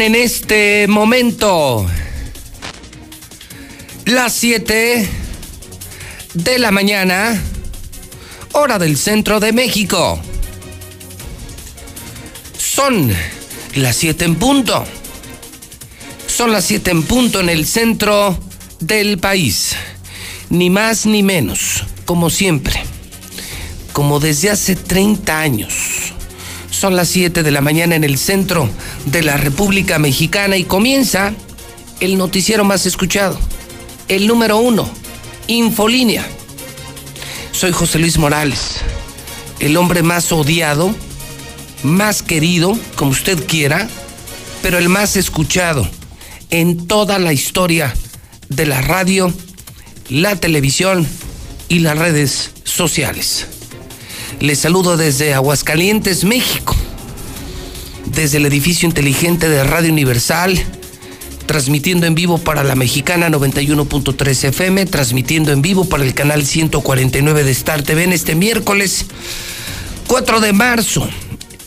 En este momento las 7 de la mañana, hora del centro de México. Son las 7 en punto. Son las 7 en punto en el centro del país. Ni más ni menos, como siempre, como desde hace 30 años. Son las 7 de la mañana en el centro de la República Mexicana y comienza el noticiero más escuchado, el número uno, Infolínea. Soy José Luis Morales, el hombre más odiado, más querido, como usted quiera, pero el más escuchado en toda la historia de la radio, la televisión y las redes sociales. Les saludo desde Aguascalientes, México, desde el edificio inteligente de Radio Universal, transmitiendo en vivo para la mexicana 91.3 FM, transmitiendo en vivo para el canal 149 de Star TV en este miércoles 4 de marzo.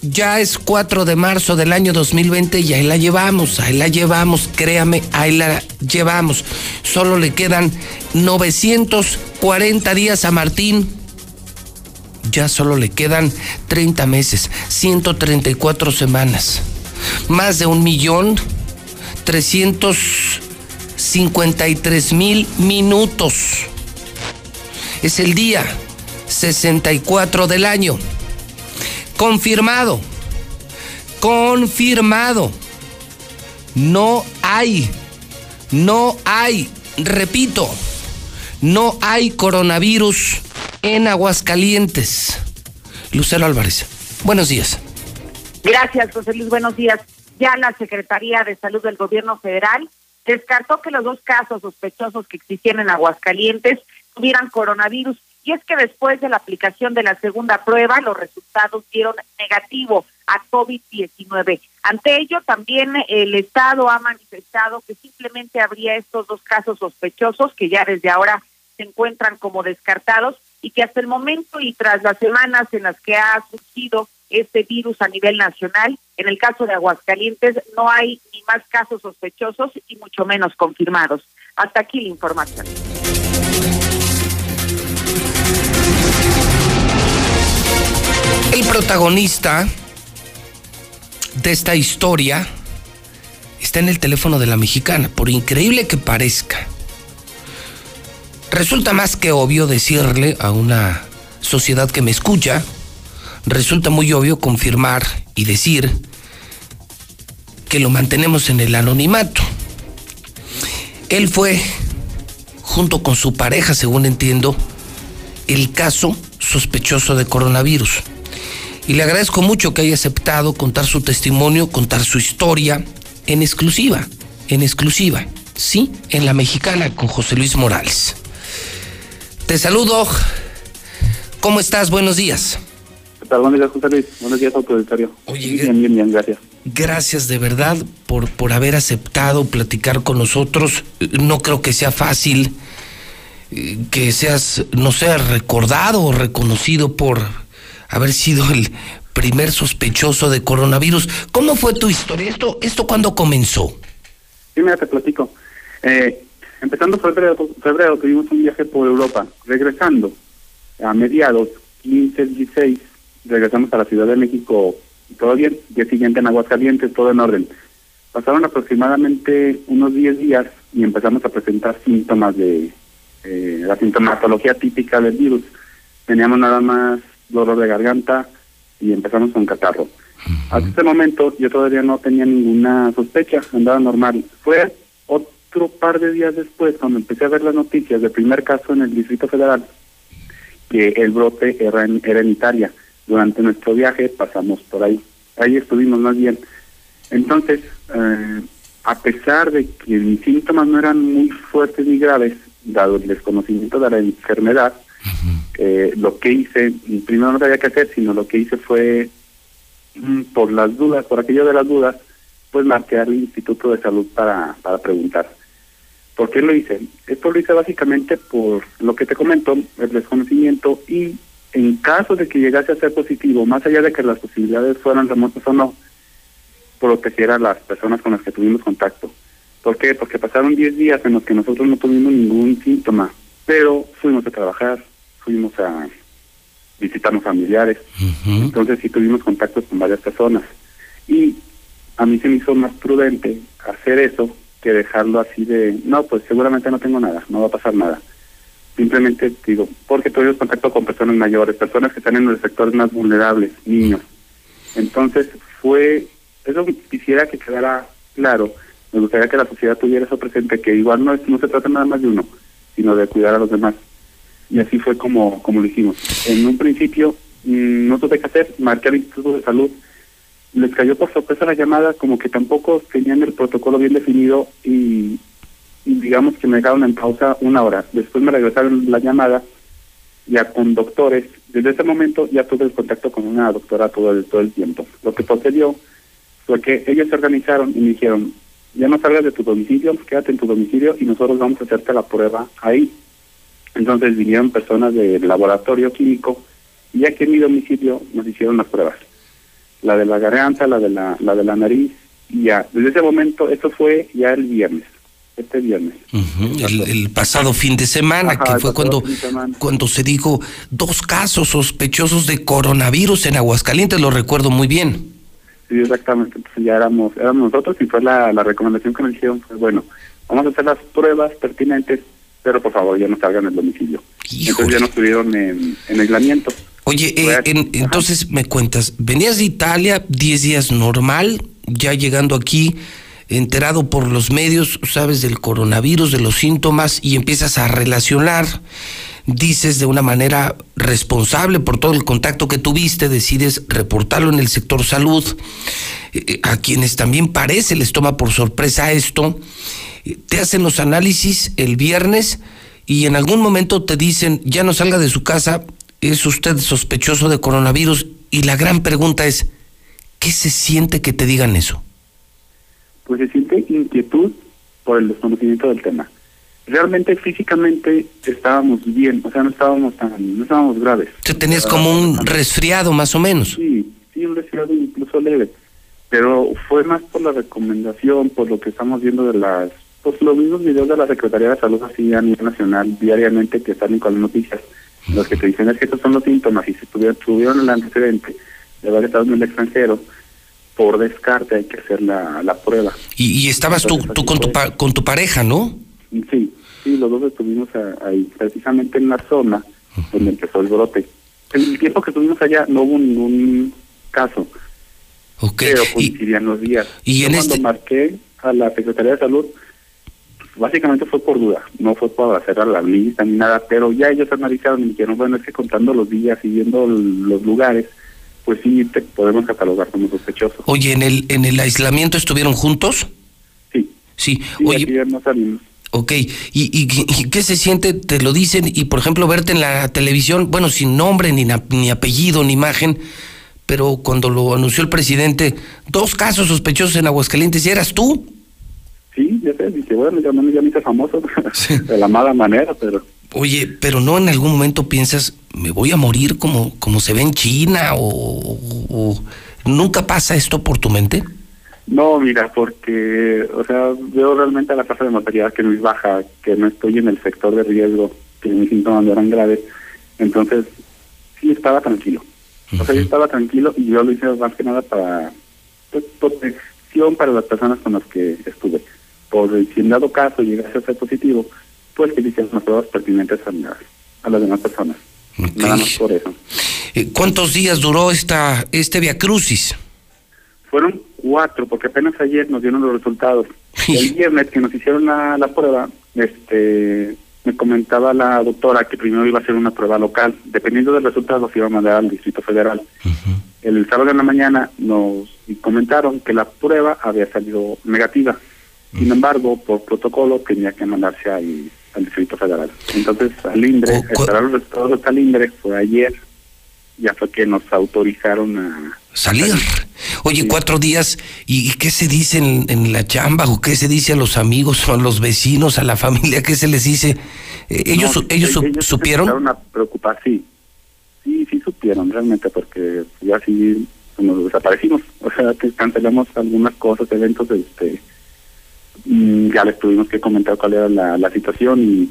Ya es 4 de marzo del año 2020 y ahí la llevamos, ahí la llevamos, créame, ahí la llevamos. Solo le quedan 940 días a Martín ya solo le quedan 30 meses, 134 semanas, más de un millón 353 mil minutos. Es el día 64 del año. Confirmado. Confirmado. No hay. No hay. Repito. No hay coronavirus en Aguascalientes. Lucero Álvarez, buenos días. Gracias, José Luis, buenos días. Ya la Secretaría de Salud del Gobierno Federal descartó que los dos casos sospechosos que existían en Aguascalientes tuvieran coronavirus. Y es que después de la aplicación de la segunda prueba, los resultados dieron negativo a COVID-19. Ante ello, también el Estado ha manifestado que simplemente habría estos dos casos sospechosos que ya desde ahora se encuentran como descartados y que hasta el momento y tras las semanas en las que ha surgido este virus a nivel nacional, en el caso de Aguascalientes no hay ni más casos sospechosos y mucho menos confirmados. Hasta aquí la información. El protagonista de esta historia está en el teléfono de la mexicana, por increíble que parezca. Resulta más que obvio decirle a una sociedad que me escucha, resulta muy obvio confirmar y decir que lo mantenemos en el anonimato. Él fue, junto con su pareja, según entiendo, el caso sospechoso de coronavirus. Y le agradezco mucho que haya aceptado contar su testimonio, contar su historia en exclusiva, en exclusiva, sí, en la mexicana con José Luis Morales. Te saludo. ¿Cómo estás? Buenos días. ¿Qué tal? Buenos días, José Luis. Buenos días, autoritario. Oye, bien, bien, bien, gracias. Gracias de verdad por, por haber aceptado platicar con nosotros. No creo que sea fácil eh, que seas, no sé, recordado o reconocido por haber sido el primer sospechoso de coronavirus. ¿Cómo fue tu historia? ¿Esto, esto cuándo comenzó? Sí, mira, te platico. Eh, Empezando febrero, febrero tuvimos un viaje por Europa. Regresando a mediados, 15, 16, regresamos a la Ciudad de México. Todo bien. Día siguiente en Aguascalientes, todo en orden. Pasaron aproximadamente unos 10 días y empezamos a presentar síntomas de eh, la sintomatología típica del virus. Teníamos nada más dolor de garganta y empezamos con catarro. Hasta ese momento yo todavía no tenía ninguna sospecha, andaba normal. Fue otro par de días después, cuando empecé a ver las noticias del primer caso en el Distrito Federal, que el brote era en, era en Italia. Durante nuestro viaje pasamos por ahí. Ahí estuvimos más bien. Entonces, eh, a pesar de que mis síntomas no eran muy fuertes ni graves, dado el desconocimiento de la enfermedad, eh, lo que hice, primero no sabía qué hacer, sino lo que hice fue, mm, por las dudas, por aquello de las dudas, pues marqué al Instituto de Salud para, para preguntar. ¿Por qué lo hice? Esto lo hice básicamente por lo que te comento, el desconocimiento y en caso de que llegase a ser positivo, más allá de que las posibilidades fueran remotas o no, proteger a las personas con las que tuvimos contacto. ¿Por qué? Porque pasaron 10 días en los que nosotros no tuvimos ningún síntoma, pero fuimos a trabajar, fuimos a visitarnos familiares, entonces sí tuvimos contacto con varias personas. Y a mí se me hizo más prudente hacer eso que dejarlo así de, no, pues seguramente no tengo nada, no va a pasar nada. Simplemente digo, porque tuvimos contacto con personas mayores, personas que están en los sectores más vulnerables, niños. Entonces fue, eso quisiera que quedara claro, me gustaría que la sociedad tuviera eso presente, que igual no, no se trata nada más de uno, sino de cuidar a los demás. Y así fue como, como lo hicimos. En un principio mmm, no tuve que hacer, marqué al Instituto de Salud, les cayó por sorpresa la llamada, como que tampoco tenían el protocolo bien definido y, digamos que me dejaron en pausa una hora. Después me regresaron la llamada ya con doctores. Desde ese momento ya tuve el contacto con una doctora todo el, todo el tiempo. Lo que sucedió fue que ellos se organizaron y me dijeron, ya no salgas de tu domicilio, quédate en tu domicilio y nosotros vamos a hacerte la prueba ahí. Entonces vinieron personas del laboratorio químico y aquí en mi domicilio nos hicieron las pruebas. La de la garganta, la de la, la de la nariz, y ya. Desde ese momento, esto fue ya el viernes este viernes. Uh -huh. el, el, pasado fin de semana, Ajá, que fue cuando, cuando se dijo dos casos sospechosos de coronavirus en Aguascalientes, lo recuerdo muy bien. Sí, exactamente. Entonces ya éramos, éramos nosotros y fue la, la recomendación que nos hicieron, pues bueno, vamos a hacer las pruebas pertinentes, pero por favor ya no salgan del domicilio. Híjole. Entonces ya nos tuvieron en, en aislamiento. Oye, eh, en, entonces me cuentas, venías de Italia 10 días normal, ya llegando aquí, enterado por los medios, sabes del coronavirus, de los síntomas y empiezas a relacionar, dices de una manera responsable por todo el contacto que tuviste, decides reportarlo en el sector salud, eh, a quienes también parece les toma por sorpresa esto, te hacen los análisis el viernes y en algún momento te dicen ya no salga de su casa, es usted sospechoso de coronavirus y la gran pregunta es, ¿qué se siente que te digan eso? pues se siente inquietud por el desconocimiento del tema. Realmente físicamente estábamos bien, o sea, no estábamos tan, no estábamos graves. Tú tenías como un resfriado más o menos. Sí, sí, un resfriado incluso leve, pero fue más por la recomendación, por lo que estamos viendo de las, pues los mismos videos de la Secretaría de Salud así a nivel nacional diariamente que salen con las noticias, los que te dicen es que estos son los síntomas y si tuvieron, tuvieron el antecedente de haber estado en el extranjero, por descarte hay que hacer la, la prueba. Y, y estabas Entonces, tú, tú con, tu pa con tu pareja, ¿no? Sí, sí, los dos estuvimos a, ahí, precisamente en la zona uh -huh. donde empezó el brote. En el tiempo que estuvimos allá no hubo ningún caso. Okay. Pero coincidían y, los días. Y Yo en cuando este... marqué a la Secretaría de Salud, básicamente fue por duda, no fue para hacer la lista ni nada, pero ya ellos analizaron y dijeron, bueno, es que contando los días y viendo los lugares, pues sí te podemos catalogar como sospechoso. Oye, ¿en el, en el aislamiento estuvieron juntos? Sí. Sí, sí oye. no salimos. Ok, ¿Y, y, ¿Y, qué se siente? Te lo dicen y, por ejemplo, verte en la televisión, bueno, sin nombre, ni, ni apellido, ni imagen, pero cuando lo anunció el presidente, dos casos sospechosos en Aguascalientes, ¿y eras tú? Sí, ya sé, dice, bueno, ya, ya me hice famoso sí. de la mala manera, pero... Oye, pero no en algún momento piensas, me voy a morir como, como se ve en China o, o, nunca pasa esto por tu mente? No, mira, porque, o sea, veo realmente a la tasa de mortalidad que no es baja, que no estoy en el sector de riesgo, que mis síntomas no eran graves, entonces sí estaba tranquilo. Uh -huh. O sea, yo estaba tranquilo y yo lo hice más que nada para pues, protección para las personas con las que estuve. Por si en dado caso llegase a ser positivo, pues que hicieron las pruebas pertinentes a, a las demás personas. Okay. Nada más por eso. Eh, ¿Cuántos días duró esta este Via Crucis? Fueron cuatro, porque apenas ayer nos dieron los resultados. El viernes que nos hicieron la, la prueba, este me comentaba la doctora que primero iba a hacer una prueba local. Dependiendo del resultado, se iba a mandar al Distrito Federal. Uh -huh. El sábado en la mañana nos comentaron que la prueba había salido negativa. Sin embargo, por protocolo tenía que mandarse al, al Distrito Federal. Entonces, al INDRE, esperar los resultados al INDRE fue ayer, ya fue que nos autorizaron a salir. Oye, sí. cuatro días, ¿y qué se dice en, en, la chamba o qué se dice a los amigos o a los vecinos, a la familia? ¿Qué se les dice? Eh, ¿Ellos, no, ellos, su, ellos supieron? A preocupar, sí. Sí, sí supieron realmente, porque ya sí nos desaparecimos. O sea, que cancelamos algunas cosas, eventos, este mm, ya les tuvimos que comentar cuál era la, la situación y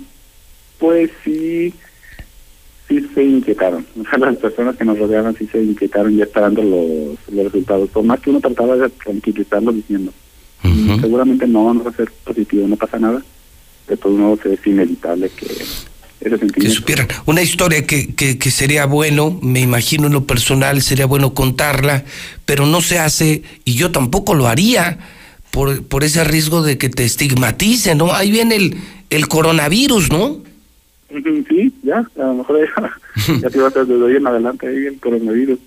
pues sí, sí se inquietaron. O sea, las personas que nos rodeaban sí se inquietaron ya esperando los, los resultados. Por más que uno trataba de tranquilizarlos diciendo, Ujú. seguramente no, no va a ser positivo, no pasa nada. De todos modos es inevitable que que supieran. Una historia que, que, que sería bueno, me imagino en lo personal, sería bueno contarla, pero no se hace, y yo tampoco lo haría, por, por ese riesgo de que te estigmaticen, ¿no? Ahí viene el, el coronavirus, ¿no? Sí, ya, a lo mejor ya, ya te hacer desde hoy en adelante ahí el coronavirus.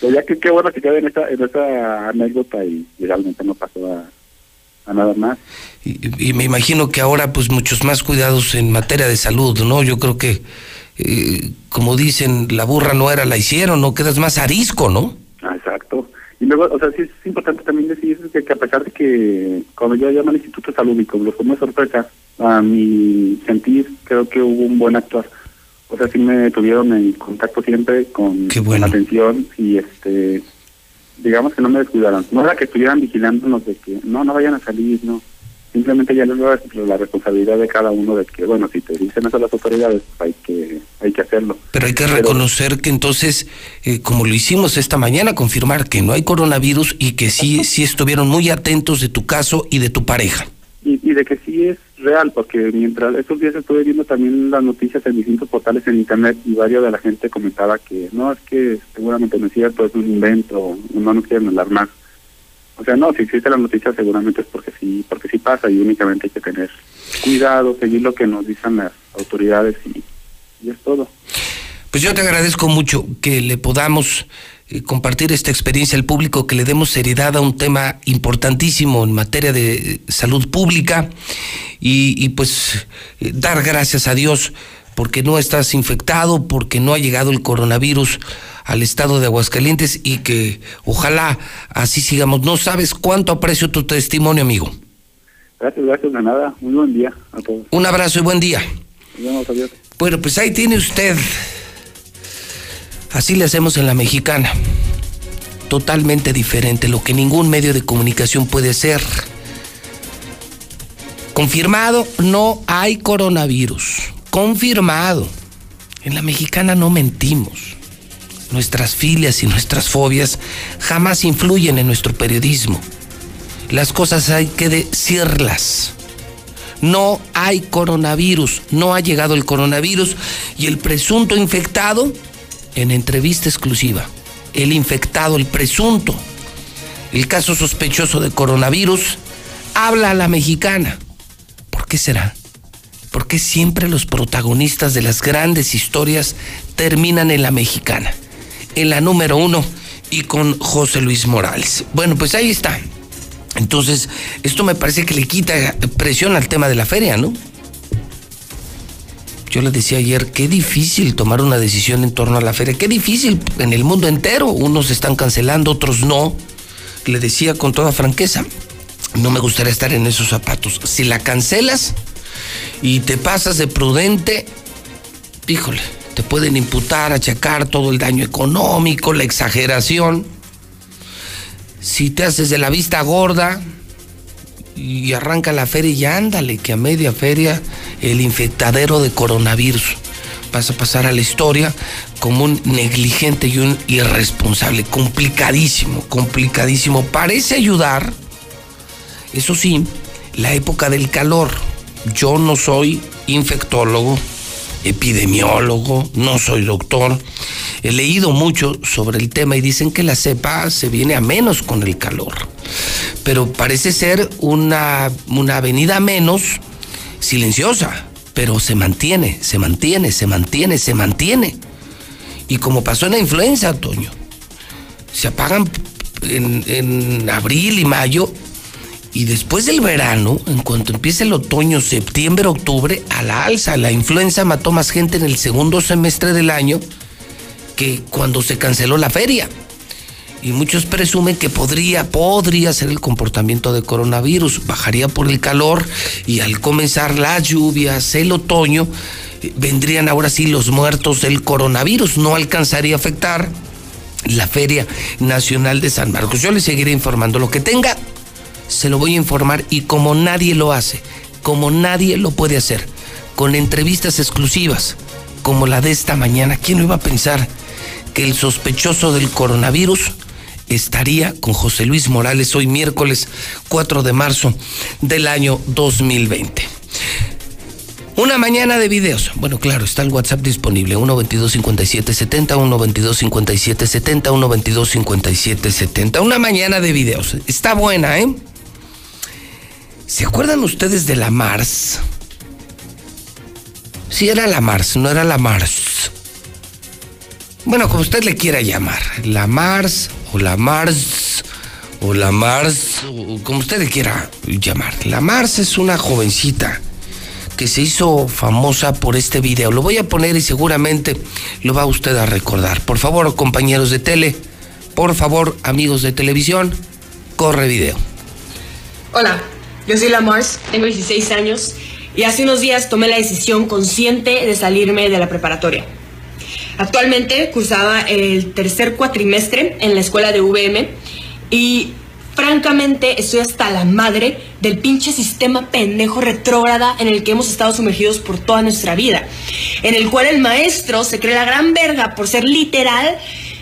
Pero ya que qué bueno que quede en esa, en esa anécdota y, y realmente no pasó a, a nada más. Y, y me imagino que ahora, pues, muchos más cuidados en materia de salud, ¿no? Yo creo que, eh, como dicen, la burra no era, la hicieron, ¿no? Quedas más arisco, ¿no? Ah, exacto. Y luego, o sea, sí es importante también decir que, que a pesar de que cuando yo llamo al Instituto Salud y como lo tomé de sorpresa, a mi sentir, creo que hubo un buen actuar. O sea, sí me tuvieron en contacto siempre con, Qué con bueno. atención y este digamos que no me descuidaron. No era que estuvieran vigilándonos de que no, no vayan a salir, no. Simplemente ya doy la responsabilidad de cada uno de que, bueno, si te dicen eso las autoridades, pues hay que, hay que hacerlo. Pero hay que Pero- reconocer que entonces, eh, como lo hicimos esta mañana, confirmar que no hay coronavirus y que sí, sí estuvieron muy atentos de tu caso y de tu pareja. Y, y de que sí es real, porque mientras estos días estuve viendo también las noticias en distintos portales en internet y varios de la gente comentaba que no, es que seguramente no es cierto, es un invento, no nos quieren alarmar. O sea, no, si existe la noticia seguramente es porque sí, porque sí pasa y únicamente hay que tener cuidado, seguir lo que nos dicen las autoridades y, es todo. Pues yo te agradezco mucho que le podamos eh, compartir esta experiencia al público, que le demos seriedad a un tema importantísimo en materia de eh, salud pública y, y pues eh, dar gracias a Dios porque no estás infectado, porque no ha llegado el coronavirus al estado de Aguascalientes y que ojalá así sigamos. No sabes cuánto aprecio tu testimonio, amigo. Gracias, gracias de nada. Muy buen día a todos. Un abrazo y buen día. Vemos, adiós. Bueno, pues ahí tiene usted. Así le hacemos en la mexicana. Totalmente diferente, lo que ningún medio de comunicación puede ser. Confirmado, no hay coronavirus. Confirmado. En la mexicana no mentimos. Nuestras filias y nuestras fobias jamás influyen en nuestro periodismo. Las cosas hay que decirlas. No hay coronavirus, no ha llegado el coronavirus y el presunto infectado en entrevista exclusiva. El infectado, el presunto, el caso sospechoso de coronavirus, habla a la mexicana. ¿Por qué será? ¿Por qué siempre los protagonistas de las grandes historias terminan en la mexicana? En la número uno y con José Luis Morales. Bueno, pues ahí está. Entonces, esto me parece que le quita presión al tema de la feria, ¿no? Yo le decía ayer, qué difícil tomar una decisión en torno a la feria, qué difícil en el mundo entero. Unos están cancelando, otros no. Le decía con toda franqueza, no me gustaría estar en esos zapatos. Si la cancelas y te pasas de prudente, híjole, te pueden imputar, achacar todo el daño económico, la exageración si te haces de la vista gorda y arranca la feria y ándale, que a media feria el infectadero de coronavirus vas a pasar a la historia como un negligente y un irresponsable, complicadísimo, complicadísimo. Parece ayudar, eso sí, la época del calor. Yo no soy infectólogo, epidemiólogo, no soy doctor. He leído mucho sobre el tema y dicen que la cepa se viene a menos con el calor. Pero parece ser una, una avenida menos silenciosa, pero se mantiene, se mantiene, se mantiene, se mantiene. Y como pasó en la influenza, Antonio, se apagan en, en abril y mayo y después del verano, en cuanto empiece el otoño, septiembre, octubre, a la alza. La influenza mató más gente en el segundo semestre del año que cuando se canceló la feria. Y muchos presumen que podría, podría ser el comportamiento de coronavirus. Bajaría por el calor y al comenzar las lluvias, el otoño, vendrían ahora sí los muertos del coronavirus. No alcanzaría a afectar la Feria Nacional de San Marcos. Yo le seguiré informando lo que tenga, se lo voy a informar y como nadie lo hace, como nadie lo puede hacer, con entrevistas exclusivas como la de esta mañana, ¿quién no iba a pensar que el sospechoso del coronavirus estaría con José Luis Morales hoy miércoles 4 de marzo del año 2020? Una mañana de videos. Bueno, claro, está el WhatsApp disponible. 122-5770, 122-5770, 122-5770. Una mañana de videos. Está buena, ¿eh? ¿Se acuerdan ustedes de la Mars? Sí, era la Mars, no era la Mars. Bueno, como usted le quiera llamar. La Mars, o la Mars, o la Mars, o como usted le quiera llamar. La Mars es una jovencita que se hizo famosa por este video. Lo voy a poner y seguramente lo va usted a recordar. Por favor, compañeros de tele, por favor, amigos de televisión, corre video. Hola, yo soy la Mars, tengo 16 años y hace unos días tomé la decisión consciente de salirme de la preparatoria. Actualmente cursaba el tercer cuatrimestre en la escuela de VM y francamente estoy hasta la madre del pinche sistema pendejo retrógrada en el que hemos estado sumergidos por toda nuestra vida, en el cual el maestro se cree la gran verga por ser literal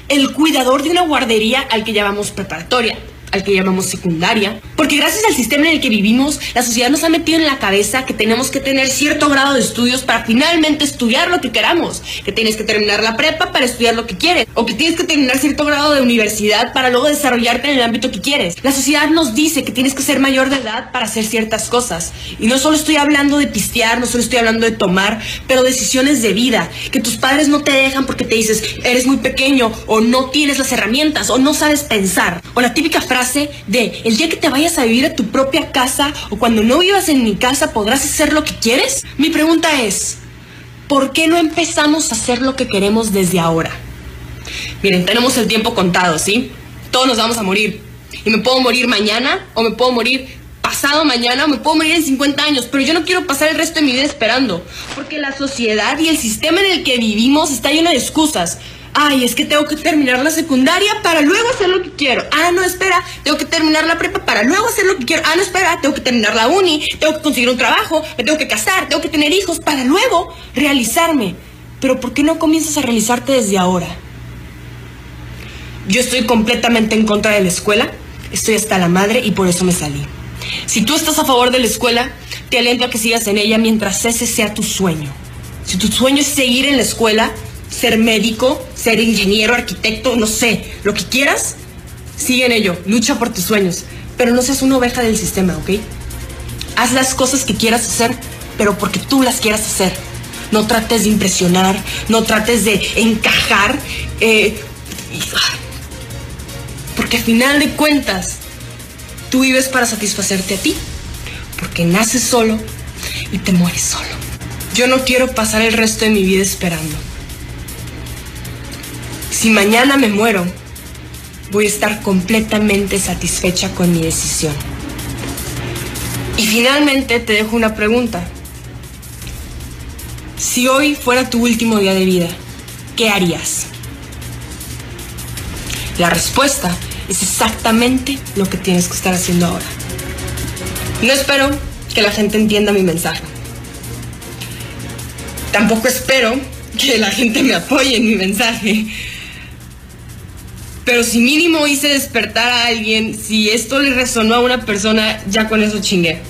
el cuidador de una guardería al que llamamos preparatoria al que llamamos secundaria, porque gracias al sistema en el que vivimos, la sociedad nos ha metido en la cabeza que tenemos que tener cierto grado de estudios para finalmente estudiar lo que queramos, que tienes que terminar la prepa para estudiar lo que quieres, o que tienes que terminar cierto grado de universidad para luego desarrollarte en el ámbito que quieres. La sociedad nos dice que tienes que ser mayor de edad para hacer ciertas cosas, y no solo estoy hablando de pistear, no solo estoy hablando de tomar, pero decisiones de vida, que tus padres no te dejan porque te dices, eres muy pequeño, o no tienes las herramientas, o no sabes pensar, o la típica frase de el día que te vayas a vivir a tu propia casa o cuando no vivas en mi casa podrás hacer lo que quieres? Mi pregunta es, ¿por qué no empezamos a hacer lo que queremos desde ahora? Miren, tenemos el tiempo contado, ¿sí? Todos nos vamos a morir. Y me puedo morir mañana o me puedo morir pasado mañana o me puedo morir en 50 años, pero yo no quiero pasar el resto de mi vida esperando, porque la sociedad y el sistema en el que vivimos está lleno de excusas ay, es que tengo que terminar la secundaria para luego hacer lo que quiero. Ah, no, espera, tengo que terminar la prepa para luego hacer lo que quiero. Ah, no, espera, tengo que terminar la uni, tengo que conseguir un trabajo, me tengo que casar, tengo que tener hijos para luego realizarme. Pero ¿por qué no comienzas a realizarte desde ahora? Yo estoy completamente en contra de la escuela, estoy hasta la madre y por eso me salí. Si tú estás a favor de la escuela, te aliento a que sigas en ella mientras ese sea tu sueño. Si tu sueño es seguir en la escuela, ser médico, ser ingeniero, arquitecto, no sé, lo que quieras, sigue en ello, lucha por tus sueños, pero no seas una oveja del sistema, ¿ok? Haz las cosas que quieras hacer, pero porque tú las quieras hacer. No trates de impresionar, no trates de encajar, eh, porque al final de cuentas, tú vives para satisfacerte a ti, porque naces solo y te mueres solo. Yo no quiero pasar el resto de mi vida esperando. Si mañana me muero, voy a estar completamente satisfecha con mi decisión. Y finalmente te dejo una pregunta. Si hoy fuera tu último día de vida, ¿qué harías? La respuesta es exactamente lo que tienes que estar haciendo ahora. No espero que la gente entienda mi mensaje. Tampoco espero que la gente me apoye en mi mensaje. Pero si mínimo hice despertar a alguien, si esto le resonó a una persona, ya con eso chingué.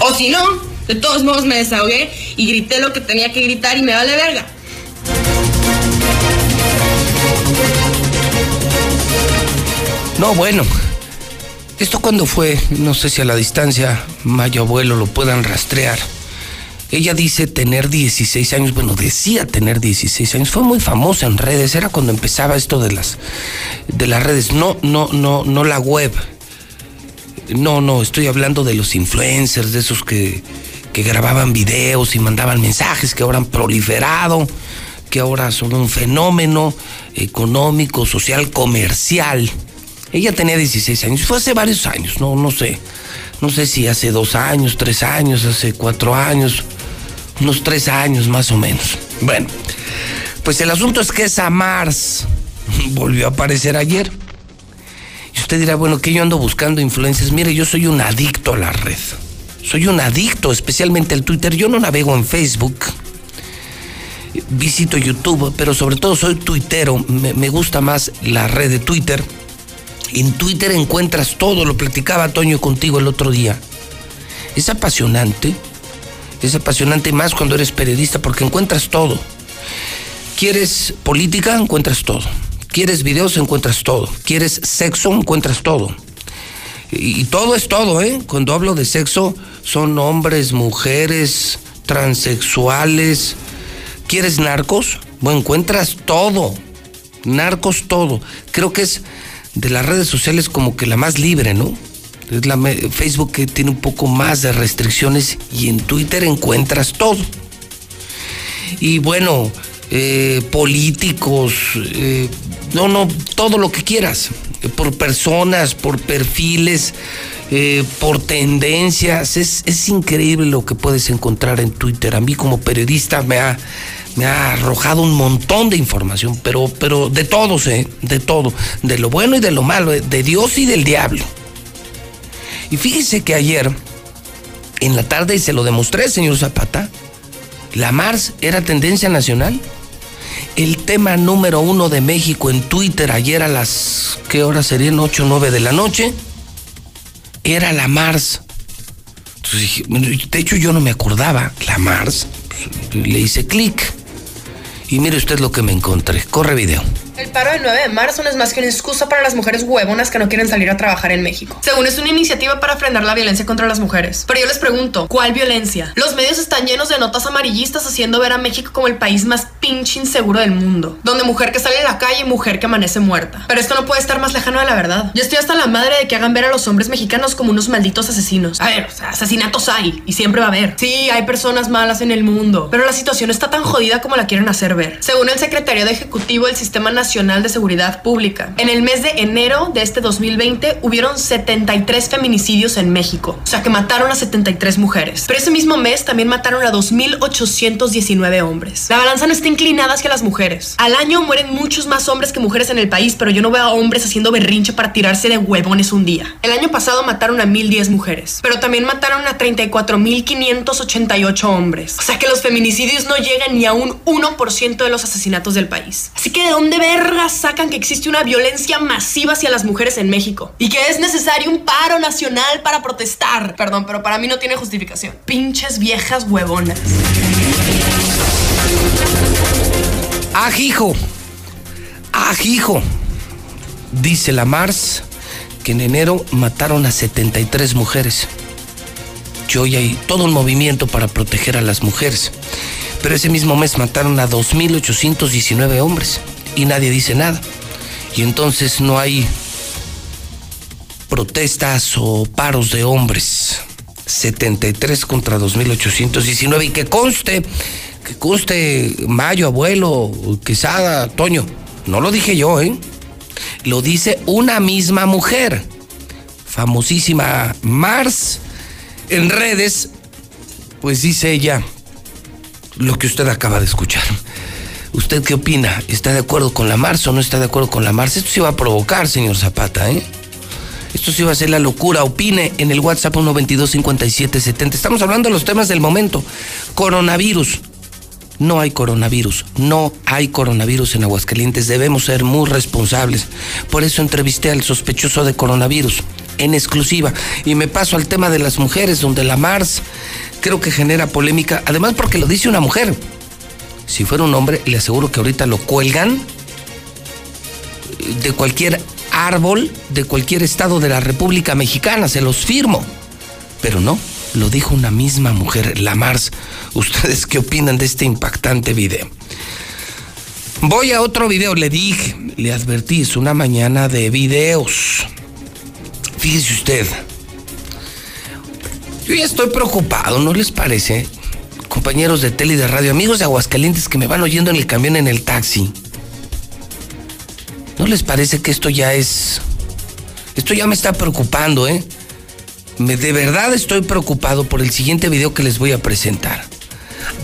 O si no, de todos modos me desahogué y grité lo que tenía que gritar y me vale verga. No, bueno. Esto cuando fue, no sé si a la distancia Mayo Abuelo lo puedan rastrear. Ella dice tener 16 años, bueno, decía tener 16 años, fue muy famosa en redes, era cuando empezaba esto de las de las redes, no no no no la web. No, no, estoy hablando de los influencers, de esos que que grababan videos y mandaban mensajes que ahora han proliferado, que ahora son un fenómeno económico, social, comercial. Ella tenía 16 años, fue hace varios años, no, no sé. No sé si hace dos años, tres años, hace cuatro años, unos tres años más o menos. Bueno, Pues el asunto es que esa Mars volvió a aparecer ayer. Y usted dirá, bueno, que yo ando buscando influencias. Mire, yo soy un adicto a la red. Soy un adicto, especialmente al Twitter. Yo no navego en Facebook. Visito YouTube, pero sobre todo soy tuitero. Me, me gusta más la red de Twitter. En Twitter encuentras todo, lo platicaba Toño contigo el otro día. Es apasionante, es apasionante más cuando eres periodista porque encuentras todo. ¿Quieres política? Encuentras todo. ¿Quieres videos? Encuentras todo. ¿Quieres sexo? Encuentras todo. Y todo es todo, ¿eh? Cuando hablo de sexo, son hombres, mujeres, transexuales. ¿Quieres narcos? Bueno, encuentras todo. Narcos todo. Creo que es de las redes sociales como que la más libre, ¿no? Facebook tiene un poco más de restricciones y en Twitter encuentras todo. Y bueno, eh, políticos, eh, no, no, todo lo que quieras, por personas, por perfiles, eh, por tendencias, es, es increíble lo que puedes encontrar en Twitter. A mí como periodista me ha me ha arrojado un montón de información, pero, pero de todos, ¿eh? De todo. De lo bueno y de lo malo, de Dios y del diablo. Y fíjese que ayer, en la tarde, y se lo demostré, señor Zapata, la Mars era tendencia nacional. El tema número uno de México en Twitter ayer a las, ¿qué horas serían? 8 o 9 de la noche. Era la Mars. de hecho yo no me acordaba, la Mars. Le hice clic. Y mire usted lo que me encontré. Corre video. El paro del 9 de marzo no es más que una excusa para las mujeres huevonas que no quieren salir a trabajar en México. Según es una iniciativa para frenar la violencia contra las mujeres. Pero yo les pregunto, ¿cuál violencia? Los medios están llenos de notas amarillistas haciendo ver a México como el país más pinche inseguro del mundo. Donde mujer que sale a la calle y mujer que amanece muerta. Pero esto no puede estar más lejano de la verdad. Yo estoy hasta la madre de que hagan ver a los hombres mexicanos como unos malditos asesinos. A ver, asesinatos hay y siempre va a haber. Sí, hay personas malas en el mundo. Pero la situación está tan jodida como la quieren hacer ver. Según el secretario de Ejecutivo del Sistema Nacional Nacional de Seguridad Pública. En el mes de enero de este 2020 hubieron 73 feminicidios en México, o sea que mataron a 73 mujeres. Pero ese mismo mes también mataron a 2.819 hombres. La balanza no está inclinada hacia las mujeres. Al año mueren muchos más hombres que mujeres en el país, pero yo no veo a hombres haciendo berrinche para tirarse de huevones un día. El año pasado mataron a 1.010 mujeres, pero también mataron a 34.588 hombres. O sea que los feminicidios no llegan ni a un 1% de los asesinatos del país. Así que de dónde sacan que existe una violencia masiva hacia las mujeres en México y que es necesario un paro nacional para protestar. Perdón, pero para mí no tiene justificación. Pinches viejas huevonas. Ajijo. Ajijo. Dice la Mars que en enero mataron a 73 mujeres. Ya hay todo un movimiento para proteger a las mujeres. Pero ese mismo mes mataron a 2.819 hombres y nadie dice nada. Y entonces no hay protestas o paros de hombres. 73 contra 2.819. Y que conste, que conste Mayo, abuelo, Quesada, Toño. No lo dije yo, ¿eh? Lo dice una misma mujer. Famosísima Mars. En redes, pues dice ella lo que usted acaba de escuchar. ¿Usted qué opina? ¿Está de acuerdo con la Mars o no está de acuerdo con la Mars? Esto se va a provocar, señor Zapata, ¿eh? Esto sí va a ser la locura. Opine en el WhatsApp 122-5770. Estamos hablando de los temas del momento. Coronavirus. No hay coronavirus. No hay coronavirus en Aguascalientes. Debemos ser muy responsables. Por eso entrevisté al sospechoso de coronavirus en exclusiva. Y me paso al tema de las mujeres, donde la Mars creo que genera polémica. Además porque lo dice una mujer. Si fuera un hombre, le aseguro que ahorita lo cuelgan de cualquier árbol, de cualquier estado de la República Mexicana, se los firmo. Pero no, lo dijo una misma mujer, la Mars. ¿Ustedes qué opinan de este impactante video? Voy a otro video, le dije, le advertí, es una mañana de videos. Fíjese usted. Yo ya estoy preocupado, ¿no les parece? Compañeros de tele y de radio, amigos de Aguascalientes que me van oyendo en el camión, en el taxi. ¿No les parece que esto ya es... Esto ya me está preocupando, ¿eh? Me, de verdad estoy preocupado por el siguiente video que les voy a presentar.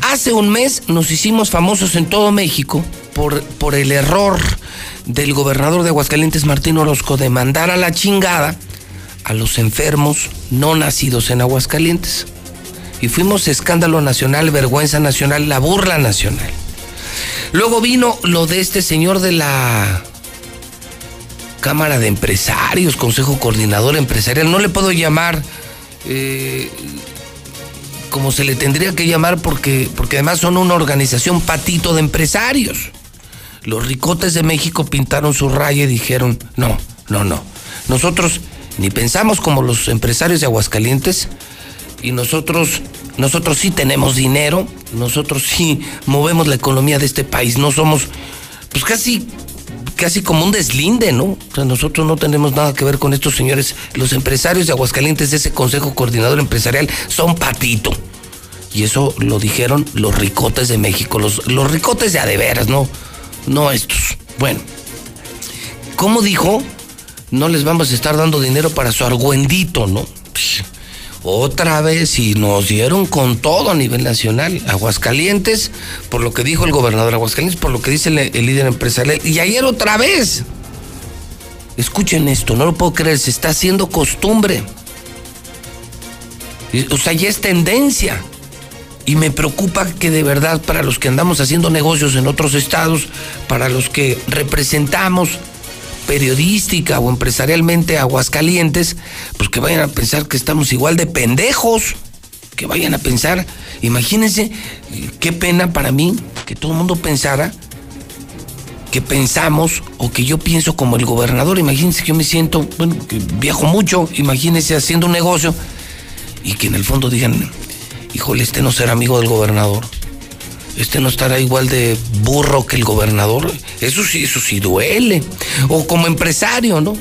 Hace un mes nos hicimos famosos en todo México por, por el error del gobernador de Aguascalientes, Martín Orozco, de mandar a la chingada a los enfermos no nacidos en Aguascalientes. Y fuimos escándalo nacional, vergüenza nacional, la burla nacional. Luego vino lo de este señor de la Cámara de Empresarios, Consejo Coordinador Empresarial. No le puedo llamar eh, como se le tendría que llamar porque, porque además son una organización patito de empresarios. Los ricotes de México pintaron su raya y dijeron, no, no, no. Nosotros ni pensamos como los empresarios de Aguascalientes y nosotros, nosotros sí tenemos dinero, nosotros sí movemos la economía de este país, no somos, pues casi casi como un deslinde, ¿no? O sea, nosotros no tenemos nada que ver con estos señores. Los empresarios de Aguascalientes de ese Consejo Coordinador Empresarial son patito. Y eso lo dijeron los ricotes de México, los, los ricotes de adeveras, ¿no? No estos. Bueno, ¿cómo dijo? No les vamos a estar dando dinero para su argüendito, ¿no? Otra vez y nos dieron con todo a nivel nacional. Aguascalientes, por lo que dijo el gobernador Aguascalientes, por lo que dice el, líder empresarial. Y ayer otra vez. Escuchen esto, no lo puedo creer, se está haciendo costumbre. O sea, ya es tendencia. Y me preocupa que de verdad para los que andamos haciendo negocios en otros estados, para los que representamos periodística o empresarialmente Aguascalientes, pues que vayan a pensar que estamos igual de pendejos, que vayan a pensar, imagínense, qué pena para mí que todo el mundo pensara que pensamos o que yo pienso como el gobernador, imagínense que yo me siento, bueno, que viajo mucho, imagínense haciendo un negocio y que en el fondo digan, híjole, este no será amigo del gobernador este no estará igual de burro que el gobernador. Eso sí, eso sí duele. O como empresario, ¿no?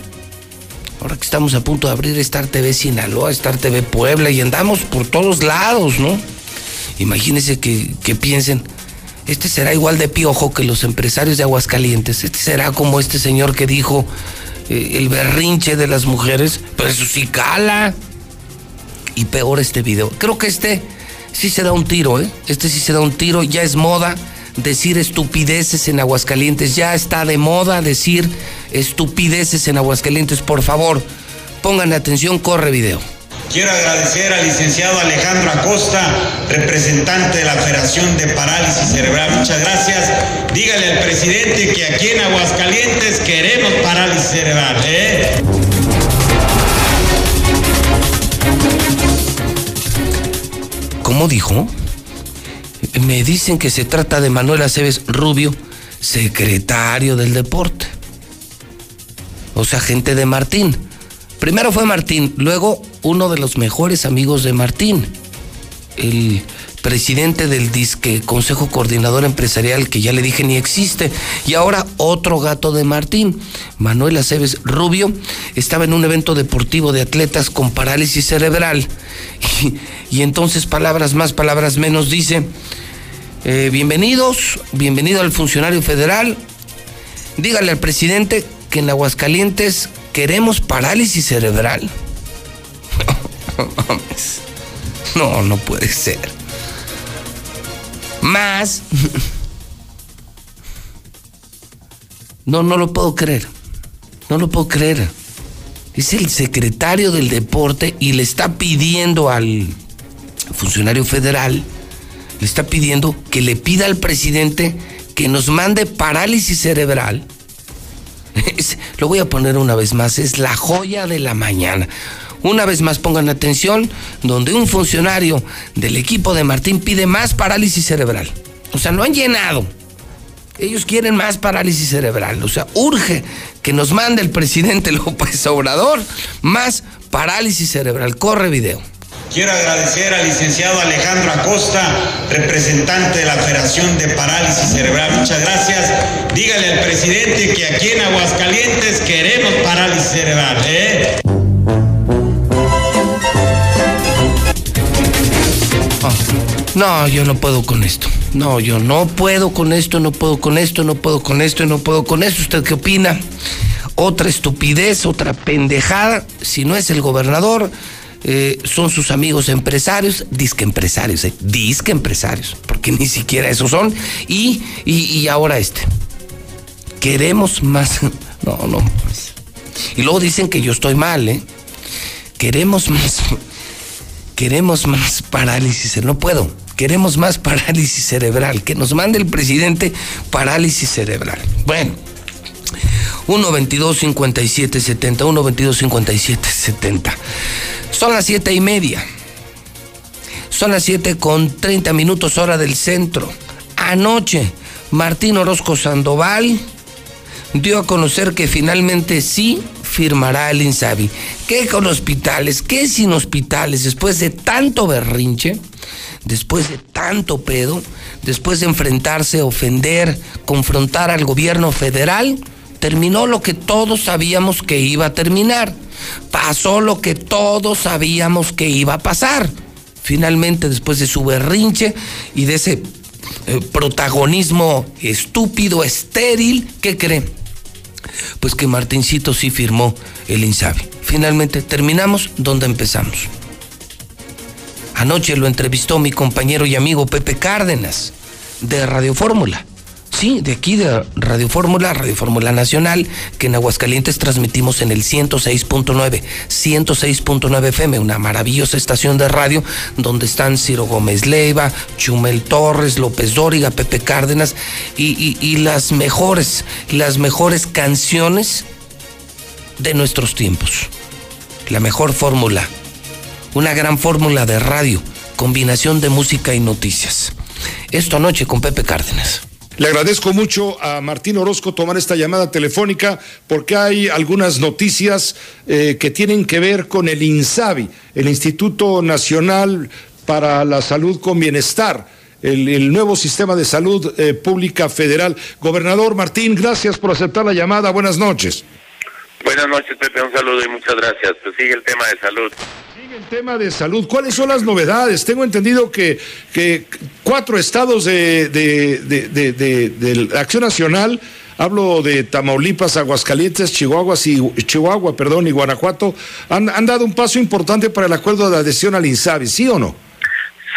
Ahora que estamos a punto de abrir Star TV Sinaloa, Star TV Puebla y andamos por todos lados, ¿no? Imagínense que, piensen, este será igual de piojo que los empresarios de Aguascalientes, este será como este señor que dijo eh, el berrinche de las mujeres, pero eso sí cala. Y peor este video. Creo que este sí se da un tiro, ¿eh? Este sí se da un tiro, ya es moda decir estupideces en Aguascalientes, ya está de moda decir estupideces en Aguascalientes, por favor, pongan atención, corre video. Quiero agradecer al licenciado Alejandro Acosta, representante de la Federación de Parálisis Cerebral. Muchas gracias. Dígale al presidente que aquí en Aguascalientes queremos parálisis cerebral. ¿eh? ¿Cómo dijo? Me dicen que se trata de Manuel Aceves Rubio, secretario del deporte. O sea, gente de Martín. Primero fue Martín, luego uno de los mejores amigos de Martín, el presidente del Disque Consejo Coordinador Empresarial, que ya le dije ni existe, y ahora otro gato de Martín, Manuel Aceves Rubio, estaba en un evento deportivo de atletas con parálisis cerebral, y, entonces palabras más, palabras menos, dice, eh, bienvenidos, bienvenido al funcionario federal, dígale al presidente que en Aguascalientes queremos parálisis cerebral. No, no puede ser. Más. No, no lo puedo creer. No lo puedo creer. Es el secretario del deporte y le está pidiendo al funcionario federal, le está pidiendo que le pida al presidente que nos mande parálisis cerebral. lo voy a poner una vez más, es la joya de la mañana. Una vez más pongan atención, donde un funcionario del equipo de Martín pide más parálisis cerebral. O sea, no han llenado. Ellos quieren más parálisis cerebral. O sea, urge que nos mande el presidente López Obrador más parálisis cerebral. Corre video. Quiero agradecer al licenciado Alejandro Acosta, representante de la Federación de Parálisis Cerebral. Muchas gracias. Dígale al presidente que aquí en Aguascalientes queremos parálisis cerebral. ¿eh? No, yo no puedo con esto. No, yo no puedo con esto, no puedo con esto, no puedo con esto no puedo con esto. ¿Usted qué opina? Otra estupidez, otra pendejada. Si no es el gobernador, eh, son sus amigos empresarios, disque empresarios, eh, disque empresarios, porque ni siquiera esos son. Y, y, y ahora este. queremos más. No, no. Pues. Y luego dicen que yo estoy mal, ¿eh? Queremos más. Queremos más parálisis. No puedo. Queremos más parálisis cerebral. Que nos mande el presidente parálisis cerebral. Bueno. 1 22 57 70 1 22 57 70 son las siete y media son las 7 con 30 minutos hora del centro anoche Martín Orozco Sandoval dio a conocer que finalmente sí firmará el INSABI. ¿Qué con hospitales? ¿Qué sin hospitales? Después de tanto berrinche, después de tanto pedo, después de enfrentarse, ofender, confrontar al gobierno federal, terminó lo que todos sabíamos que iba a terminar. Pasó lo que todos sabíamos que iba a pasar. Finalmente, después de su berrinche y de ese eh, protagonismo estúpido, estéril, ¿qué cree? Pues que Martincito sí firmó el INSABI. Finalmente terminamos donde empezamos. Anoche lo entrevistó mi compañero y amigo Pepe Cárdenas de Radio Fórmula. Sí, de aquí de Radio Fórmula, Radio Fórmula Nacional, que en Aguascalientes transmitimos en el 106.9, 106.9 FM, una maravillosa estación de radio donde están Ciro Gómez Leiva, Chumel Torres, López Dóriga, Pepe Cárdenas y, las mejores, las mejores canciones de nuestros tiempos. La mejor fórmula, una gran fórmula de radio, combinación de música y noticias. Esto anoche con Pepe Cárdenas. Le agradezco mucho a Martín Orozco tomar esta llamada telefónica porque hay algunas noticias eh, que tienen que ver con el INSABI, el Instituto Nacional para la Salud con Bienestar. El, nuevo sistema de salud eh, pública federal. Gobernador Martín, gracias por aceptar la llamada. Buenas noches. Buenas noches, Pepe. Un saludo y muchas gracias. Pues sigue el tema de salud el tema de salud. ¿Cuáles son las novedades? Tengo entendido que, cuatro estados de, de, Acción Nacional, hablo de Tamaulipas, Aguascalientes, Chihuahua, y, Chihuahua perdón, y Guanajuato, han, han dado un paso importante para el acuerdo de adhesión al INSABI, ¿sí o no?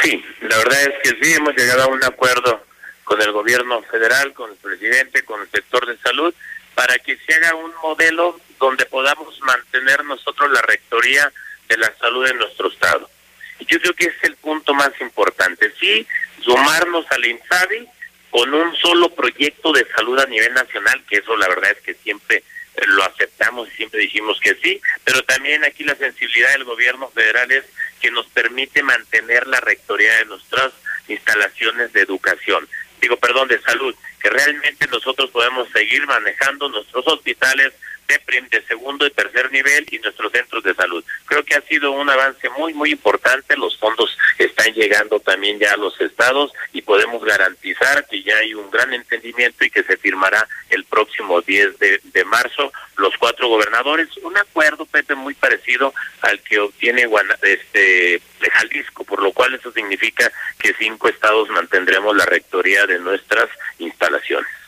Sí, la verdad es que sí, hemos llegado a un acuerdo con el gobierno federal, con el presidente, con el sector de salud, para que se haga un modelo donde podamos mantener nosotros la rectoría de la salud en nuestro estado. Y yo creo que es el punto más importante, sí, sumarnos al INSABI con un solo proyecto de salud a nivel nacional, que eso la verdad es que siempre lo aceptamos y siempre dijimos que sí, pero también aquí la sensibilidad del gobierno federal es que nos permite mantener la rectoría de nuestras instalaciones de educación, digo, perdón, de salud, que realmente nosotros podemos seguir manejando nuestros hospitales, de, segundo y tercer nivel y nuestros centros de salud. Creo que ha sido un avance muy, muy importante. Los fondos están llegando también ya a los estados y podemos garantizar que ya hay un gran entendimiento y que se firmará el próximo 10 de, de marzo los cuatro gobernadores. Un acuerdo, Pepe, muy parecido al que obtiene este, Jalisco, por lo cual eso significa que cinco estados mantendremos la rectoría de nuestras instalaciones.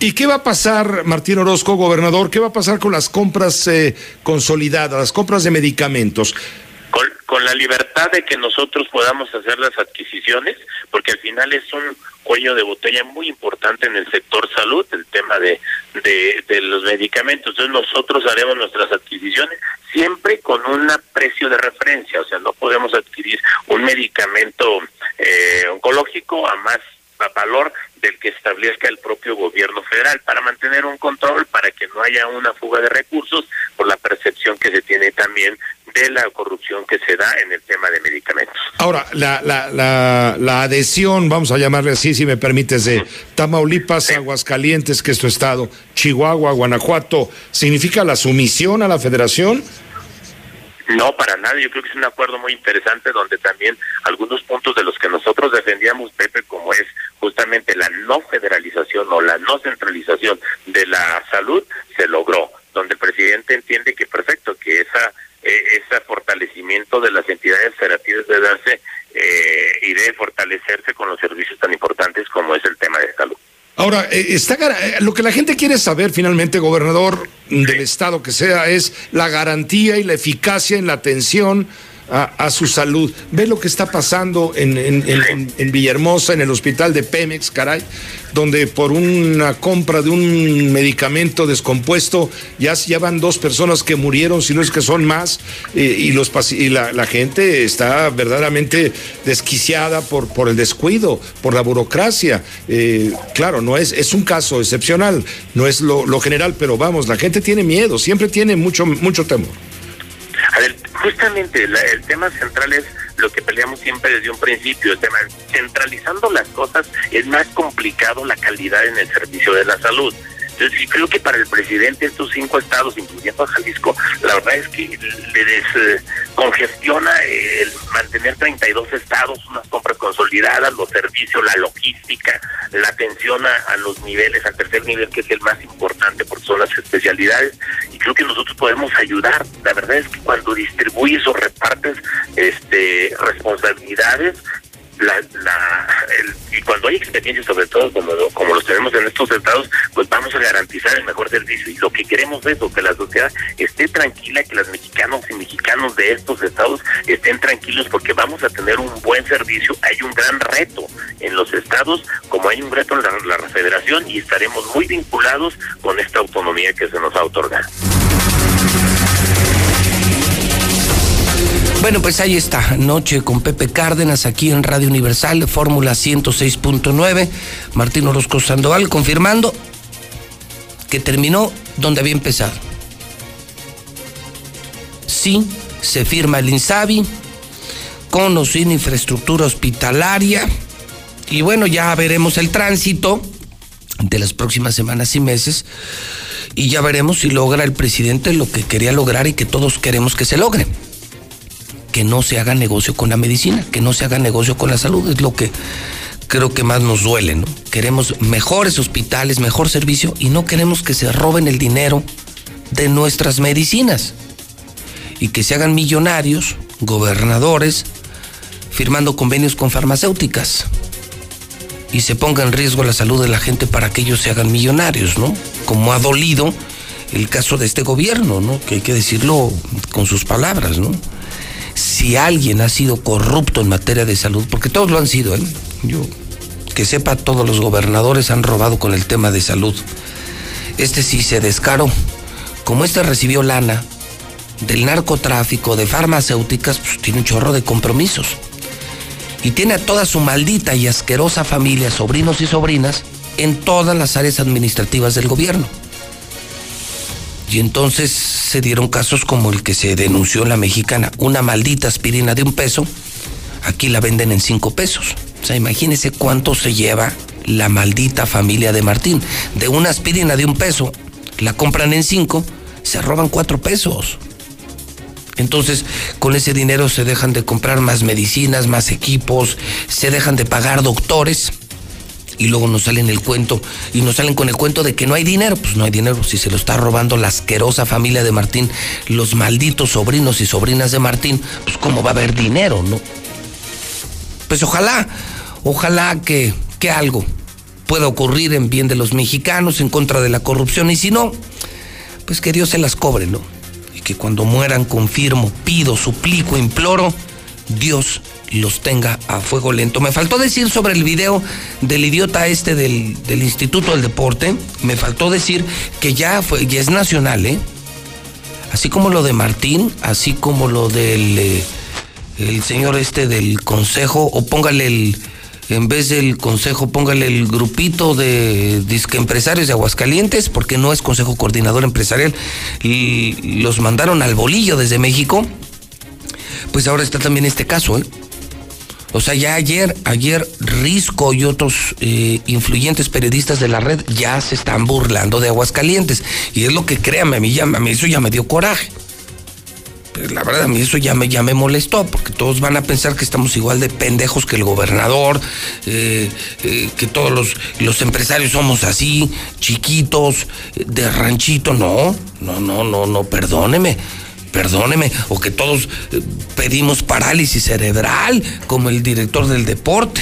¿Y qué va a pasar, Martín Orozco, gobernador? ¿Qué va a pasar con las compras eh, consolidadas, las compras de medicamentos? Con, la libertad de que nosotros podamos hacer las adquisiciones, porque al final es un cuello de botella muy importante en el sector salud, el tema de, de, los medicamentos. Entonces nosotros haremos nuestras adquisiciones siempre con un precio de referencia, o sea, no podemos adquirir un medicamento eh, oncológico a más valor del que establezca el propio gobierno federal para mantener un control, para que no haya una fuga de recursos por la percepción que se tiene también de la corrupción que se da en el tema de medicamentos. Ahora, la, la, la, la adhesión, vamos a llamarle así, si me permites, de Tamaulipas, Aguascalientes, que es tu estado, Chihuahua, Guanajuato, ¿significa la sumisión a la federación? No, para nada. Yo creo que es un acuerdo muy interesante donde también algunos puntos de los que nosotros defendíamos, Pepe, como es justamente la no federalización o la no centralización de la salud, se logró. Donde el presidente entiende que perfecto, que esa e, ese fortalecimiento de las entidades federativas debe darse eh, y debe fortalecerse con los servicios tan importantes como es el tema de salud. Ahora, eh, está, eh, lo que la gente quiere saber finalmente, gobernador del estado que sea, es la garantía y la eficacia en la atención a, su salud. Ve lo que está pasando en, en, Villahermosa, en el hospital de Pemex, caray, donde por una compra de un medicamento descompuesto ya, ya van dos personas que murieron, si no es que son más, y, los, y la, gente está verdaderamente desquiciada por, por el descuido, por la burocracia. Eh, claro, no es, es un caso excepcional, no es lo, lo general, pero vamos, la gente tiene miedo, siempre tiene mucho, mucho temor. Justamente el tema central es lo que peleamos siempre desde un principio, el tema centralizando las cosas es más complicado la calidad en el servicio de la salud. Entonces, creo que para el presidente estos cinco estados, incluyendo a Jalisco, la verdad es que le descongestiona el mantener 32 estados, unas compras consolidadas, los servicios, la logística, la atención a, los niveles, al tercer nivel, que es el más importante porque son las especialidades, y creo que nosotros podemos ayudar. La verdad es que cuando distribuyes o repartes este, responsabilidades, la, la y cuando hay experiencias sobre todo como, como los tenemos en estos estados, pues vamos a garantizar el mejor servicio. Y lo que queremos es que la sociedad esté tranquila, que los mexicanos y mexicanos de estos estados estén tranquilos porque vamos a tener un buen servicio. Hay un gran reto en los estados, como hay un reto en la, la federación, y estaremos muy vinculados con esta autonomía que se nos ha otorgado. Bueno, pues ahí está, noche con Pepe Cárdenas aquí en Radio Universal, Fórmula 106.9, Martín Orozco Sandoval confirmando que terminó donde había empezado. Sí, se firma el INSABI, con o sin infraestructura hospitalaria, y bueno, ya veremos el tránsito de las próximas semanas y meses, y ya veremos si logra el presidente lo que quería lograr y que todos queremos que se logre que no se haga negocio con la medicina, que no se haga negocio con la salud, es lo que creo que más nos duele, ¿no? Queremos mejores hospitales, mejor servicio y no queremos que se roben el dinero de nuestras medicinas y que se hagan millonarios, gobernadores, firmando convenios con farmacéuticas y se ponga en riesgo la salud de la gente para que ellos se hagan millonarios, ¿no? Como ha dolido el caso de este gobierno, ¿no? Que hay que decirlo con sus palabras, ¿no? Si alguien ha sido corrupto en materia de salud, porque todos lo han sido, ¿eh? yo que sepa, todos los gobernadores han robado con el tema de salud. Este sí se descaró. Como este recibió lana del narcotráfico, de farmacéuticas, pues tiene un chorro de compromisos. Y tiene a toda su maldita y asquerosa familia, sobrinos y sobrinas, en todas las áreas administrativas del gobierno. Y entonces se dieron casos como el que se denunció en la mexicana, una maldita aspirina de un peso, aquí la venden en cinco pesos. O sea, imagínense cuánto se lleva la maldita familia de Martín. De una aspirina de un peso, la compran en cinco, se roban cuatro pesos. Entonces, con ese dinero se dejan de comprar más medicinas, más equipos, se dejan de pagar doctores y luego nos salen el cuento y nos salen con el cuento de que no hay dinero. Pues no hay dinero si se lo está robando la asquerosa familia de Martín, los malditos sobrinos y sobrinas de Martín, pues cómo va a haber dinero, ¿no? Pues ojalá, ojalá que, que algo pueda ocurrir en bien de los mexicanos, en contra de la corrupción y si no, pues que Dios se las cobre, ¿no? Y que cuando mueran confirmo, pido, suplico, imploro, Dios los tenga a fuego lento. Me faltó decir sobre el video del idiota este del, Instituto del Deporte, me faltó decir que ya, fue, ya es nacional, ¿eh? Así como lo de Martín, así como lo del eh, el señor este del consejo, o póngale el, en vez del consejo, póngale el grupito de disque empresarios de Aguascalientes, porque no es consejo coordinador empresarial, y los mandaron al bolillo desde México. Pues ahora está también este caso, ¿eh? O sea, ya ayer, ayer Risco y otros eh, influyentes periodistas de la red ya se están burlando de Aguascalientes. Y es lo que créanme, a mí, ya, eso ya me dio coraje. Pero la verdad, a mí eso ya me, ya me molestó, porque todos van a pensar que estamos igual de pendejos que el gobernador, eh, eh, que todos los, los empresarios somos así, chiquitos, de ranchito. No, no, no, no, no, perdóneme perdóneme, o que todos eh, pedimos parálisis cerebral, como el director del deporte.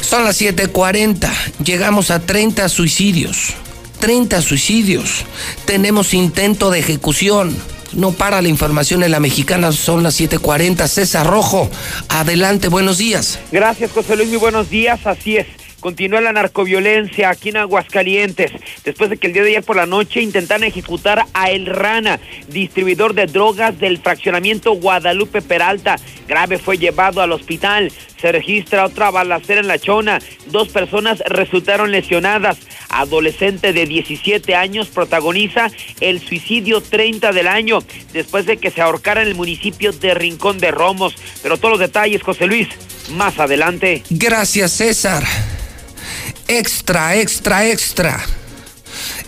Son las 7:40, llegamos a 30 suicidios. 30 suicidios. Tenemos intento de ejecución. No para la información en la mexicana, son las 7:40. César Rojo, adelante, buenos días. Gracias, José Luis, muy buenos días. Así es. Continúa la narcoviolencia aquí en Aguascalientes, después de que el día de ayer por la noche intentaron ejecutar a El Rana, distribuidor de drogas del fraccionamiento Guadalupe Peralta. Grave fue llevado al hospital. Se registra otra balacera en la chona. Dos personas resultaron lesionadas. Adolescente de 17 años protagoniza el suicidio 30 del año después de que se ahorcara en el municipio de Rincón de Romos. Pero todos los detalles, José Luis, más adelante. Gracias, César. Extra, extra, extra.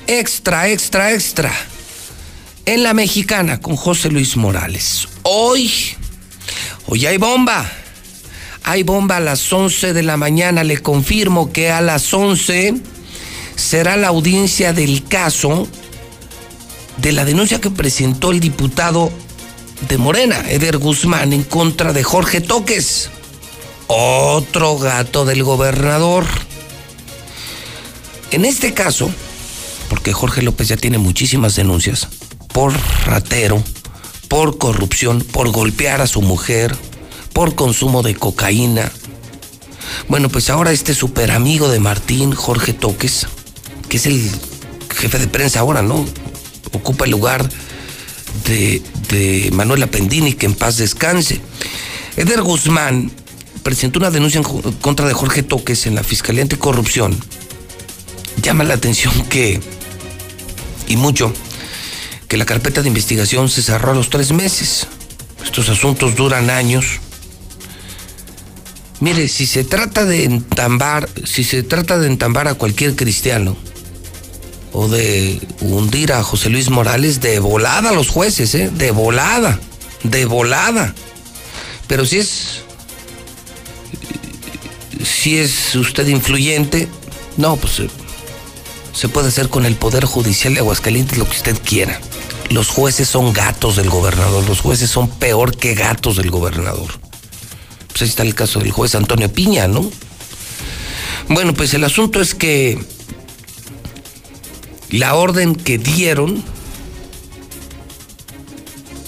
Extra, extra, extra. En la mexicana con José Luis Morales. Hoy, hoy hay bomba. Hay bomba a las 11 de la mañana. Le confirmo que a las 11 será la audiencia del caso de la denuncia que presentó el diputado de Morena, Eder Guzmán, en contra de Jorge Toques, otro gato del gobernador. En este caso, porque Jorge López ya tiene muchísimas denuncias por ratero, por corrupción, por golpear a su mujer, por consumo de cocaína. Bueno, pues ahora este super amigo de Martín, Jorge Toques, que es el jefe de prensa ahora, ¿no? Ocupa el lugar de, de Manuel que en paz descanse. Eder Guzmán presentó una denuncia en contra de Jorge Toques en la Fiscalía Anticorrupción llama la atención que, y mucho, que la carpeta de investigación se cerró a los tres meses. Estos asuntos duran años. Mire, si se trata de entambar, si se trata de entambar a cualquier cristiano o de hundir a José Luis Morales, de volada a los jueces, ¿eh? de volada, de volada. Pero si es, si es usted influyente, no, pues se puede hacer con el Poder Judicial de Aguascalientes lo que usted quiera. Los jueces son gatos del gobernador, los jueces son peor que gatos del gobernador. Pues ahí está el caso del juez Antonio Piña, ¿no? Bueno, pues el asunto es que la orden que dieron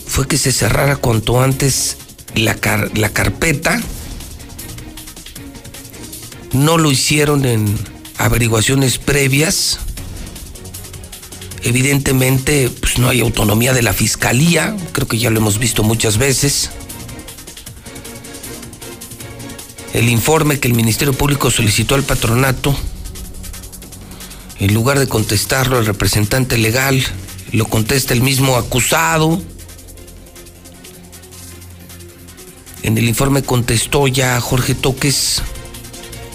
fue que se cerrara cuanto antes la, la carpeta. No lo hicieron en averiguaciones previas. Evidentemente, pues no hay autonomía de la fiscalía, creo que ya lo hemos visto muchas veces. El informe que el Ministerio Público solicitó al patronato, en lugar de contestarlo al representante legal, lo contesta el mismo acusado. En el informe contestó ya Jorge Toques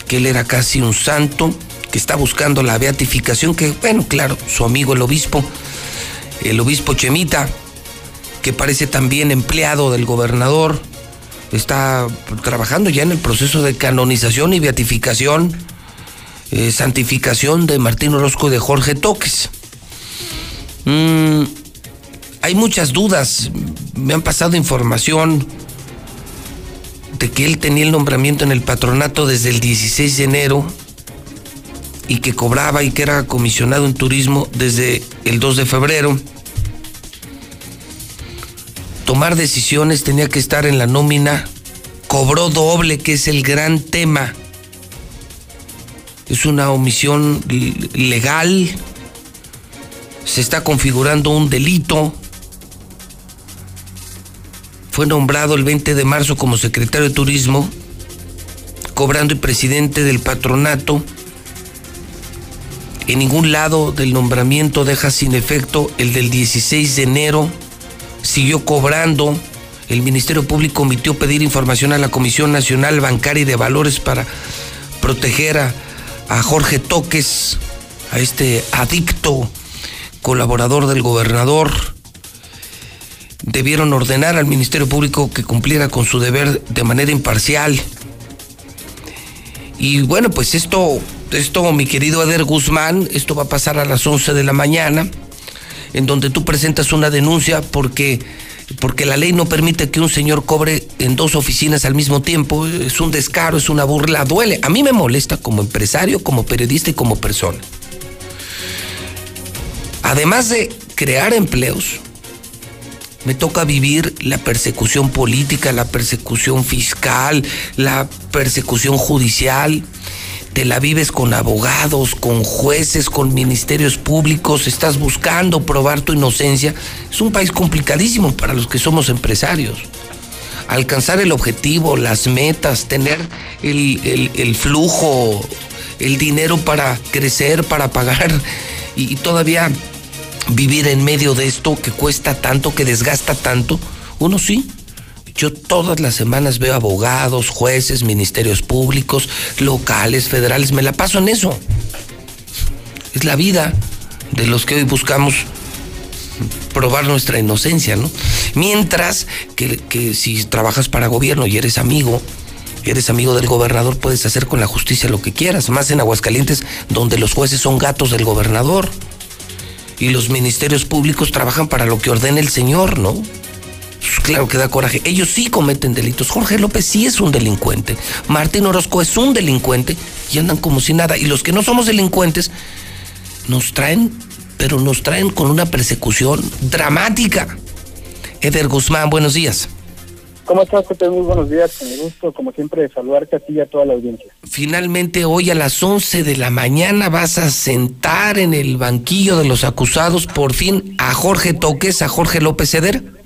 que él era casi un santo que está buscando la beatificación, que bueno, claro, su amigo el obispo, el obispo Chemita, que parece también empleado del gobernador, está trabajando ya en el proceso de canonización y beatificación, eh, santificación de Martín Orozco y de Jorge Toques. Mm, hay muchas dudas, me han pasado información de que él tenía el nombramiento en el patronato desde el 16 de enero y que cobraba y que era comisionado en turismo desde el 2 de febrero. Tomar decisiones tenía que estar en la nómina. Cobró doble, que es el gran tema. Es una omisión legal. Se está configurando un delito. Fue nombrado el 20 de marzo como secretario de Turismo, cobrando y presidente del patronato en ningún lado del nombramiento deja sin efecto el del 16 de enero. Siguió cobrando. El Ministerio Público omitió pedir información a la Comisión Nacional Bancaria y de Valores para proteger a, a Jorge Toques, a este adicto colaborador del gobernador. Debieron ordenar al Ministerio Público que cumpliera con su deber de manera imparcial. Y bueno, pues esto esto, mi querido Eder Guzmán, esto va a pasar a las 11 de la mañana, en donde tú presentas una denuncia porque, porque la ley no permite que un señor cobre en dos oficinas al mismo tiempo. Es un descaro, es una burla, duele. A mí me molesta como empresario, como periodista y como persona. Además de crear empleos, Me toca vivir la persecución política, la persecución fiscal, la persecución judicial. Te la vives con abogados, con jueces, con ministerios públicos, estás buscando probar tu inocencia. Es un país complicadísimo para los que somos empresarios. Alcanzar el objetivo, las metas, tener el, flujo, el dinero para crecer, para pagar y todavía vivir en medio de esto que cuesta tanto, que desgasta tanto? Uno sí. Yo todas las semanas veo abogados, jueces, ministerios públicos, locales, federales, me la paso en eso. Es la vida de los que hoy buscamos probar nuestra inocencia, ¿no? Mientras que, si trabajas para gobierno y eres amigo, eres amigo del gobernador, puedes hacer con la justicia lo que quieras, más en Aguascalientes, donde los jueces son gatos del gobernador y los ministerios públicos trabajan para lo que ordena el Señor, ¿no? Pues claro que da coraje. Ellos sí cometen delitos. Jorge López sí es un delincuente. Martín Orozco es un delincuente y andan como si nada. Y los que no somos delincuentes nos traen, pero nos traen con una persecución dramática. Eder Guzmán, buenos días. ¿Cómo estás, Pepe? Muy buenos días. Con gusto, como siempre, de saludarte a ti y a toda la audiencia. Finalmente, hoy a las 11 de la mañana vas a sentar en el banquillo de los acusados por fin a Jorge Toques, a Jorge López Ceder.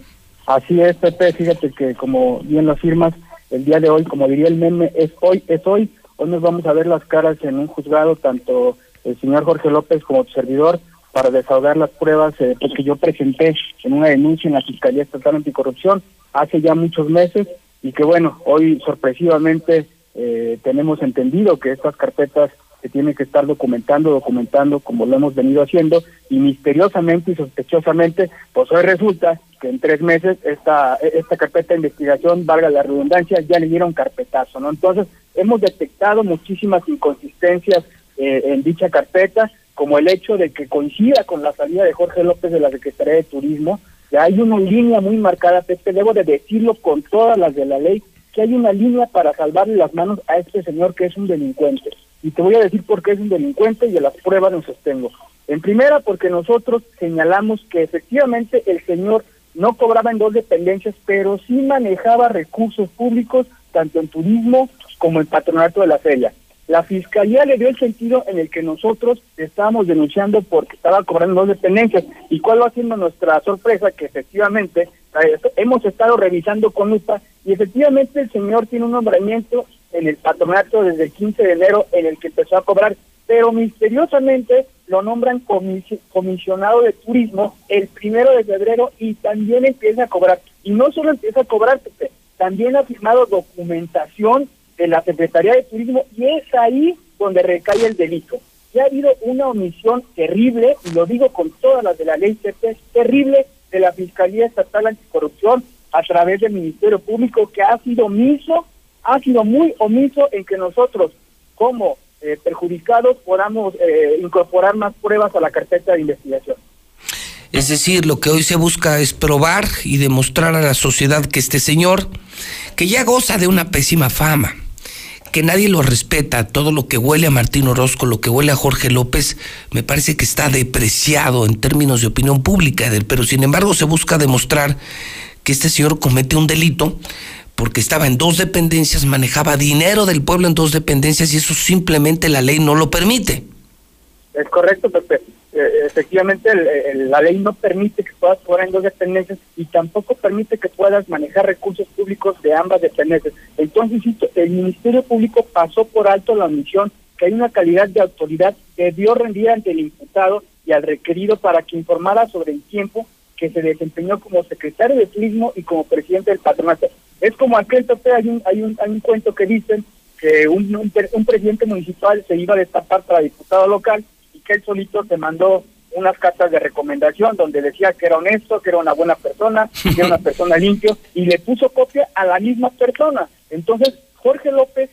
Así es, Pepe. Fíjate que, como bien lo afirmas, el día de hoy, como diría el meme, es hoy, es hoy. Hoy nos vamos a ver las caras en un juzgado, tanto el señor Jorge López como tu servidor, para desahogar las pruebas eh, pues, que yo presenté en una denuncia en la Fiscalía Estatal Anticorrupción hace ya muchos meses y que bueno, hoy sorpresivamente eh, tenemos entendido que estas carpetas se tienen que estar documentando, documentando como lo hemos venido haciendo y misteriosamente y sospechosamente, pues hoy resulta que en tres meses esta, esta carpeta de investigación, valga la redundancia, ya le dieron carpetazo, ¿no? Entonces, hemos detectado muchísimas inconsistencias eh, en dicha carpeta, como el hecho de que coincida con la salida de Jorge López de la Secretaría de Turismo, hay una línea muy marcada, Pepe, debo de decirlo con todas las de la ley, que hay una línea para salvarle las manos a este señor que es un delincuente. Y te voy a decir por qué es un delincuente y de las pruebas nos sostengo. En primera, porque nosotros señalamos que efectivamente el señor no cobraba en dos dependencias, pero sí manejaba recursos públicos, tanto en turismo como en patronato de la feria. La fiscalía le dio el sentido en el que nosotros estábamos denunciando porque estaba cobrando dos dependencias. ¿Y cuál va siendo nuestra sorpresa? Que efectivamente eh, hemos estado revisando con lupa y efectivamente el señor tiene un nombramiento en el patronato desde el 15 de enero en el que empezó a cobrar, pero misteriosamente lo nombran comisionado de turismo el primero de febrero y también empieza a cobrar. Y no solo empieza a cobrar, también ha firmado documentación de la Secretaría de Turismo y es ahí donde recae el delito. Ya ha habido una omisión terrible, y lo digo con todas las de la ley CP, terrible de la Fiscalía Estatal Anticorrupción a través del Ministerio Público que ha sido omiso, ha sido muy omiso en que nosotros como eh, perjudicados podamos eh, incorporar más pruebas a la carpeta de investigación. Es decir, lo que hoy se busca es probar y demostrar a la sociedad que este señor, que ya goza de una pésima fama, que nadie lo respeta, todo lo que huele a Martín Orozco, lo que huele a Jorge López, me parece que está depreciado en términos de opinión pública, pero sin embargo se busca demostrar que este señor comete un delito porque estaba en dos dependencias, manejaba dinero del pueblo en dos dependencias y eso simplemente la ley no lo permite. Es correcto, Pepe. Eh, efectivamente la ley no permite que puedas cobrar en dos dependencias y tampoco permite que puedas manejar recursos públicos de ambas dependencias. Entonces, el Ministerio Público pasó por alto la omisión que hay una calidad de autoridad que debió rendir ante el imputado y al requerido para que informara sobre el tiempo que se desempeñó como secretario de turismo y como presidente del patronato. Es como aquel tope, hay un, hay un, hay un cuento que dicen que un, un presidente municipal se iba a destapar para diputado local que él solito te mandó unas cartas de recomendación donde decía que era honesto, que era una buena persona, que era una persona limpio, y le puso copia a la misma persona. Entonces, Jorge López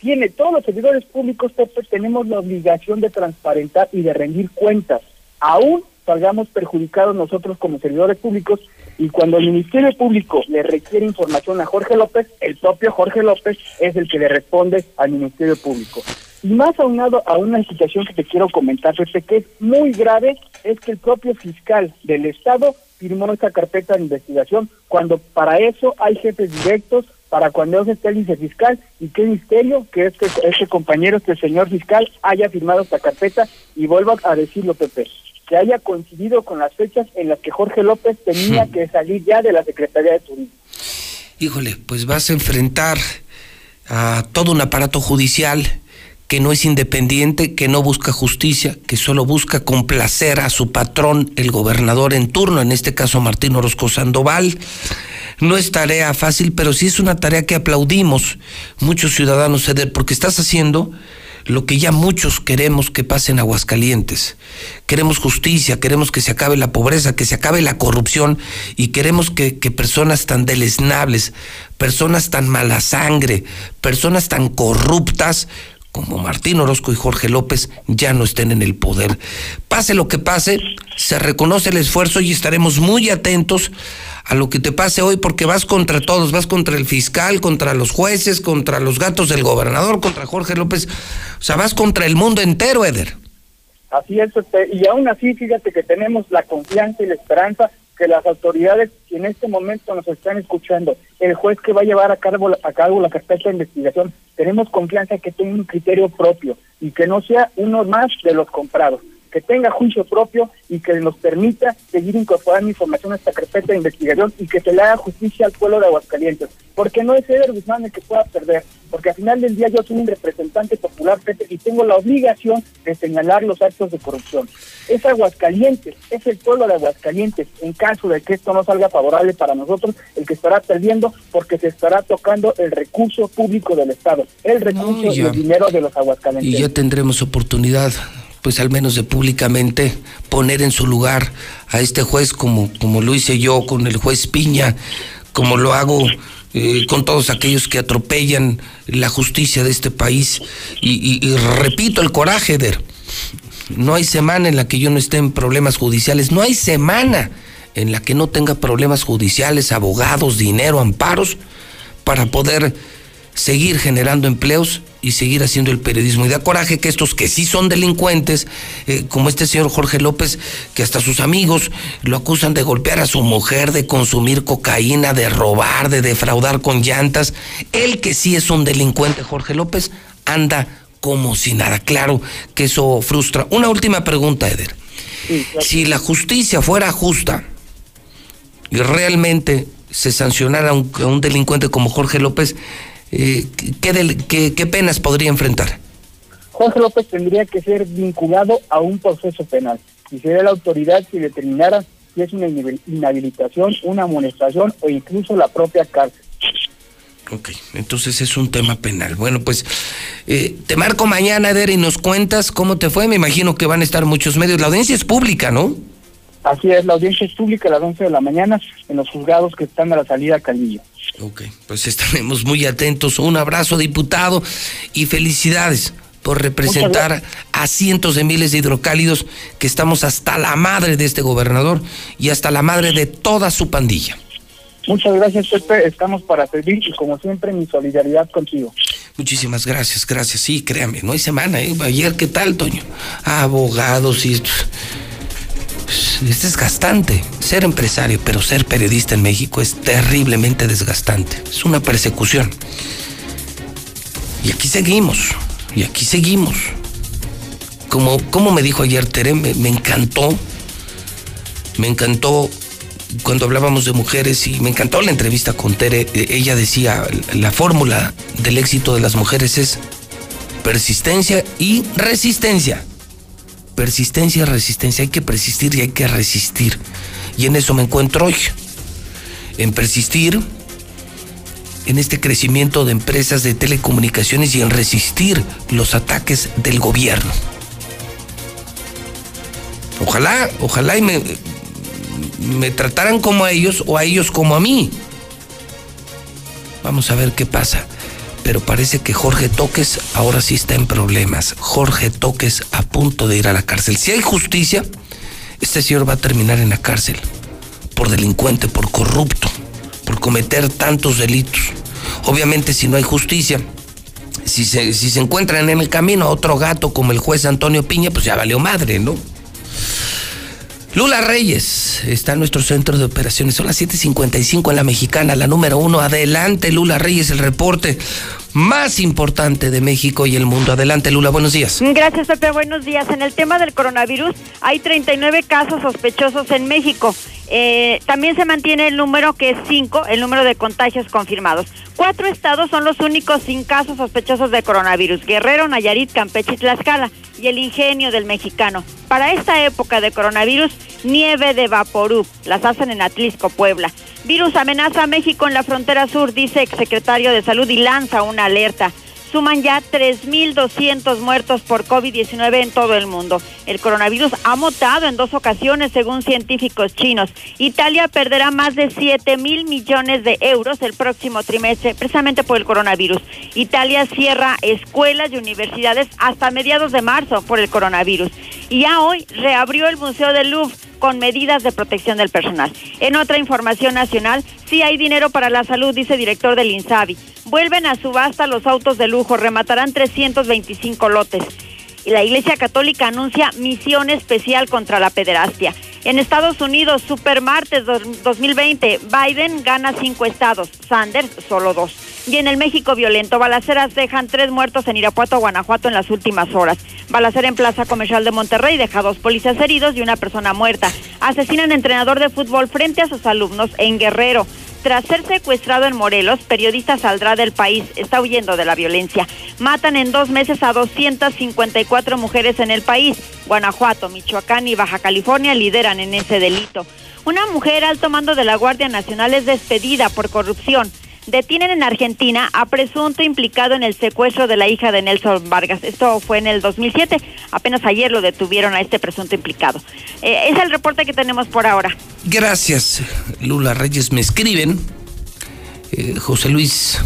tiene, todos los servidores públicos, tenemos la obligación de transparentar y de rendir cuentas. Aún salgamos perjudicados nosotros como servidores públicos, y cuando el Ministerio Público le requiere información a Jorge López, el propio Jorge López es el que le responde al Ministerio Público. Y más aunado a una situación que te quiero comentar, Pepe, que es muy grave, es que el propio fiscal del Estado firmó esta carpeta de investigación cuando para eso hay jefes directos, para cuando se esté el vicefiscal, y qué misterio que este, este compañero, este señor fiscal, haya firmado esta carpeta, y vuelvo a decirlo, Pepe, que haya coincidido con las fechas en las que Jorge López tenía hmm. que salir ya de la Secretaría de Turismo. Híjole, pues vas a enfrentar a todo un aparato judicial que no es independiente, que no busca justicia, que solo busca complacer a su patrón, el gobernador en turno, en este caso Martín Orozco Sandoval. No es tarea fácil, pero sí es una tarea que aplaudimos muchos ciudadanos, porque estás haciendo lo que ya muchos queremos que pase en Aguascalientes. Queremos justicia, queremos que se acabe la pobreza, que se acabe la corrupción y queremos que, que personas tan deleznables, personas tan mala sangre, personas tan corruptas como Martín Orozco y Jorge López ya no estén en el poder. Pase lo que pase, se reconoce el esfuerzo y estaremos muy atentos a lo que te pase hoy porque vas contra todos, vas contra el fiscal, contra los jueces, contra los gatos del gobernador, contra Jorge López, o sea, vas contra el mundo entero, Eder. Así es, este, y aún así, fíjate que tenemos la confianza y la esperanza que las autoridades que en este momento nos están escuchando, el juez que va a llevar a cabo, a cabo la carpeta de investigación, tenemos confianza que tenga un criterio propio y que no sea uno más de los comprados que tenga juicio propio y que nos permita seguir incorporando información a esta carpeta de investigación y que se le haga justicia al pueblo de Aguascalientes. Porque no es Eder Guzmán el que pueda perder, porque al final del día yo soy un representante popular y tengo la obligación de señalar los actos de corrupción. Es Aguascalientes, es el pueblo de Aguascalientes, en caso de que esto no salga favorable para nosotros, el que estará perdiendo porque se estará tocando el recurso público del Estado, el recurso y el dinero de los aguascalientes. Y ya tendremos oportunidad pues al menos de públicamente poner en su lugar a este juez como, como lo hice yo con el juez Piña, como lo hago eh, con todos aquellos que atropellan la justicia de este país. Y, repito, el coraje, de No hay semana en la que yo no esté en problemas judiciales, no hay semana en la que no tenga problemas judiciales, abogados, dinero, amparos, para poder seguir generando empleos y seguir haciendo el periodismo. Y da coraje que estos que sí son delincuentes, eh, como este señor Jorge López, que hasta sus amigos lo acusan de golpear a su mujer, de consumir cocaína, de robar, de defraudar con llantas. Él que sí es un delincuente, Jorge López, anda como si nada. Claro que eso frustra. Una última pregunta, Eder. Si la justicia fuera justa y realmente se sancionara a un delincuente como Jorge López, eh, ¿qué, qué, penas podría enfrentar? Jorge López tendría que ser vinculado a un proceso penal y sería la autoridad que determinara si es una inhabilitación, una amonestación o incluso la propia cárcel. Ok, entonces es un tema penal. Bueno, pues eh, te marco mañana, Eder, y nos cuentas cómo te fue. Me imagino que van a estar muchos medios. La audiencia es pública, ¿no? Así es, la audiencia es pública a las 11 de la mañana en los juzgados que están a la salida a Calvillo. Ok, pues estaremos muy atentos. Un abrazo, diputado, y felicidades por representar a cientos de miles de hidrocálidos que estamos hasta la madre de este gobernador y hasta la madre de toda su pandilla. Muchas gracias, Pepe. Estamos para servir y como siempre mi solidaridad contigo. Muchísimas gracias, gracias. Sí, créame, no hay semana. ¿eh? Ayer, ¿qué tal, Toño? Abogados y es desgastante ser empresario, pero ser periodista en México es terriblemente desgastante. Es una persecución. Y aquí seguimos, y aquí seguimos. Como, como me dijo ayer Tere, me, encantó, me encantó cuando hablábamos de mujeres y me encantó la entrevista con Tere. Ella decía, la fórmula del éxito de las mujeres es persistencia y resistencia persistencia resistencia. Hay que persistir y hay que resistir. Y en eso me encuentro hoy. En persistir, en este crecimiento de empresas de telecomunicaciones y en resistir los ataques del gobierno. Ojalá, ojalá y me, me trataran como a ellos o a ellos como a mí. Vamos a ver qué pasa pero parece que Jorge Toques ahora sí está en problemas. Jorge Toques a punto de ir a la cárcel. Si hay justicia, este señor va a terminar en la cárcel por delincuente, por corrupto, por cometer tantos delitos. Obviamente si no hay justicia, si se, si se encuentran en el camino a otro gato como el juez Antonio Piña, pues ya valió madre, ¿no? Lula Reyes está en nuestro centro de operaciones. Son las 7:55 en la mexicana, la número uno. Adelante, Lula Reyes, el reporte más importante de México y el mundo. Adelante, Lula, buenos días. Gracias, Pepe, buenos días. En el tema del coronavirus, hay 39 casos sospechosos en México. Eh, también se mantiene el número que es 5, el número de contagios confirmados. Cuatro estados son los únicos sin casos sospechosos de coronavirus. Guerrero, Nayarit, Campeche y Tlaxcala. Y el ingenio del mexicano. Para esta época de coronavirus, nieve de Vaporú. Las hacen en Atlisco, Puebla. Virus amenaza a México en la frontera sur, dice exsecretario de Salud y lanza una alerta. Suman ya 3.200 muertos por COVID-19 en todo el mundo. El coronavirus ha mutado en dos ocasiones, según científicos chinos. Italia perderá más de 7 mil millones de euros el próximo trimestre, precisamente por el coronavirus. Italia cierra escuelas y universidades hasta mediados de marzo por el coronavirus. Y ya hoy reabrió el Museo del Louvre con medidas de protección del personal. En otra información nacional, sí hay dinero para la salud, dice director del INSABI. Vuelven a subasta los autos de lujo, rematarán 325 lotes. Y la Iglesia Católica anuncia misión especial contra la pederastia. En Estados Unidos, Supermartes 2020, Biden gana cinco estados, Sanders solo dos. Y en el México violento, balaceras dejan tres muertos en Irapuato, Guanajuato en las últimas horas. Balacera en Plaza Comercial de Monterrey deja dos policías heridos y una persona muerta. Asesinan entrenador de fútbol frente a sus alumnos en Guerrero. Tras ser secuestrado en Morelos, periodista saldrá del país, está huyendo de la violencia. Matan en dos meses a 254 mujeres en el país. Guanajuato, Michoacán y Baja California lideran en ese delito. Una mujer alto mando de la Guardia Nacional es despedida por corrupción. Detienen en Argentina a presunto implicado en el secuestro de la hija de Nelson Vargas. Esto fue en el 2007. Apenas ayer lo detuvieron a este presunto implicado. Eh, es el reporte que tenemos por ahora. Gracias, Lula Reyes. Me escriben, eh, José Luis.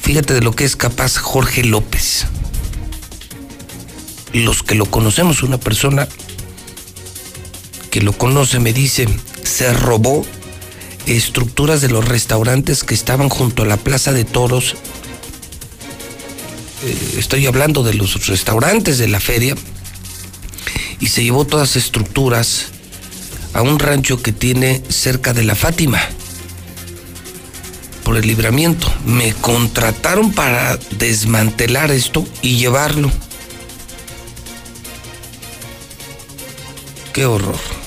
Fíjate de lo que es capaz Jorge López. Los que lo conocemos, una persona que lo conoce me dice, se robó estructuras de los restaurantes que estaban junto a la Plaza de Toros. Eh, estoy hablando de los restaurantes de la feria. Y se llevó todas las estructuras a un rancho que tiene cerca de la Fátima. Por el libramiento. Me contrataron para desmantelar esto y llevarlo. Qué horror.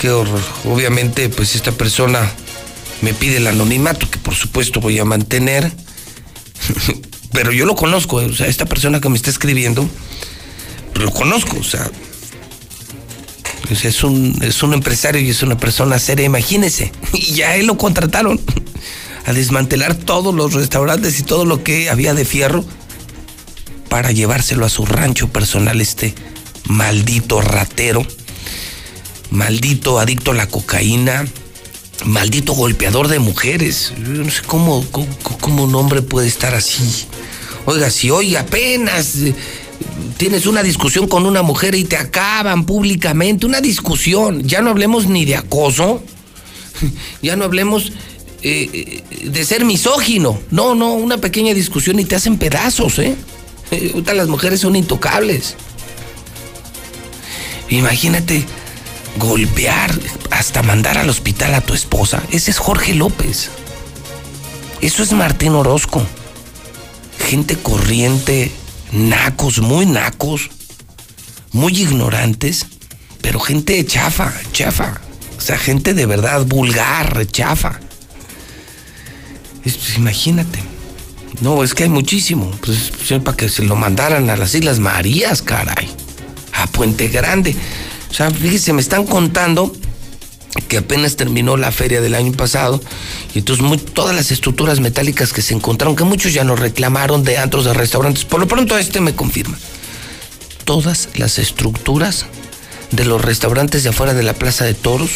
Qué horror. Obviamente, pues esta persona me pide el anonimato, que por supuesto voy a mantener. Pero yo lo conozco, o sea, esta persona que me está escribiendo, lo conozco, o sea, es un, es un empresario y es una persona seria, imagínese. Y ya él lo contrataron a desmantelar todos los restaurantes y todo lo que había de fierro para llevárselo a su rancho personal, este maldito ratero maldito adicto a la cocaína, maldito golpeador de mujeres. No sé cómo, cómo, un hombre puede estar así. Oiga, si hoy apenas eh, tienes una discusión con una mujer y te acaban públicamente, una discusión, ya no hablemos ni de acoso, ya no hablemos eh, de ser misógino, no, no, una pequeña discusión y te hacen pedazos, ¿eh? Ahorita las mujeres son intocables. Imagínate golpear, hasta mandar al hospital a tu esposa. Ese es Jorge López. Eso es Martín Orozco. Gente corriente, nacos, muy nacos, muy ignorantes, pero gente chafa, chafa. O sea, gente de verdad vulgar, chafa. Pues, imagínate. No, es que hay muchísimo. Pues para que se lo mandaran a las Islas Marías, caray. A Puente Grande. O sea, fíjese, me están contando que apenas terminó la feria del año pasado y entonces todas las estructuras metálicas que se encontraron, que muchos ya nos reclamaron de antros, de restaurantes, por lo pronto este me confirma. Todas las estructuras de los restaurantes de afuera de la Plaza de Toros,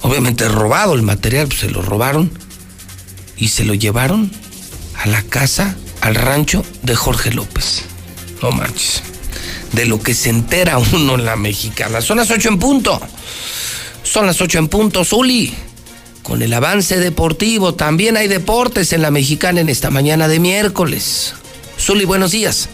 obviamente robado el material, pues se lo robaron y se lo llevaron a la casa, al rancho de Jorge López. No manches de lo que se entera uno en la mexicana. Son las ocho en punto. Son las ocho en punto, Zuli. con el avance deportivo. También hay deportes en la mexicana en esta mañana de miércoles. Zuli, buenos días.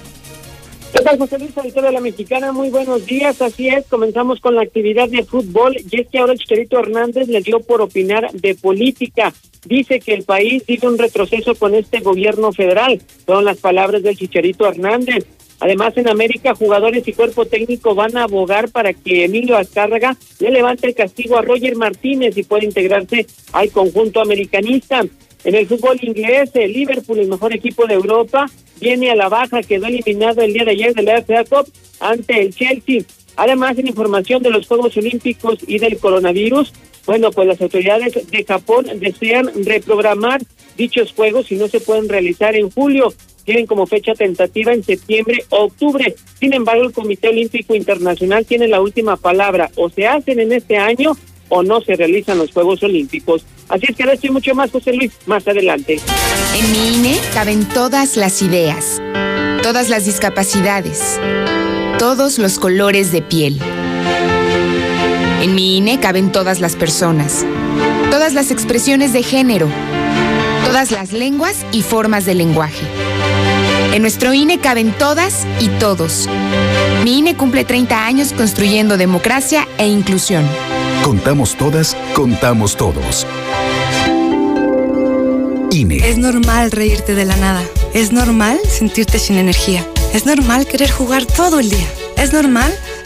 ¿Qué tal, José Luis, auditor de la Mexicana? Muy buenos días. Así es, comenzamos con la actividad de fútbol y es que ahora el Chicharito Hernández le dio por opinar de política. Dice que el país vive un retroceso con este gobierno federal. Son las palabras del Chicharito Hernández. Además, en América, jugadores y cuerpo técnico van a abogar para que Emilio Azcárraga le levante el castigo a Roger Martínez y pueda integrarse al conjunto americanista. En el fútbol inglés, el Liverpool, el mejor equipo de Europa, viene a la baja, quedó eliminado el día de ayer de la FA Cup ante el Chelsea. Además, en información de los Juegos Olímpicos y del coronavirus, bueno, pues las autoridades de Japón desean reprogramar dichos Juegos y no se pueden realizar en julio tienen como fecha tentativa en septiembre o octubre. Sin embargo, el Comité Olímpico Internacional tiene la última palabra. O se hacen en este año o no se realizan los Juegos Olímpicos. Así es que ahora estoy mucho más, José Luis, más adelante. En mi INE caben todas las ideas, todas las discapacidades, todos los colores de piel. En mi INE caben todas las personas, todas las expresiones de género, todas las lenguas y formas de lenguaje. En nuestro INE caben todas y todos. Mi INE cumple 30 años construyendo democracia e inclusión. Contamos todas, contamos todos. INE. Es normal reírte de la nada. Es normal sentirte sin energía. Es normal querer jugar todo el día. Es normal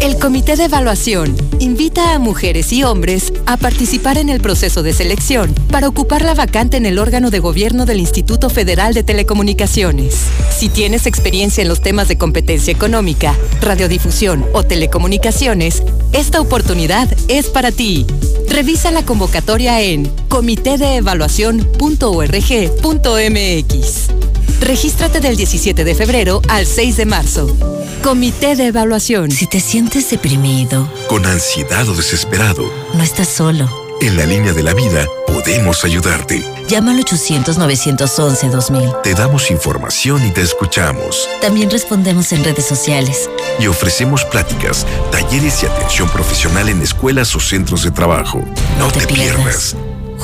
El Comité de Evaluación invita a mujeres y hombres a participar en el proceso de selección para ocupar la vacante en el órgano de gobierno del Instituto Federal de Telecomunicaciones. Si tienes experiencia en los temas de competencia económica, radiodifusión o telecomunicaciones, esta oportunidad es para ti. Revisa la convocatoria en comitedeevaluación.org.mx. Regístrate del 17 de febrero al 6 de marzo. Comité de Evaluación. Si te sientes deprimido, con ansiedad o desesperado, no estás solo. En la línea de la vida podemos ayudarte. Llama al 800-911-2000. Te damos información y te escuchamos. También respondemos en redes sociales. Y ofrecemos pláticas, talleres y atención profesional en escuelas o centros de trabajo. No, te, pierdas.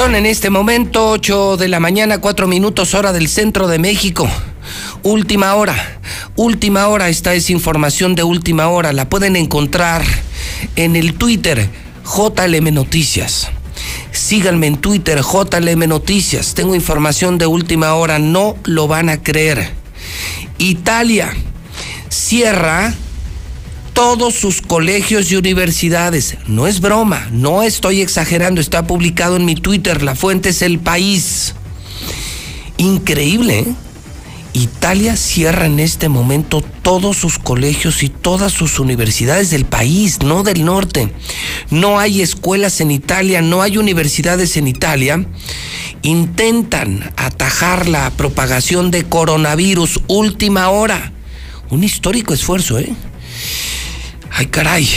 Son en este momento 8 de la mañana, 4 minutos hora del centro de México. Última hora, última hora, esta es información de última hora, la pueden encontrar en el Twitter JLM Noticias. Síganme en Twitter JLM Noticias, tengo información de última hora, no lo van a creer. Italia cierra todos sus colegios y universidades. No es broma, no estoy exagerando, está publicado en mi Twitter, la fuente es el país. Increíble, ¿eh? Italia cierra en este momento todos sus colegios y todas sus universidades del país, no del norte. No hay escuelas en Italia, no hay universidades en Italia. Intentan atajar la propagación de coronavirus última hora. Un histórico esfuerzo, ¿eh? Ay, caray.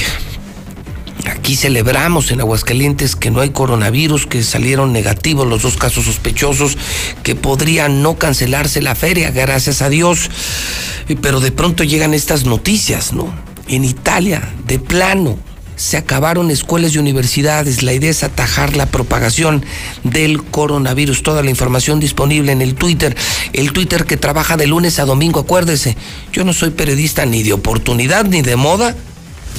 Aquí celebramos en Aguascalientes que no hay coronavirus, que salieron negativos los dos casos sospechosos, que podría no cancelarse la feria, gracias a Dios. Pero de pronto llegan estas noticias, ¿no? En Italia, de plano, se acabaron escuelas y universidades. La idea es atajar la propagación del coronavirus. Toda la información disponible en el Twitter. El Twitter que trabaja de lunes a domingo. Acuérdese, yo no soy periodista ni de oportunidad, ni de moda,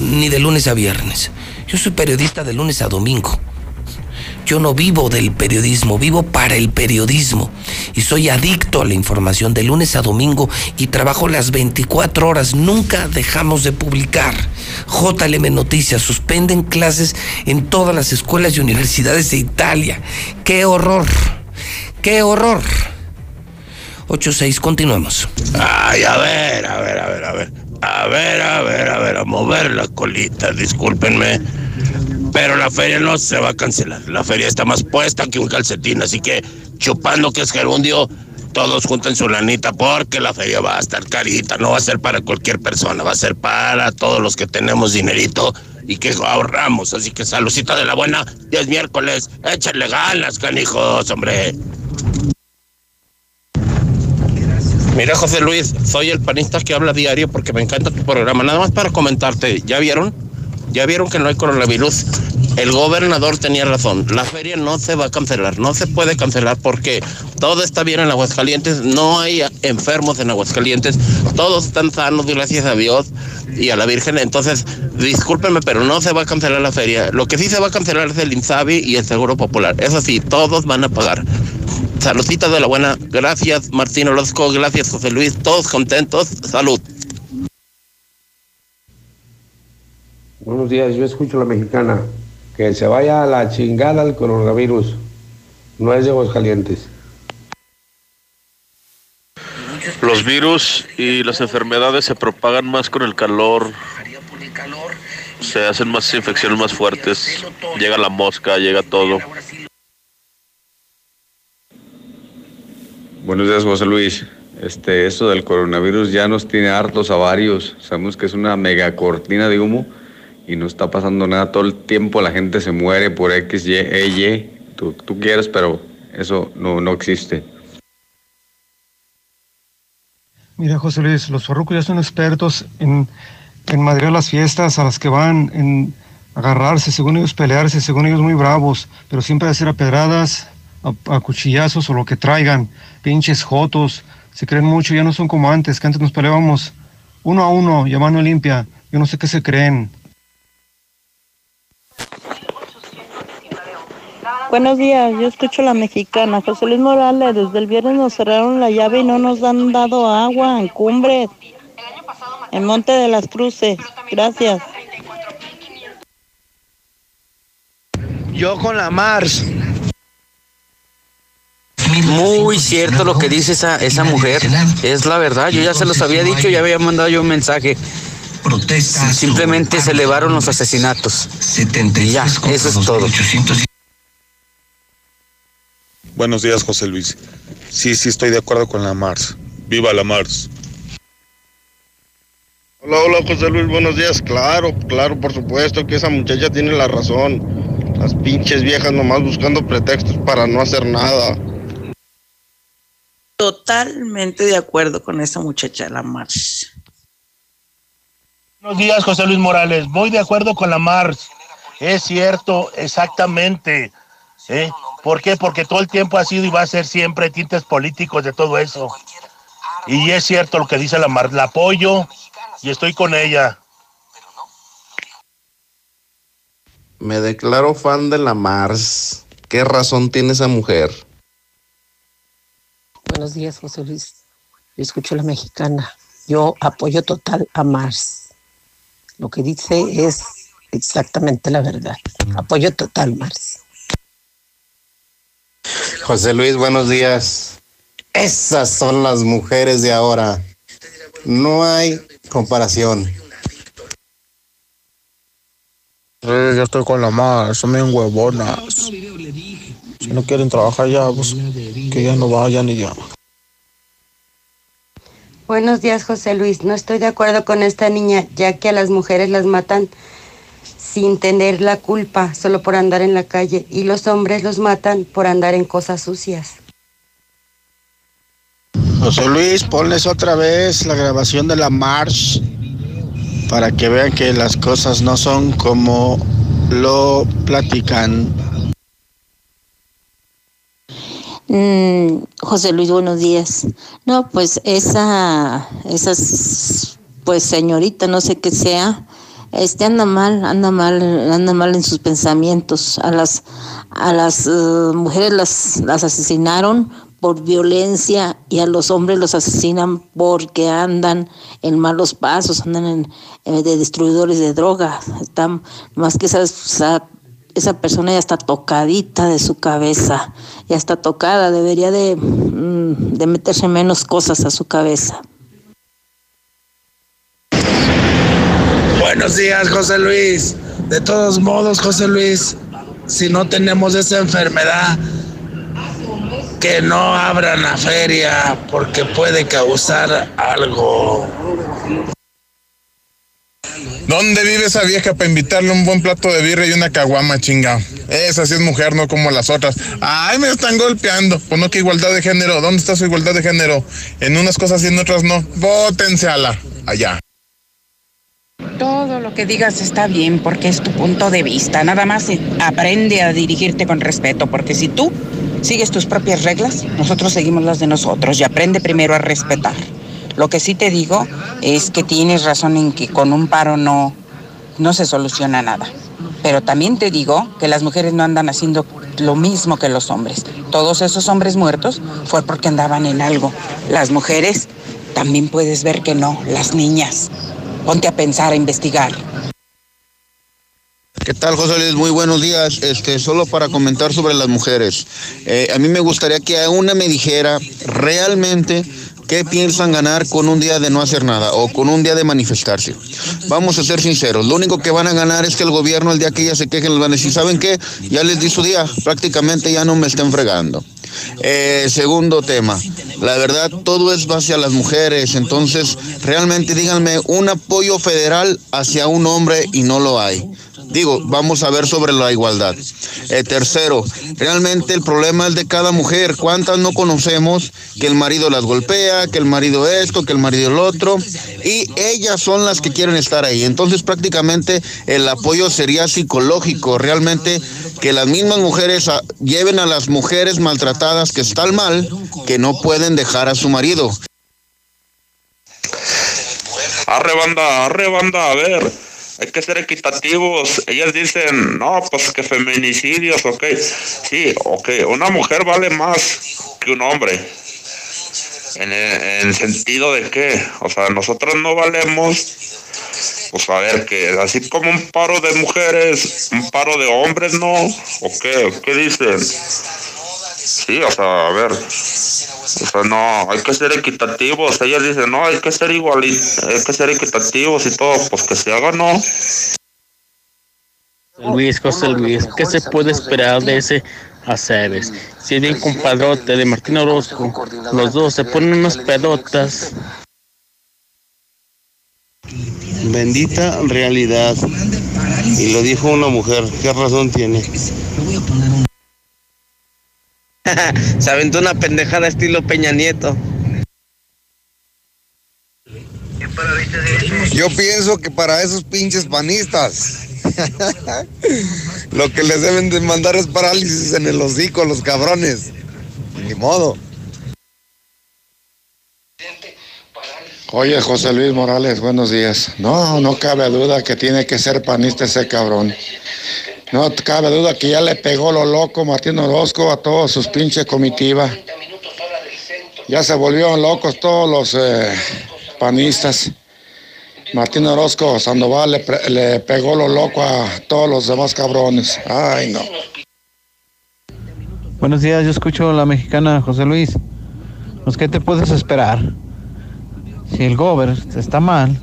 ni de lunes a viernes. Yo soy periodista de lunes a domingo. Yo no vivo del periodismo, vivo para el periodismo. Y soy adicto a la información de lunes a domingo y trabajo las 24 horas. Nunca dejamos de publicar. JLM Noticias suspenden clases en todas las escuelas y universidades de Italia. ¡Qué horror! ¡Qué horror! 8-6, continuemos. Ay, a ver, a ver, a ver, a ver. A ver, a ver, a ver, a mover la colita, discúlpenme. Pero la feria no se va a cancelar. La feria está más puesta que un calcetín, así que chupando que es gerundio, todos junten su lanita porque la feria va a estar carita, no va a ser para cualquier persona, va a ser para todos los que tenemos dinerito y que ahorramos. Así que saludcita de la buena, ya es miércoles, échale ganas, canijos, hombre. Mira, José Luis, soy el panista que habla diario porque me encanta tu programa. Nada más para comentarte, ¿ya vieron? ¿Ya vieron que no hay coronavirus? El gobernador tenía razón. La feria no se va a cancelar, no se puede cancelar porque todo está bien en Aguascalientes, no hay enfermos en Aguascalientes, todos están sanos, gracias a Dios y a la Virgen. Entonces, discúlpenme, pero no se va a cancelar la feria. Lo que sí se va a cancelar es el INSABI y el Seguro Popular. Eso sí, todos van a pagar. Saludcita de la buena. Gracias, Martín Orozco. Gracias, José Luis. Todos contentos. Salud. Buenos días, yo escucho a la mexicana. Que se vaya a la chingada el coronavirus. No es de Aguascalientes. Los virus y las enfermedades se propagan más con el calor. Se hacen más infecciones más fuertes. Llega la mosca, llega todo. Buenos días, José Luis. Este, esto del coronavirus ya nos tiene hartos a varios. Sabemos que es una mega cortina de humo y no está pasando nada. Todo el tiempo la gente se muere por X, Y, E, Y. Tú, tú quieres, pero eso no, no existe. Mira, José Luis, los farrucos ya son expertos en, en madrear las fiestas a las que van, en agarrarse, según ellos pelearse, según ellos muy bravos, pero siempre hacer a pedradas, a, a cuchillazos o lo que traigan, pinches jotos, se creen mucho, ya no son como antes, que antes nos peleábamos uno a uno y a mano limpia, yo no sé qué se creen. Buenos días, yo escucho la mexicana. José Luis Morales, desde el viernes nos cerraron la llave y no nos han dado agua en Cumbres, en Monte de las Cruces. Gracias. Yo con la Mars. Muy cierto lo que dice esa, esa mujer. Es la verdad. Yo ya se los había dicho, ya había mandado yo un mensaje. Simplemente se elevaron los asesinatos. Y ya, eso es todo. Buenos días, José Luis. Sí, sí, estoy de acuerdo con la Mars. ¡Viva la Mars! Hola, hola, José Luis, buenos días. Claro, claro, por supuesto que esa muchacha tiene la razón. Las pinches viejas nomás buscando pretextos para no hacer nada. Totalmente de acuerdo con esa muchacha, la Mars. Buenos días, José Luis Morales. Voy de acuerdo con la Mars. Es cierto, exactamente. ¿Eh? ¿Por qué? Porque todo el tiempo ha sido y va a ser siempre tintes políticos de todo eso. Y es cierto lo que dice la Mars. La apoyo y estoy con ella. Me declaro fan de la Mars. ¿Qué razón tiene esa mujer? Buenos días, José Luis. Yo escucho a la mexicana. Yo apoyo total a Mars. Lo que dice es exactamente la verdad. Apoyo total, Mars. José Luis, buenos días. Esas son las mujeres de ahora. No hay comparación. yo estoy con la madre, son bien huevonas. Si no quieren trabajar ya, pues que ya no vayan y ya. Buenos días, José Luis. No estoy de acuerdo con esta niña, ya que a las mujeres las matan sin tener la culpa, solo por andar en la calle, y los hombres los matan por andar en cosas sucias. José Luis, ponles otra vez la grabación de la March para que vean que las cosas no son como lo platican. Mm, José Luis, buenos días. No, pues esa, esas, pues señorita, no sé qué sea, este anda mal, anda mal, anda mal en sus pensamientos. A las, a las eh, mujeres las, las asesinaron por violencia y a los hombres los asesinan porque andan en malos pasos, andan en, eh, de destruidores de drogas. Están, más que esa, esa, persona ya está tocadita de su cabeza, ya está tocada, debería de, mm, de meterse menos cosas a su cabeza. Buenos días, José Luis. De todos modos, José Luis, si no tenemos esa enfermedad, que no abran la feria porque puede causar algo. ¿Dónde vive esa vieja para invitarle un buen plato de birra y una caguama chinga? Esa sí es mujer, no como las otras. Ay, me están golpeando. Pues no que igualdad de género. ¿Dónde está su igualdad de género? En unas cosas y en otras no. Bótense a la allá. Todo lo que digas está bien porque es tu punto de vista. Nada más aprende a dirigirte con respeto porque si tú sigues tus propias reglas, nosotros seguimos las de nosotros y aprende primero a respetar. Lo que sí te digo es que tienes razón en que con un paro no, no se soluciona nada. Pero también te digo que las mujeres no andan haciendo lo mismo que los hombres. Todos esos hombres muertos fue porque andaban en algo. Las mujeres también puedes ver que no, las niñas. Ponte a pensar, a investigar. ¿Qué tal, José Luis? Muy buenos días. Este, solo para comentar sobre las mujeres. Eh, a mí me gustaría que a una me dijera realmente qué piensan ganar con un día de no hacer nada o con un día de manifestarse. Vamos a ser sinceros, lo único que van a ganar es que el gobierno el día que ellas se quejen les van a decir, ¿saben qué? Ya les di su día, prácticamente ya no me estén fregando. Eh, segundo tema, la verdad todo es base a las mujeres, entonces realmente díganme un apoyo federal hacia un hombre y no lo hay. Digo, vamos a ver sobre la igualdad. Eh, tercero, realmente el problema es de cada mujer. ¿Cuántas no conocemos que el marido las golpea, que el marido esto, que el marido el otro? Y ellas son las que quieren estar ahí. Entonces prácticamente el apoyo sería psicológico. Realmente que las mismas mujeres lleven a las mujeres maltratadas que están mal, que no pueden dejar a su marido. Arre banda, arre banda, a ver hay que ser equitativos. Ellas dicen, no, pues que feminicidios, ok. Sí, ok, una mujer vale más que un hombre. En el, sentido de que, o sea, nosotros no valemos, pues a ver, que así como un paro de mujeres, un paro de hombres, ¿no? ¿O? ¿Qué dicen? Sí, o sea, a ver, o sea, no, hay que ser equitativos. Ella dice, no, hay que ser igual, hay que ser equitativos y todo, pues que se haga, ¿no? Luis, José Luis, ¿qué se puede esperar de ese Aceves? Si es bien compadrote de Martín Orozco, los dos se ponen unas pedotas. Bendita realidad. Y lo dijo una mujer, ¿qué razón tiene? Se aventó una pendejada estilo Peña Nieto. Yo pienso que para esos pinches panistas, lo que les deben de mandar es parálisis en el hocico, los cabrones. Ni modo. Oye, José Luis Morales, buenos días. No, no cabe duda que tiene que ser panista ese cabrón. No cabe duda que ya le pegó lo loco Martín Orozco a todos sus pinches comitiva. Ya se volvieron locos todos los eh, panistas. Martín Orozco Sandoval le, pegó lo loco a todos los demás cabrones. Ay, no. Buenos días, yo escucho la mexicana José Luis. Pues, ¿qué te puedes esperar? Si el gober está mal,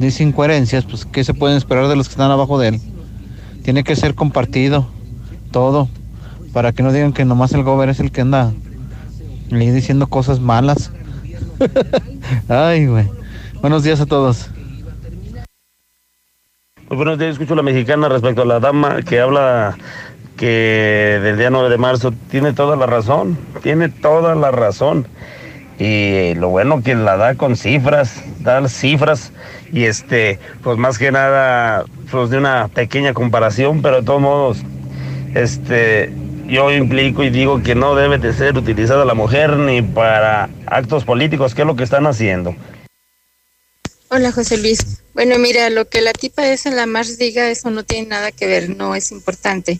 dice incoherencias, pues, ¿qué se pueden esperar de los que están abajo de él? Tiene que ser compartido, todo, para que no digan que nomás el gober es el que anda ahí diciendo cosas malas. Ay, güey. Buenos días a todos. Muy buenos días, escucho a la mexicana respecto a la dama que habla que del día 9 de marzo tiene toda la razón, tiene toda la razón. Y lo bueno que la da con cifras, da cifras y este, pues más que nada, pues de una pequeña comparación, pero de todos modos, este, yo implico y digo que no debe de ser utilizada la mujer ni para actos políticos, que es lo que están haciendo. Hola José Luis. Bueno, mira, lo que la tipa es en la Mars diga, eso no tiene nada que ver, no es importante.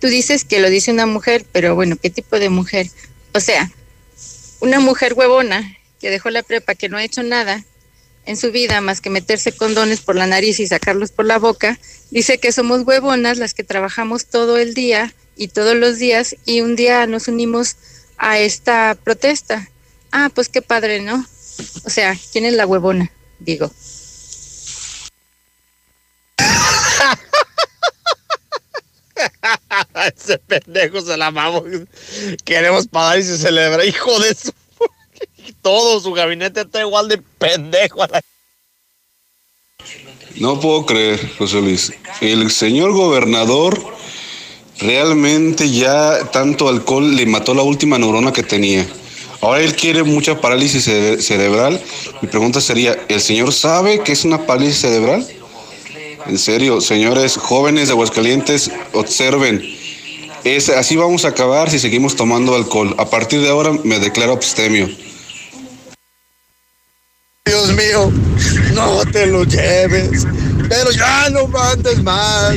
Tú dices que lo dice una mujer, pero bueno, ¿qué tipo de mujer? O sea, una mujer huevona que dejó la prepa, que no ha hecho nada en su vida más que meterse condones por la nariz y sacarlos por la boca, dice que somos huevonas las que trabajamos todo el día y todos los días y un día nos unimos a esta protesta. Ah, pues qué padre, ¿no? O sea, ¿quién es la huevona? Digo. Ese pendejo se la mamo. Queremos pagar y se celebra. Hijo de su. Todo su gabinete está igual de pendejo. No puedo creer, José Luis. El señor gobernador realmente ya tanto alcohol le mató la última neurona que tenía. Ahora él quiere mucha parálisis cerebral. Mi pregunta sería, ¿el señor sabe que es una parálisis cerebral? En serio, señores jóvenes de Aguascalientes, observen. Es, así vamos a acabar si seguimos tomando alcohol. A partir de ahora me declaro abstemio. Dios mío, no te lo lleves. Pero ya no mandes más.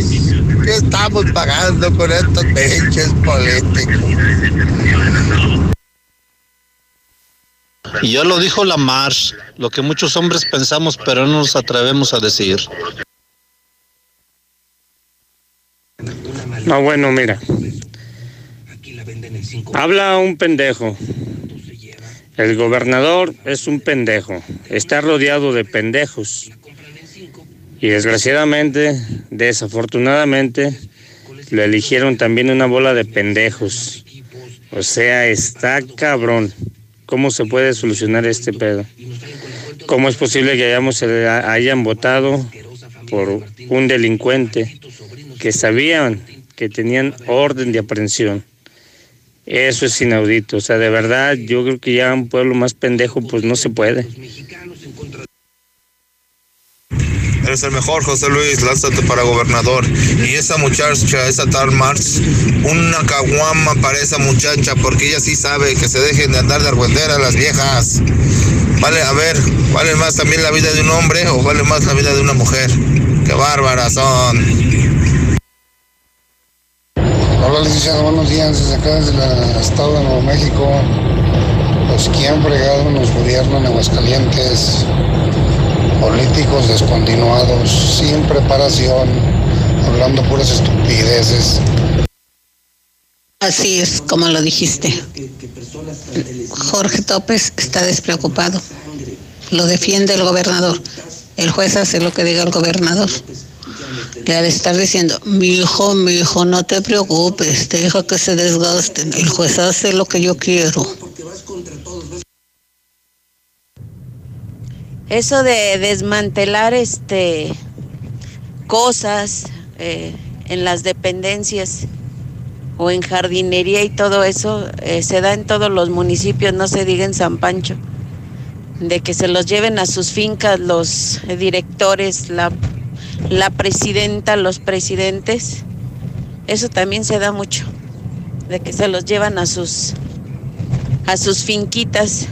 ¿Qué estamos pagando con estos pinches políticos? Y ya lo dijo la Mars, lo que muchos hombres pensamos pero no nos atrevemos a decir. No, bueno, mira. Habla un pendejo. El gobernador es un pendejo. Está rodeado de pendejos. Y desgraciadamente, desafortunadamente, le eligieron también una bola de pendejos. O sea, está cabrón. ¿Cómo se puede solucionar este pedo? ¿Cómo es posible que hayamos, hayan votado por un delincuente que sabían tenían orden de aprehensión. Eso es inaudito. O sea, de verdad, yo creo que ya un pueblo más pendejo, pues no se puede. Eres el mejor, José Luis, lánzate para gobernador. Y esa muchacha, esa tal Marx, una caguama para esa muchacha, porque ella sí sabe que se dejen de andar de argüendera las viejas. Vale, a ver, ¿vale más también la vida de un hombre o vale más la vida de una mujer? ¡Qué bárbaras son! Hola licenciado, buenos días. Desde acá, desde el estado de Nuevo México. Pues quién fregado nos gobierna en Aguascalientes. Políticos descontinuados, sin preparación, hablando puras estupideces. Así es, como lo dijiste. Jorge Topes está despreocupado. Lo defiende el gobernador. El juez hace lo que diga el gobernador le ha de estar diciendo, mi hijo, mi hijo, no te preocupes, deja que se desgasten, el juez hace lo que yo quiero. Eso de desmantelar este cosas eh, en las dependencias o en jardinería y todo eso eh, se da en todos los municipios, no se diga en San Pancho, de que se los lleven a sus fincas los directores, la la presidenta, los presidentes, eso también se da mucho, de que se los llevan a sus, a sus finquitas.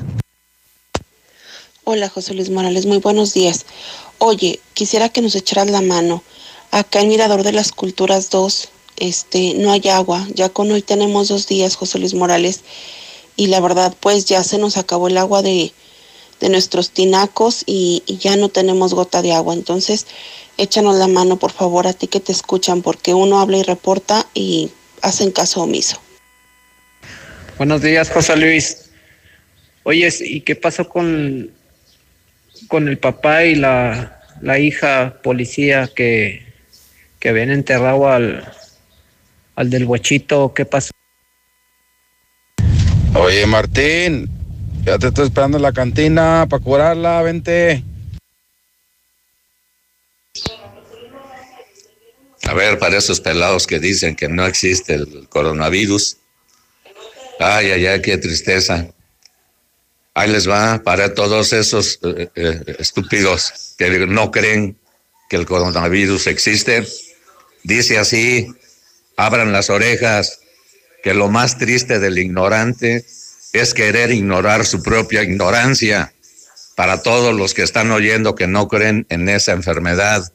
Hola José Luis Morales, muy buenos días. Oye, quisiera que nos echaras la mano. Acá en Mirador de las Culturas 2, este, no hay agua. Ya con hoy tenemos dos días, José Luis Morales. Y la verdad, pues ya se nos acabó el agua de, de nuestros tinacos y, y ya no tenemos gota de agua. Entonces, échanos la mano, por favor, a ti que te escuchan, porque uno habla y reporta y hacen caso omiso. Buenos días, José Luis. Oye, ¿y qué pasó con, con el papá y la, la hija policía que, que habían enterrado al, al del bochito? ¿Qué pasó? Oye, Martín, ya te estoy esperando en la cantina para curarla, vente. A ver, para esos pelados que dicen que no existe el coronavirus. Ay, ay, ay, qué tristeza. Ahí les va para todos esos eh, eh, estúpidos que no creen que el coronavirus existe. Dice así, abran las orejas, que lo más triste del ignorante es querer ignorar su propia ignorancia. Para todos los que están oyendo que no creen en esa enfermedad.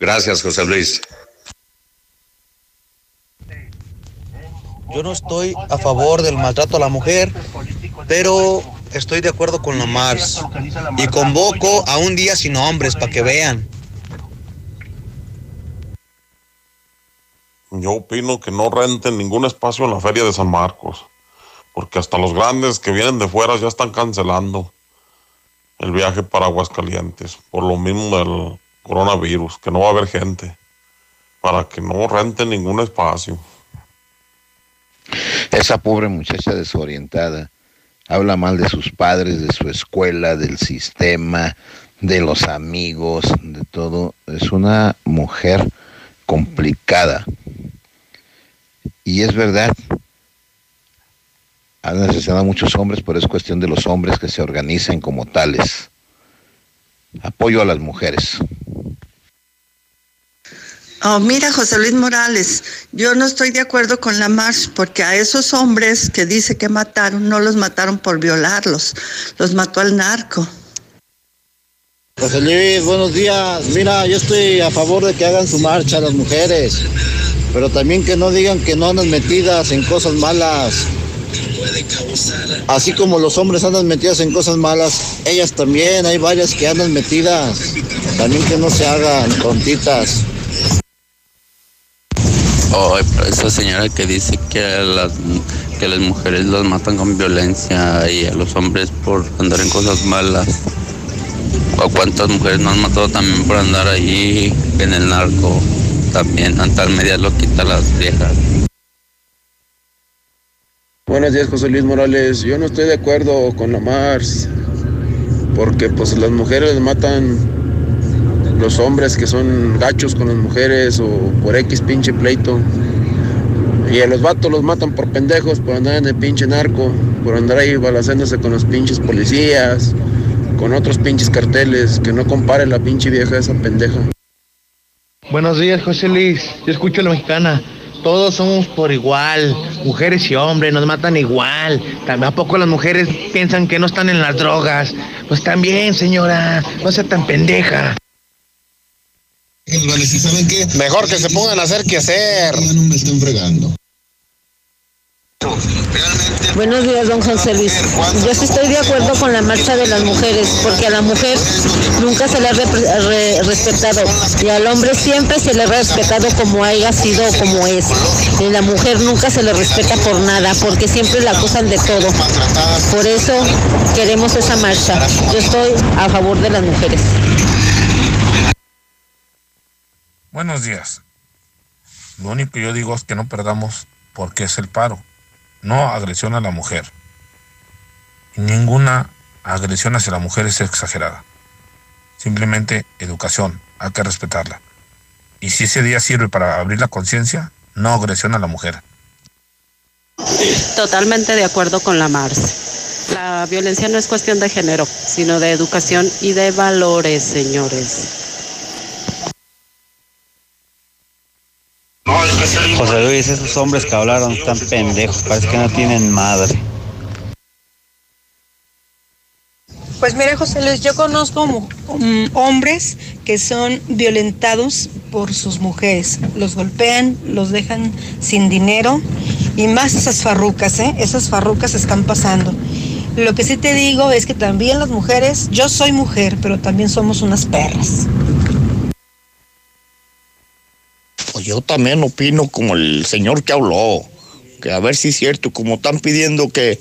Gracias, José Luis. Yo no estoy a favor del maltrato a la mujer, pero estoy de acuerdo con la Mars. Y convoco a un día sin hombres para que vean. Yo opino que no renten ningún espacio en la feria de San Marcos, porque hasta los grandes que vienen de fuera ya están cancelando el viaje para Aguascalientes, por lo mismo del coronavirus, que no va a haber gente, para que no renten ningún espacio. Esa pobre muchacha desorientada habla mal de sus padres, de su escuela, del sistema, de los amigos, de todo. Es una mujer complicada. Y es verdad, han necesitado a muchos hombres, pero es cuestión de los hombres que se organicen como tales. Apoyo a las mujeres. Oh, mira, José Luis Morales, yo no estoy de acuerdo con la marcha porque a esos hombres que dice que mataron, no los mataron por violarlos, los mató el narco. José Luis, buenos días. Mira, yo estoy a favor de que hagan su marcha las mujeres, pero también que no digan que no andan metidas en cosas malas. Así como los hombres andan metidas en cosas malas, ellas también, hay varias que andan metidas. También que no se hagan tontitas. Oh, esa señora que dice que las, que las mujeres las matan con violencia y a los hombres por andar en cosas malas. ¿O cuántas mujeres no han matado también por andar ahí en el narco? También, antas medias lo quita las viejas. Buenos días, José Luis Morales. Yo no estoy de acuerdo con la Mars, porque pues las mujeres matan los hombres que son gachos con las mujeres o por X pinche pleito. Y a los vatos los matan por pendejos, por andar en el pinche narco, por andar ahí balazándose con los pinches policías, con otros pinches carteles, que no compare la pinche vieja esa pendeja. Buenos días, José Luis. Yo escucho a la mexicana. Todos somos por igual, mujeres y hombres, nos matan igual. También a poco las mujeres piensan que no están en las drogas. Pues también, señora, no sea tan pendeja. Mejor que se pongan a hacer que hacer. No me estén fregando. Buenos días, don José Luis. Yo sí estoy de acuerdo con la marcha de las mujeres, porque a la mujer nunca se le ha re- respetado y al hombre siempre se le ha respetado como haya sido o como es. Y la mujer nunca se le respeta por nada, porque siempre la acusan de todo. Por eso queremos esa marcha. Yo estoy a favor de las mujeres. Buenos días. Lo único que yo digo es que no perdamos porque es el paro, no agresión a la mujer. Ninguna agresión hacia la mujer es exagerada. Simplemente educación, hay que respetarla. Y si ese día sirve para abrir la conciencia, no agresión a la mujer. Totalmente de acuerdo con la Mars. La violencia no es cuestión de género, sino de educación y de valores, señores. José Luis, esos hombres que hablaron están pendejos, parece que no tienen madre. Pues mira, José Luis, yo conozco mm, hombres que son violentados por sus mujeres. Los golpean, los dejan sin dinero y más esas farrucas, ¿eh? Esas farrucas están pasando. Lo que sí te digo es que también las mujeres, yo soy mujer, pero también somos unas perras. Pues yo también opino como el señor que habló, que a ver si es cierto, como están pidiendo que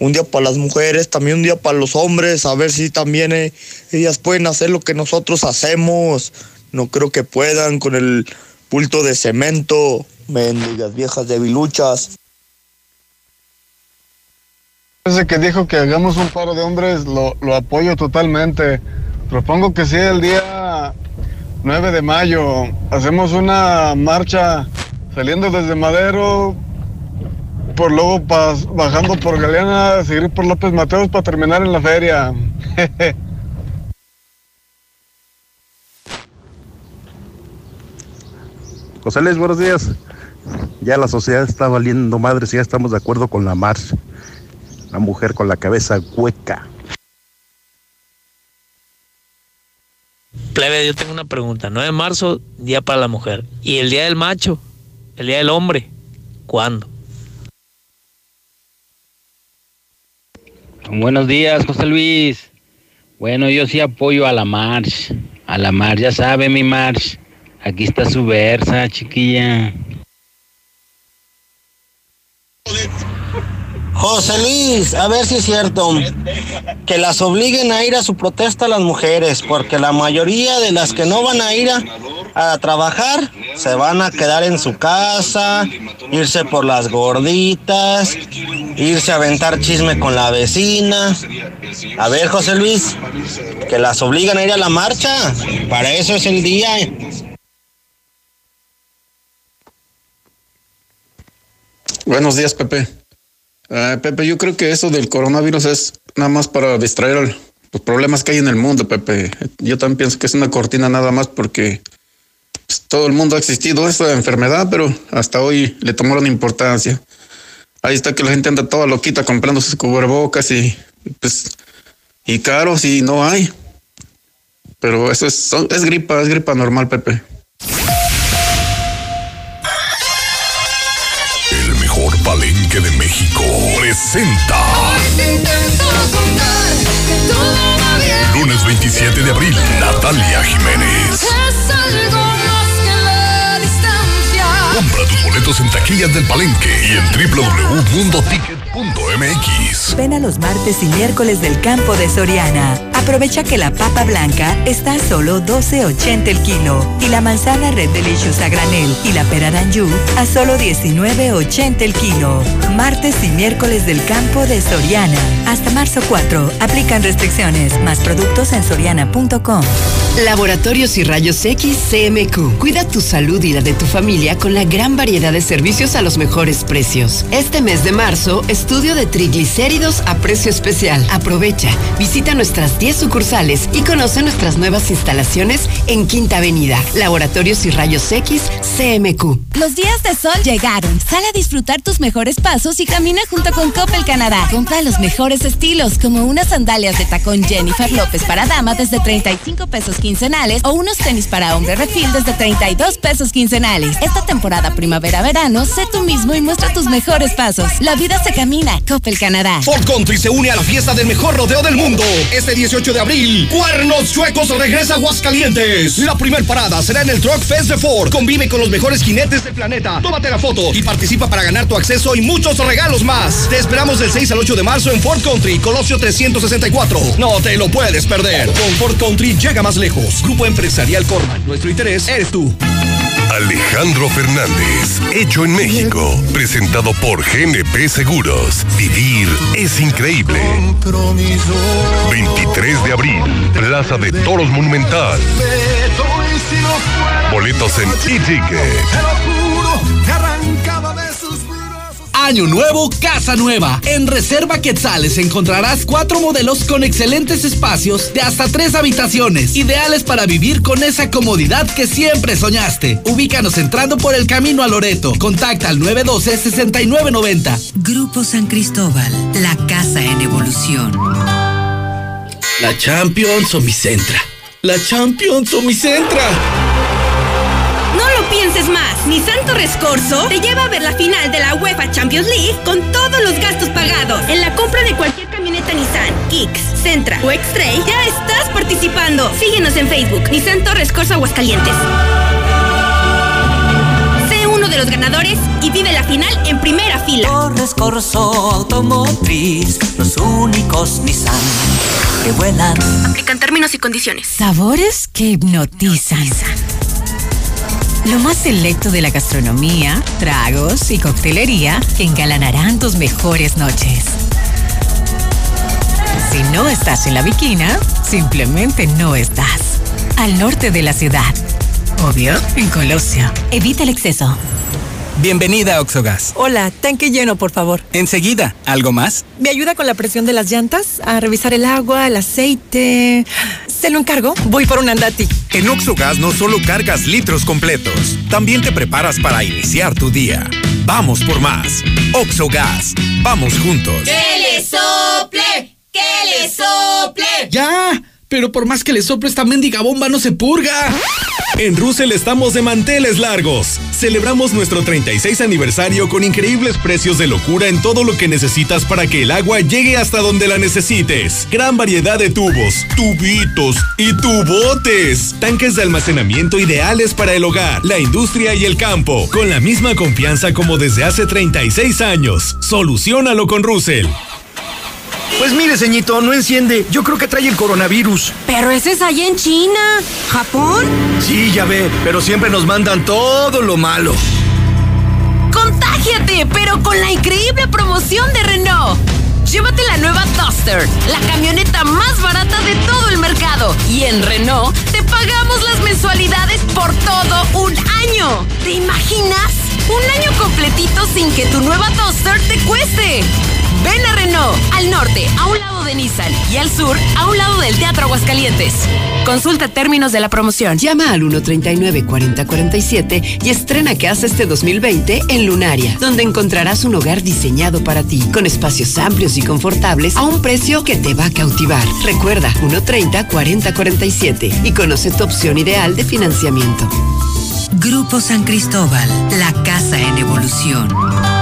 un día para las mujeres, también un día para los hombres, a ver si también eh, ellas pueden hacer lo que nosotros hacemos. No creo que puedan con el pulto de cemento, mendigas viejas debiluchas. Ese que dijo que hagamos un paro de hombres, lo, lo apoyo totalmente. Propongo que sea el día 9 de mayo. Hacemos una marcha saliendo desde Madero, por luego bajando por Galeana, seguir por López Mateos para terminar en la feria. José Luis, buenos días. Ya la sociedad está valiendo madres, ya estamos de acuerdo con la marcha. La mujer con la cabeza hueca. Plebe, yo tengo una pregunta. 9 de marzo, día para la mujer. ¿Y el día del macho? ¿El día del hombre? ¿Cuándo? Buenos días, José Luis. Bueno, yo sí apoyo a la March. A la March, ya sabe mi March. Aquí está su versa, chiquilla. José Luis, a ver si es cierto que las obliguen a ir a su protesta las mujeres, porque la mayoría de las que no van a ir a, a trabajar se van a quedar en su casa, irse por las gorditas, irse a aventar chisme con la vecina. A ver, José Luis, que las obligan a ir a la marcha, para eso es el día. Buenos días, Pepe. Ah, Pepe, yo creo que eso del coronavirus es nada más para distraer los problemas que hay en el mundo, Pepe. Yo también pienso que es una cortina nada más porque pues, todo el mundo ha existido esa enfermedad, pero hasta hoy le tomaron importancia. Ahí está que la gente anda toda loquita comprando sus cubrebocas y pues y caros y no hay. Pero eso es, es gripa, es gripa normal, Pepe. Lunes 27 de abril, Natalia Jiménez. Compra tus boletos en taquillas del palenque y en www.mundoticket.mx. Ven a los martes y miércoles del campo de Soriana. Aprovecha que la papa blanca está a solo 12.80 el kilo y la manzana Red Delicious a granel y la pera Danju a solo 19.80 el kilo. Martes y miércoles del campo de Soriana. Hasta marzo 4. Aplican restricciones. Más productos en soriana.com. Laboratorios y Rayos X CMQ. Cuida tu salud y la de tu familia con la gran variedad de servicios a los mejores precios. Este mes de marzo, estudio de triglicéridos a precio especial. Aprovecha, visita nuestras 10 sucursales y conoce nuestras nuevas instalaciones en Quinta Avenida. Laboratorios y Rayos X CMQ. Los días de sol llegaron. Sal a disfrutar tus mejores pasos y camina junto con Coppel Canadá. Compra los mejores estilos, como unas sandalias de tacón Jennifer López para dama desde 35 pesos quincenales o unos tenis para hombre refil desde 32 pesos quincenales. Esta temporada primavera-verano, sé tú mismo y muestra tus mejores pasos. La vida se camina. Coppel Canadá. Ford Country se une a la fiesta del mejor rodeo del mundo. Este 18 de abril, Cuernos Chuecos regresa a Aguascalientes. La primer parada será en el Truck Fest de Ford. Convive con los mejores jinetes del planeta. Tómate la foto y participa para ganar tu acceso y muchos regalos más. Te esperamos del 6 al 8 de marzo en Ford Country, Colosio 364. No te lo puedes perder. Con Ford Country llega más lejos. Grupo Empresarial Corman. Nuestro interés eres tú. Alejandro Fernández, hecho en México, presentado por GNP Seguros. Vivir es increíble. 23 de abril, Plaza de Toros Monumental. Boletos en e-ticket. Año nuevo, casa nueva. En Reserva Quetzales encontrarás cuatro modelos con excelentes espacios de hasta tres habitaciones, ideales para vivir con esa comodidad que siempre soñaste. Ubícanos entrando por el camino a Loreto. Contacta al 912-6990. Grupo San Cristóbal, la casa en evolución. La Champions o mi Centra. La Champions o pienses más. Nissan Torres Corso te lleva a ver la final de la UEFA Champions League con todos los gastos pagados. En la compra de cualquier camioneta Nissan, Kicks, Sentra o X-Trail, ya estás participando. Síguenos en Facebook, Nissan Torres Corso Aguascalientes. Sé uno de los ganadores y vive la final en primera fila. Torres Corso Automotriz, los únicos Nissan que vuelan. Aplican términos y condiciones. Sabores que hipnotizan. Lo más selecto de la gastronomía, tragos y coctelería que engalanarán tus mejores noches. Si no estás en la Viquina, simplemente no estás. Al norte de la ciudad. Obvio, en Colosio. Evita el exceso. Bienvenida a Oxogas. Hola, tanque lleno, por favor. Enseguida, ¿algo más? ¿Me ayuda con la presión de las llantas? A revisar el agua, el aceite. ¿Se lo encargo? Voy por un andati. En Oxogas no solo cargas litros completos, también te preparas para iniciar tu día. Vamos por más. Oxogas. Vamos juntos. ¡Que le sople! ¡Que le sople! ¡Ya! Pero por más que le sople esta mendiga bomba no se purga. En Russell estamos de manteles largos. Celebramos nuestro 36 aniversario con increíbles precios de locura en todo lo que necesitas para que el agua llegue hasta donde la necesites. Gran variedad de tubos, tubitos y tubotes. Tanques de almacenamiento ideales para el hogar, la industria y el campo. Con la misma confianza como desde hace 36 años. Solucionalo con Russell. Pues mire, ceñito, no enciende. Yo creo que trae el coronavirus. Pero ese es allá en China. ¿Japón? Sí, ya ve, pero siempre nos mandan todo lo malo. ¡Contágiate! Pero con la increíble promoción de Renault. Llévate la nueva Duster, la camioneta más barata de todo el mercado. Y en Renault te pagamos las mensualidades por todo un año. ¿Te imaginas? Un año completito sin que tu nueva Duster te cueste. Ven a Renault, al norte, a un lado de Nissan, y al sur, a un lado del Teatro Aguascalientes. Consulta términos de la promoción. Llama al 139-4047 y estrena casa este 2020 en Lunaria, donde encontrarás un hogar diseñado para ti, con espacios amplios y confortables a un precio que te va a cautivar. Recuerda, 130-4047 y conoce tu opción ideal de financiamiento. Grupo San Cristóbal, la casa en evolución.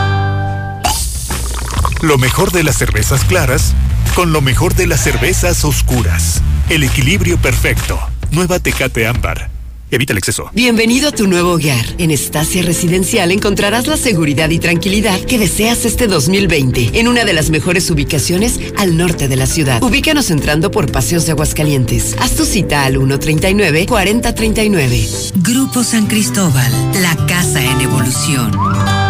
Lo mejor de las cervezas claras con lo mejor de las cervezas oscuras. El equilibrio perfecto. Nueva Tecate Ámbar. Evita el exceso. Bienvenido a tu nuevo hogar. En Estacia Residencial encontrarás la seguridad y tranquilidad que deseas este 2020 en una de las mejores ubicaciones al norte de la ciudad. Ubícanos entrando por Paseos de Aguascalientes. Haz tu cita al 139-4039. Grupo San Cristóbal, la casa en evolución.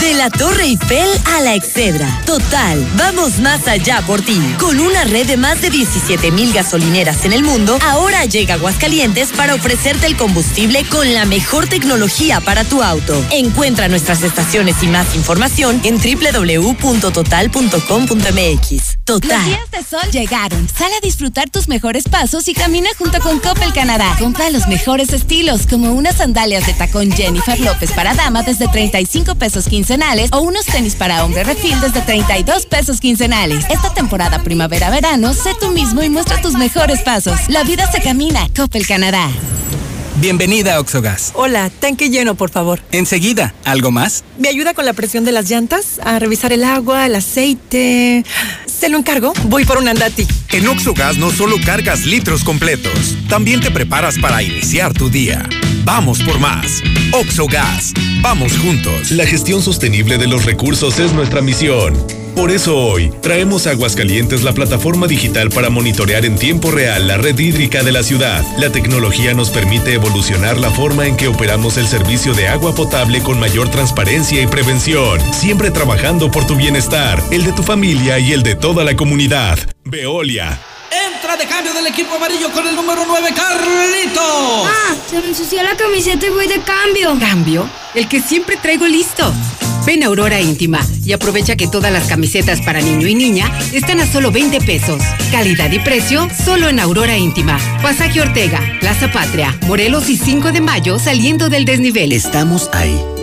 De la Torre Eiffel a la Excedra. Total, vamos más allá por ti. Con una red de más de 17 mil gasolineras en el mundo, ahora llega Aguascalientes para ofrecerte el combustible con la mejor tecnología para tu auto. Encuentra nuestras estaciones y más información en www.total.com.mx. Total. Los días de sol llegaron. Sal a disfrutar tus mejores pasos y camina junto con Coppel Canadá. Compra los mejores estilos, como unas sandalias de tacón Jennifer López para dama desde 35 pesos quincenales o unos tenis para hombre refil desde 32 pesos quincenales. Esta temporada primavera-verano, sé tú mismo y muestra tus mejores pasos. La vida se camina. Coppel Canadá. Bienvenida a Oxogas. Hola, tanque lleno, por favor. Enseguida, ¿algo más? ¿Me ayuda con la presión de las llantas? A revisar el agua, el aceite. Se lo encargo. Voy por un andati. En Oxogas no solo cargas litros completos, también te preparas para iniciar tu día. Vamos por más. Oxogas. Vamos juntos. La gestión sostenible de los recursos es nuestra misión. Por eso hoy traemos a Aguascalientes la plataforma digital para monitorear en tiempo real la red hídrica de la ciudad. La tecnología nos permite evolucionar la forma en que operamos el servicio de agua potable con mayor transparencia y prevención, siempre trabajando por tu bienestar, el de tu familia y el de toda la comunidad. Veolia. Entra de cambio del equipo amarillo con el número 9, Carlito. Ah, se me ensució la camiseta y voy de cambio. ¿Cambio? El que siempre traigo listo. Ven a Aurora Íntima y aprovecha que todas las camisetas para niño y niña están a solo 20 pesos. Calidad y precio solo en Aurora Íntima. Pasaje Ortega, Plaza Patria, Morelos y 5 de mayo saliendo del desnivel. Estamos ahí.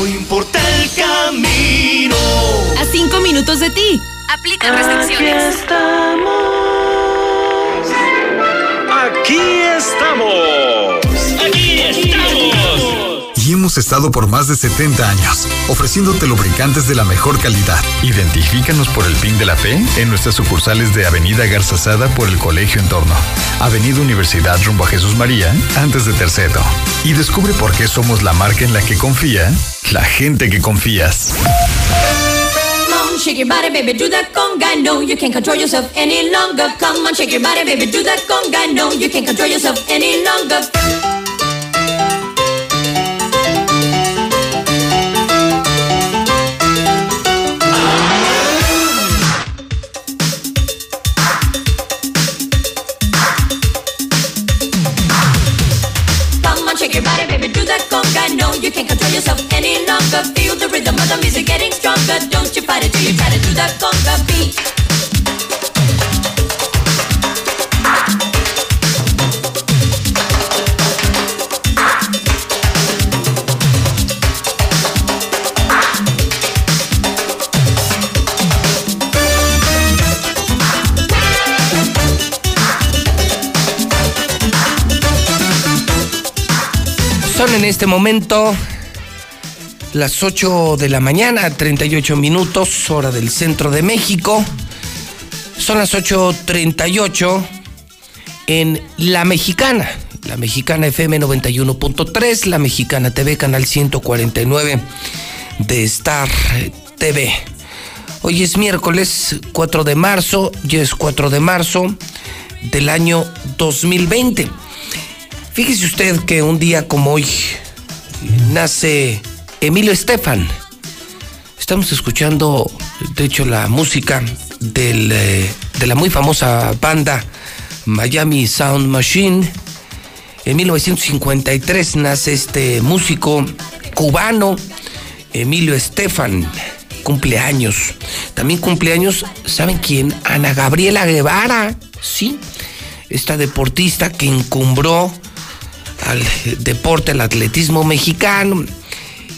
No importa el camino. A 5 minutos de ti. Aplica restricciones. Aquí estamos. Aquí estamos. Hemos estado por más de 70 años, ofreciéndote lubricantes de la mejor calidad. Identifícanos por el PIN de la fe en nuestras sucursales de Avenida Garzazada por el Colegio Entorno, Avenida Universidad rumbo a Jesús María, antes de Terceto. Y descubre por qué somos la marca en la que confía la gente que confías. Come on, shake your body, baby, do that conga. No, you can't control yourself any longer. Come on, shake your body, baby, do that conga. No, you can't control yourself any longer. You can't control yourself any longer. Feel the rhythm of the music getting stronger. Don't you fight it till you try to do that conga beat. Son en este momento las 8 de la mañana, 38 minutos, hora del centro de México. Son las 8.38 en La Mexicana, La Mexicana FM 91.3, La Mexicana TV, canal 149 de Star TV. Hoy es miércoles 4 de marzo, ya es 4 de marzo del año 2020. Fíjese usted que un día como hoy nace Emilio Estefan. Estamos escuchando, de hecho, la música del, eh, de la muy famosa banda Miami Sound Machine. En 1953 nace este músico cubano, Emilio Estefan. Cumpleaños. También cumpleaños, ¿saben quién? Ana Gabriela Guevara. Sí, esta deportista que encumbró al deporte, al atletismo mexicano,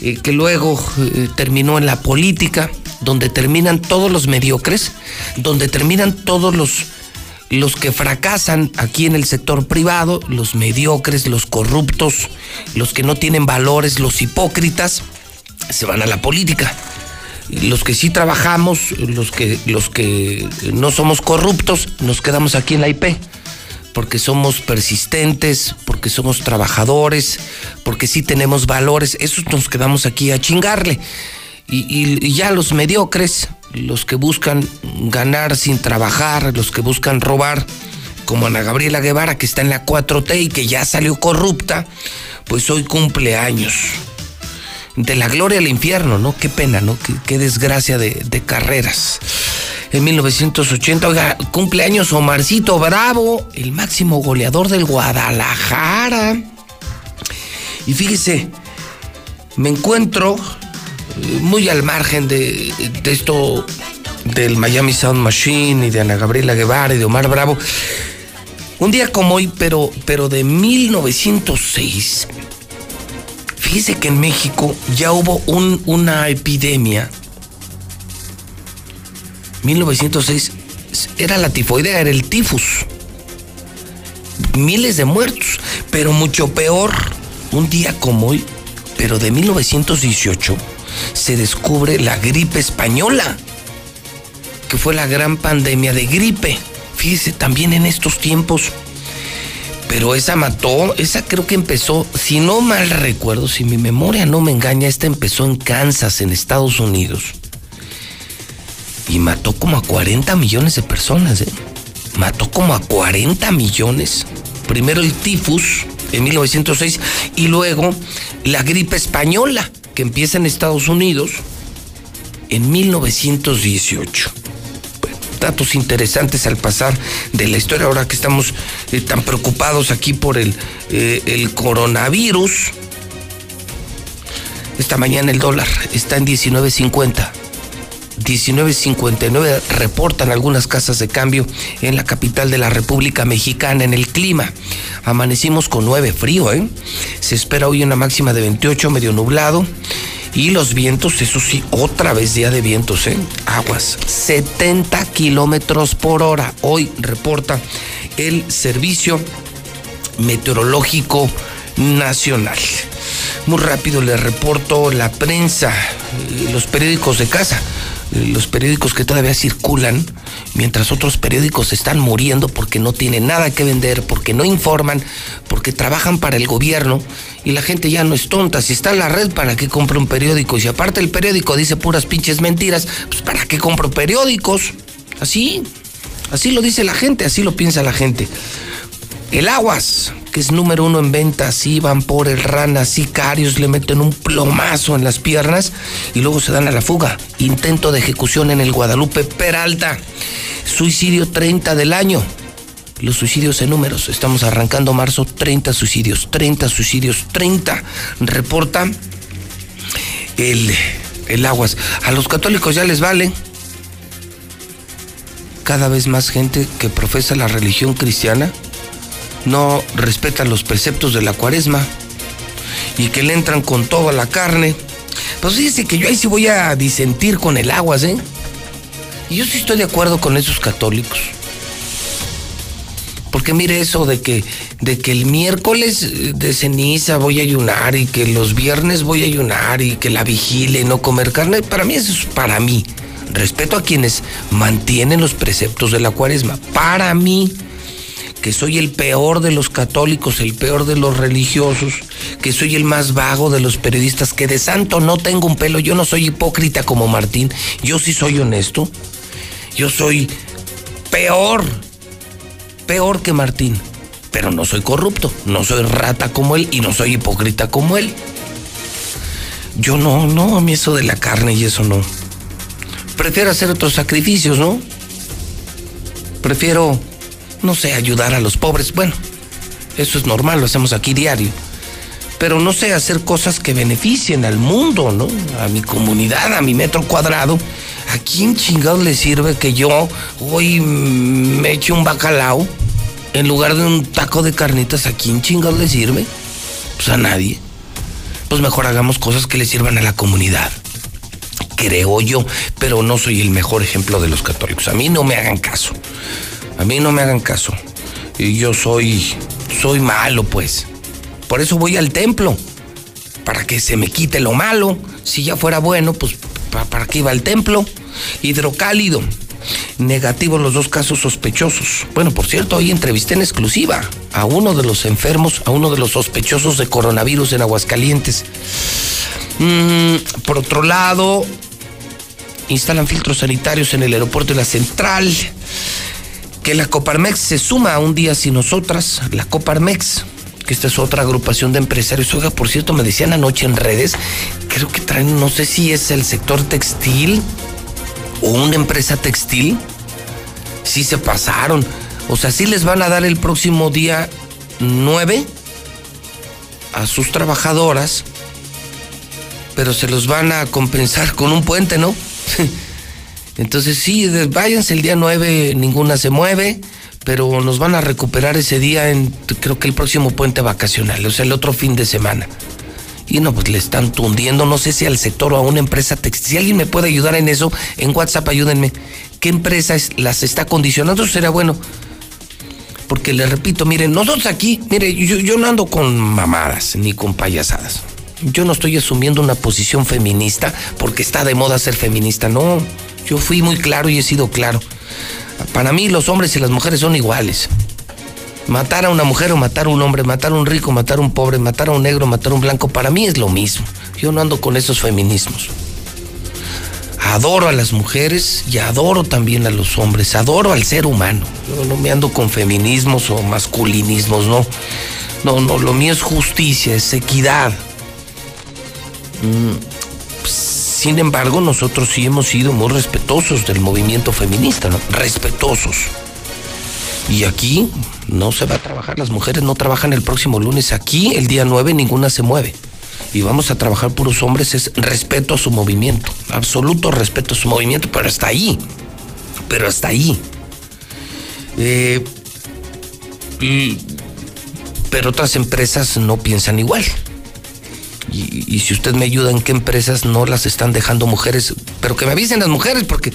eh, que luego eh, terminó en la política, donde terminan todos los mediocres, donde terminan todos los, los que fracasan aquí en el sector privado, los mediocres, los corruptos, los que no tienen valores, los hipócritas, se van a la política. los que sí trabajamos, los que, los que no somos corruptos, nos quedamos aquí en la IP. Porque somos persistentes, porque somos trabajadores, porque sí tenemos valores. Esos nos quedamos aquí a chingarle. Y, ya los mediocres, los que buscan ganar sin trabajar, los que buscan robar, como Ana Gabriela Guevara, que está en la 4T y que ya salió corrupta, pues hoy cumple años de la gloria al infierno, ¿no? Qué pena, ¿no? Qué, desgracia de, de carreras. En 1980, oiga, cumpleaños Omarcito Bravo, el máximo goleador del Guadalajara. Y fíjese, me encuentro eh, muy al margen de, de esto del Miami Sound Machine y de Ana Gabriela Guevara y de Omar Bravo. Un día como hoy, pero, pero de 1906, Fíjese que en México ya hubo un- una epidemia. 1906 era la tifoidea, era el tifus. Miles de muertos, pero mucho peor, un día como hoy, pero de 1918, se descubre la gripe española, que fue la gran pandemia de gripe. Fíjese, también en estos tiempos pero esa mató, esa creo que empezó, si no mal recuerdo, si mi memoria no me engaña, esta empezó en Kansas, en Estados Unidos. Y mató como a 40 millones de personas, ¿eh? Mató como a 40 millones. Primero el tifus en 1906 y luego la gripe española que empieza en Estados Unidos en 1918 datos interesantes al pasar de la historia, ahora que estamos eh, tan preocupados aquí por el, eh, el coronavirus. Esta mañana el dólar está en 19.50. 19.59 reportan algunas casas de cambio en la capital de la República Mexicana en el clima. Amanecimos con 9 frío, ¿eh? Se espera hoy una máxima de 28, medio nublado. Y los vientos, eso sí, otra vez día de vientos, ¿eh? Aguas, 70 kilómetros por hora. Hoy reporta el Servicio Meteorológico Nacional. Muy rápido le reporto la prensa, los periódicos de casa, los periódicos que todavía circulan, mientras otros periódicos están muriendo porque no tienen nada que vender, porque no informan, porque trabajan para el gobierno y la gente ya no es tonta. Si está en la red, ¿para qué compra un periódico? Y si aparte el periódico dice puras pinches mentiras, pues ¿para qué compro periódicos? Así, así lo dice la gente, así lo piensa la gente. El Aguas, que es número uno en ventas, iban por el rana, sicarios, le meten un plomazo en las piernas y luego se dan a la fuga. Intento de ejecución en el Guadalupe Peralta. Suicidio 30 del año. Los suicidios en números. Estamos arrancando marzo, 30 suicidios, 30 suicidios, 30. Reporta el, el Aguas. A los católicos ya les vale. Cada vez más gente que profesa la religión cristiana no respetan los preceptos de la cuaresma y que le entran con toda la carne. Pues fíjese que yo ahí sí voy a disentir con el aguas, ¿eh? Y yo sí estoy de acuerdo con esos católicos. Porque mire eso de que, de que el miércoles eh, de ceniza voy a ayunar y que los viernes voy a ayunar y que la vigilia y no comer carne, para mí eso es para mí. Respeto a quienes mantienen los preceptos de la cuaresma. Para mí, que soy el peor de los católicos, el peor de los religiosos, que soy el más vago de los periodistas, que de santo no tengo un pelo, yo no soy hipócrita como Martín, yo sí soy honesto, yo soy peor, peor que Martín, pero no soy corrupto, no soy rata como él y no soy hipócrita como él. Yo no, no, a mí eso de la carne y eso no. Prefiero hacer otros sacrificios, ¿no? Prefiero no sé, ayudar a los pobres. Bueno, eso es normal, lo hacemos aquí diario. Pero no sé, hacer cosas que beneficien al mundo, ¿no? A mi comunidad, a mi metro cuadrado. ¿A quién chingados le sirve que yo hoy me eche un bacalao en lugar de un taco de carnitas? ¿A quién chingados le sirve? Pues a nadie. Pues mejor hagamos cosas que le sirvan a la comunidad. Creo yo, pero no soy el mejor ejemplo de los católicos. A mí no me hagan caso. A mí no me hagan caso. Y yo soy, soy malo, pues. Por eso voy al templo. Para que se me quite lo malo. Si ya fuera bueno, pues ¿para qué iba al templo? Hidrocálido. Negativos los dos casos sospechosos. Bueno, por cierto, hoy entrevisté en exclusiva a uno de los enfermos, a uno de los sospechosos de coronavirus en Aguascalientes. Mm, por otro lado, instalan filtros sanitarios en el aeropuerto de la Central. Que la Coparmex se suma a un día sin nosotras. La Coparmex, que esta es otra agrupación de empresarios. Oiga, por cierto, me decían anoche en redes, creo que traen, no sé si es el sector textil o una empresa textil. Sí se pasaron. O sea, sí les van a dar el próximo día 9 a sus trabajadoras, pero se los van a compensar con un puente, ¿no? Entonces sí, váyanse el día 9, ninguna se mueve, pero nos van a recuperar ese día en creo que el próximo puente vacacional, o sea, el otro fin de semana. Y no, pues le están tundiendo, no sé si al sector o a una empresa textil. Si alguien me puede ayudar en eso, en WhatsApp ayúdenme. ¿Qué empresa las está condicionando? Será bueno. Porque le repito, miren, nosotros aquí, mire, yo no ando con mamadas ni con payasadas. Yo no estoy asumiendo una posición feminista porque está de moda ser feminista. No, yo fui muy claro y he sido claro. Para mí los hombres y las mujeres son iguales. Matar a una mujer o matar a un hombre, matar a un rico, matar a un pobre, matar a un negro, matar a un blanco, para mí es lo mismo. Yo no ando con esos feminismos. Adoro a las mujeres y adoro también a los hombres, adoro al ser humano. Yo no me ando con feminismos o masculinismos, no. No, no, lo mío es justicia, es equidad. Mm, sin embargo, nosotros sí hemos sido muy respetuosos del movimiento feminista, ¿no? Respetuosos. Y aquí no se va a trabajar, las mujeres no trabajan el próximo lunes. Aquí, el día 9, ninguna se mueve. Y vamos a trabajar puros hombres, es respeto a su movimiento, absoluto respeto a su movimiento, pero hasta ahí. Pero hasta ahí. Eh, pero otras empresas no piensan igual. Y, si usted me ayuda en qué empresas no las están dejando mujeres, pero que me avisen las mujeres, porque,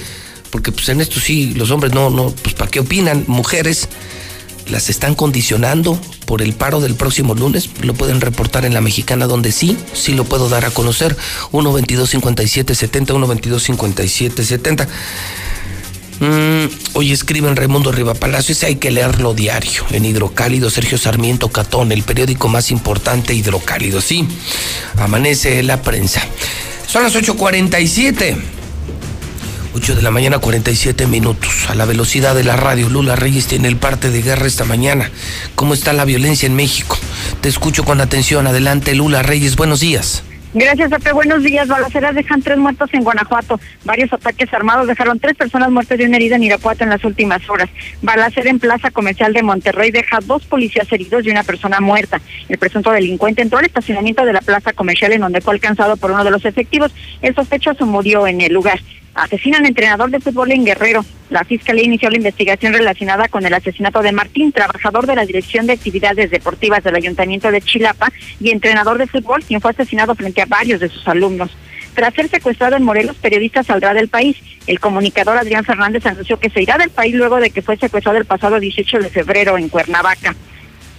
porque pues en esto sí, los hombres no, no, pues ¿para qué opinan? Mujeres las están condicionando por el paro del próximo lunes. Lo pueden reportar en la mexicana, donde sí, sí lo puedo dar a conocer. 122-5770, 122-5770. Mm, hoy escriben Raimundo Riva Palacio, ese hay que leerlo diario. En Hidrocálido, Sergio Sarmiento Catón, el periódico más importante, Hidrocálido. Sí, amanece la prensa. Son las 8.47. 8 de la mañana, 47 minutos. A la velocidad de la radio, Lula Reyes tiene el parte de guerra esta mañana. ¿Cómo está la violencia en México? Te escucho con atención. Adelante, Lula Reyes. Buenos días. Gracias, Pepe. Buenos días. Balaceras dejan tres muertos en Guanajuato. Varios ataques armados dejaron tres personas muertas y una herida en Irapuato en las últimas horas. Balacera en Plaza Comercial de Monterrey deja dos policías heridos y una persona muerta. El presunto delincuente entró al estacionamiento de la Plaza Comercial en donde fue alcanzado por uno de los efectivos. El sospechoso murió en el lugar asesinan entrenador de fútbol en Guerrero. La Fiscalía inició la investigación relacionada con el asesinato de Martín, trabajador de la Dirección de Actividades Deportivas del Ayuntamiento de Chilapa y entrenador de fútbol, quien fue asesinado frente a varios de sus alumnos. Tras ser secuestrado en Morelos, periodista saldrá del país. El comunicador Adrián Fernández anunció que se irá del país luego de que fue secuestrado el pasado 18 de febrero en Cuernavaca.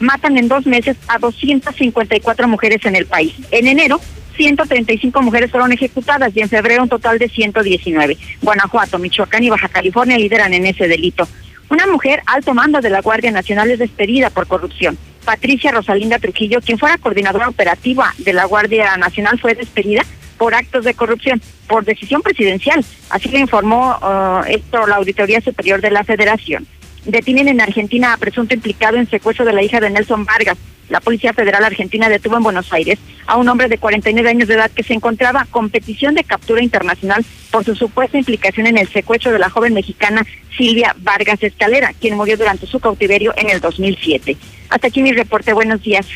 Matan en dos meses a 254 mujeres en el país. En enero, 135 mujeres fueron ejecutadas y en febrero un total de 119. Guanajuato, Michoacán y Baja California lideran en ese delito. Una mujer alto mando de la Guardia Nacional es despedida por corrupción. Patricia Rosalinda Trujillo, quien fuera coordinadora operativa de la Guardia Nacional, fue despedida por actos de corrupción, por decisión presidencial. Así le informó uh, esto la Auditoría Superior de la Federación. Detienen en Argentina a presunto implicado en secuestro de la hija de Nelson Vargas. La Policía Federal Argentina detuvo en Buenos Aires a un hombre de 49 años de edad que se encontraba con petición de captura internacional por su supuesta implicación en el secuestro de la joven mexicana Silvia Vargas Escalera, quien murió durante su cautiverio en el 2007. Hasta aquí mi reporte. Buenos días.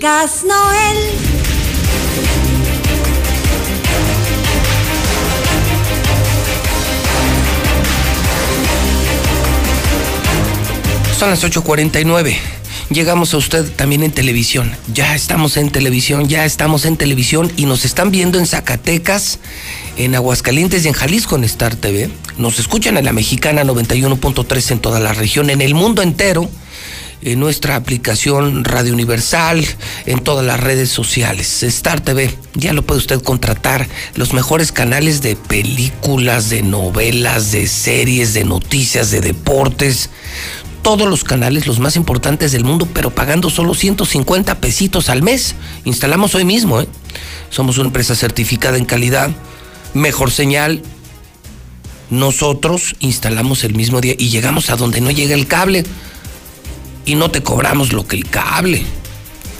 Gas Noel. Son las 8.49 llegamos a usted también en televisión. Ya estamos en televisión, ya estamos en televisión y nos están viendo en Zacatecas, en Aguascalientes y en Jalisco en Star TV. Nos escuchan en la mexicana 91.3 en toda la región, en el mundo entero en nuestra aplicación Radio Universal, en todas las redes sociales. Star TV, ya lo puede usted contratar. Los mejores canales de películas, de novelas, de series, de noticias, de deportes. Todos los canales, los más importantes del mundo, pero pagando solo 150 pesitos al mes. Instalamos hoy mismo, ¿eh? Somos una empresa certificada en calidad, mejor señal, nosotros instalamos el mismo día y llegamos a donde no llega el cable y no te cobramos lo que el cable.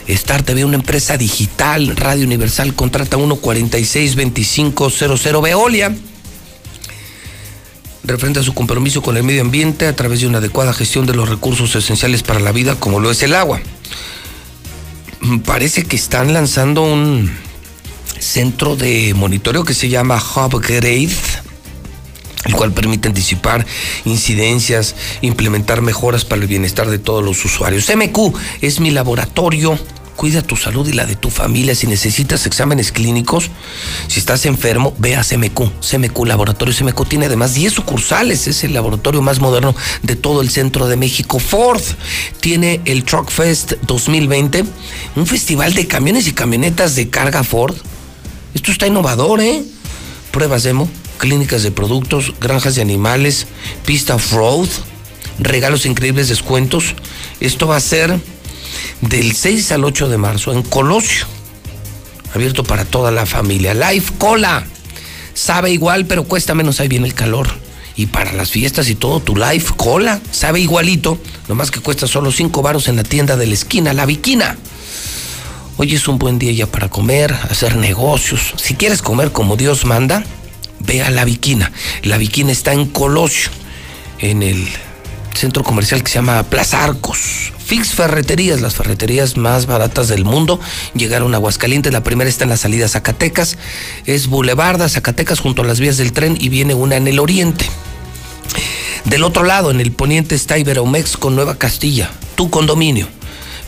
Star TV, una empresa digital, Radio Universal, contrata 146-2500 Veolia. Referente a su compromiso con el medio ambiente a través de una adecuada gestión de los recursos esenciales para la vida, como lo es el agua. Parece que están lanzando un centro de monitoreo que se llama HubGrade el cual permite anticipar incidencias, implementar mejoras para el bienestar de todos los usuarios. MQ es mi laboratorio. Cuida tu salud y la de tu familia. Si necesitas exámenes clínicos, si estás enfermo, ve a CMQ. CMQ Laboratorio CMQ tiene además 10 sucursales. Es el laboratorio más moderno de todo el centro de México. Ford tiene el Truck Fest 2020, un festival de camiones y camionetas de carga Ford. Esto está innovador, ¿eh? Pruebas demo clínicas de productos, granjas de animales, pista off-road, regalos increíbles, descuentos. Esto va a ser del 6 al 8 de marzo en Colosio, abierto para toda la familia. Life Cola, sabe igual, pero cuesta menos, ahí viene el calor. Y para las fiestas y todo, tu Life Cola sabe igualito, nomás que cuesta solo 5 varos en la tienda de la esquina, la Viquina. Hoy es un buen día ya para comer, hacer negocios. Si quieres comer como Dios manda, ve a La Viquina. La Viquina está en Colosio, en el centro comercial que se llama Plaza Arcos. Fix Ferreterías, las ferreterías más baratas del mundo, llegaron a Aguascalientes. La primera está en la salida Zacatecas, es Boulevard Zacatecas junto a las vías del tren y viene una en el oriente. Del otro lado, en el poniente está Iberomex con Nueva Castilla, tu condominio.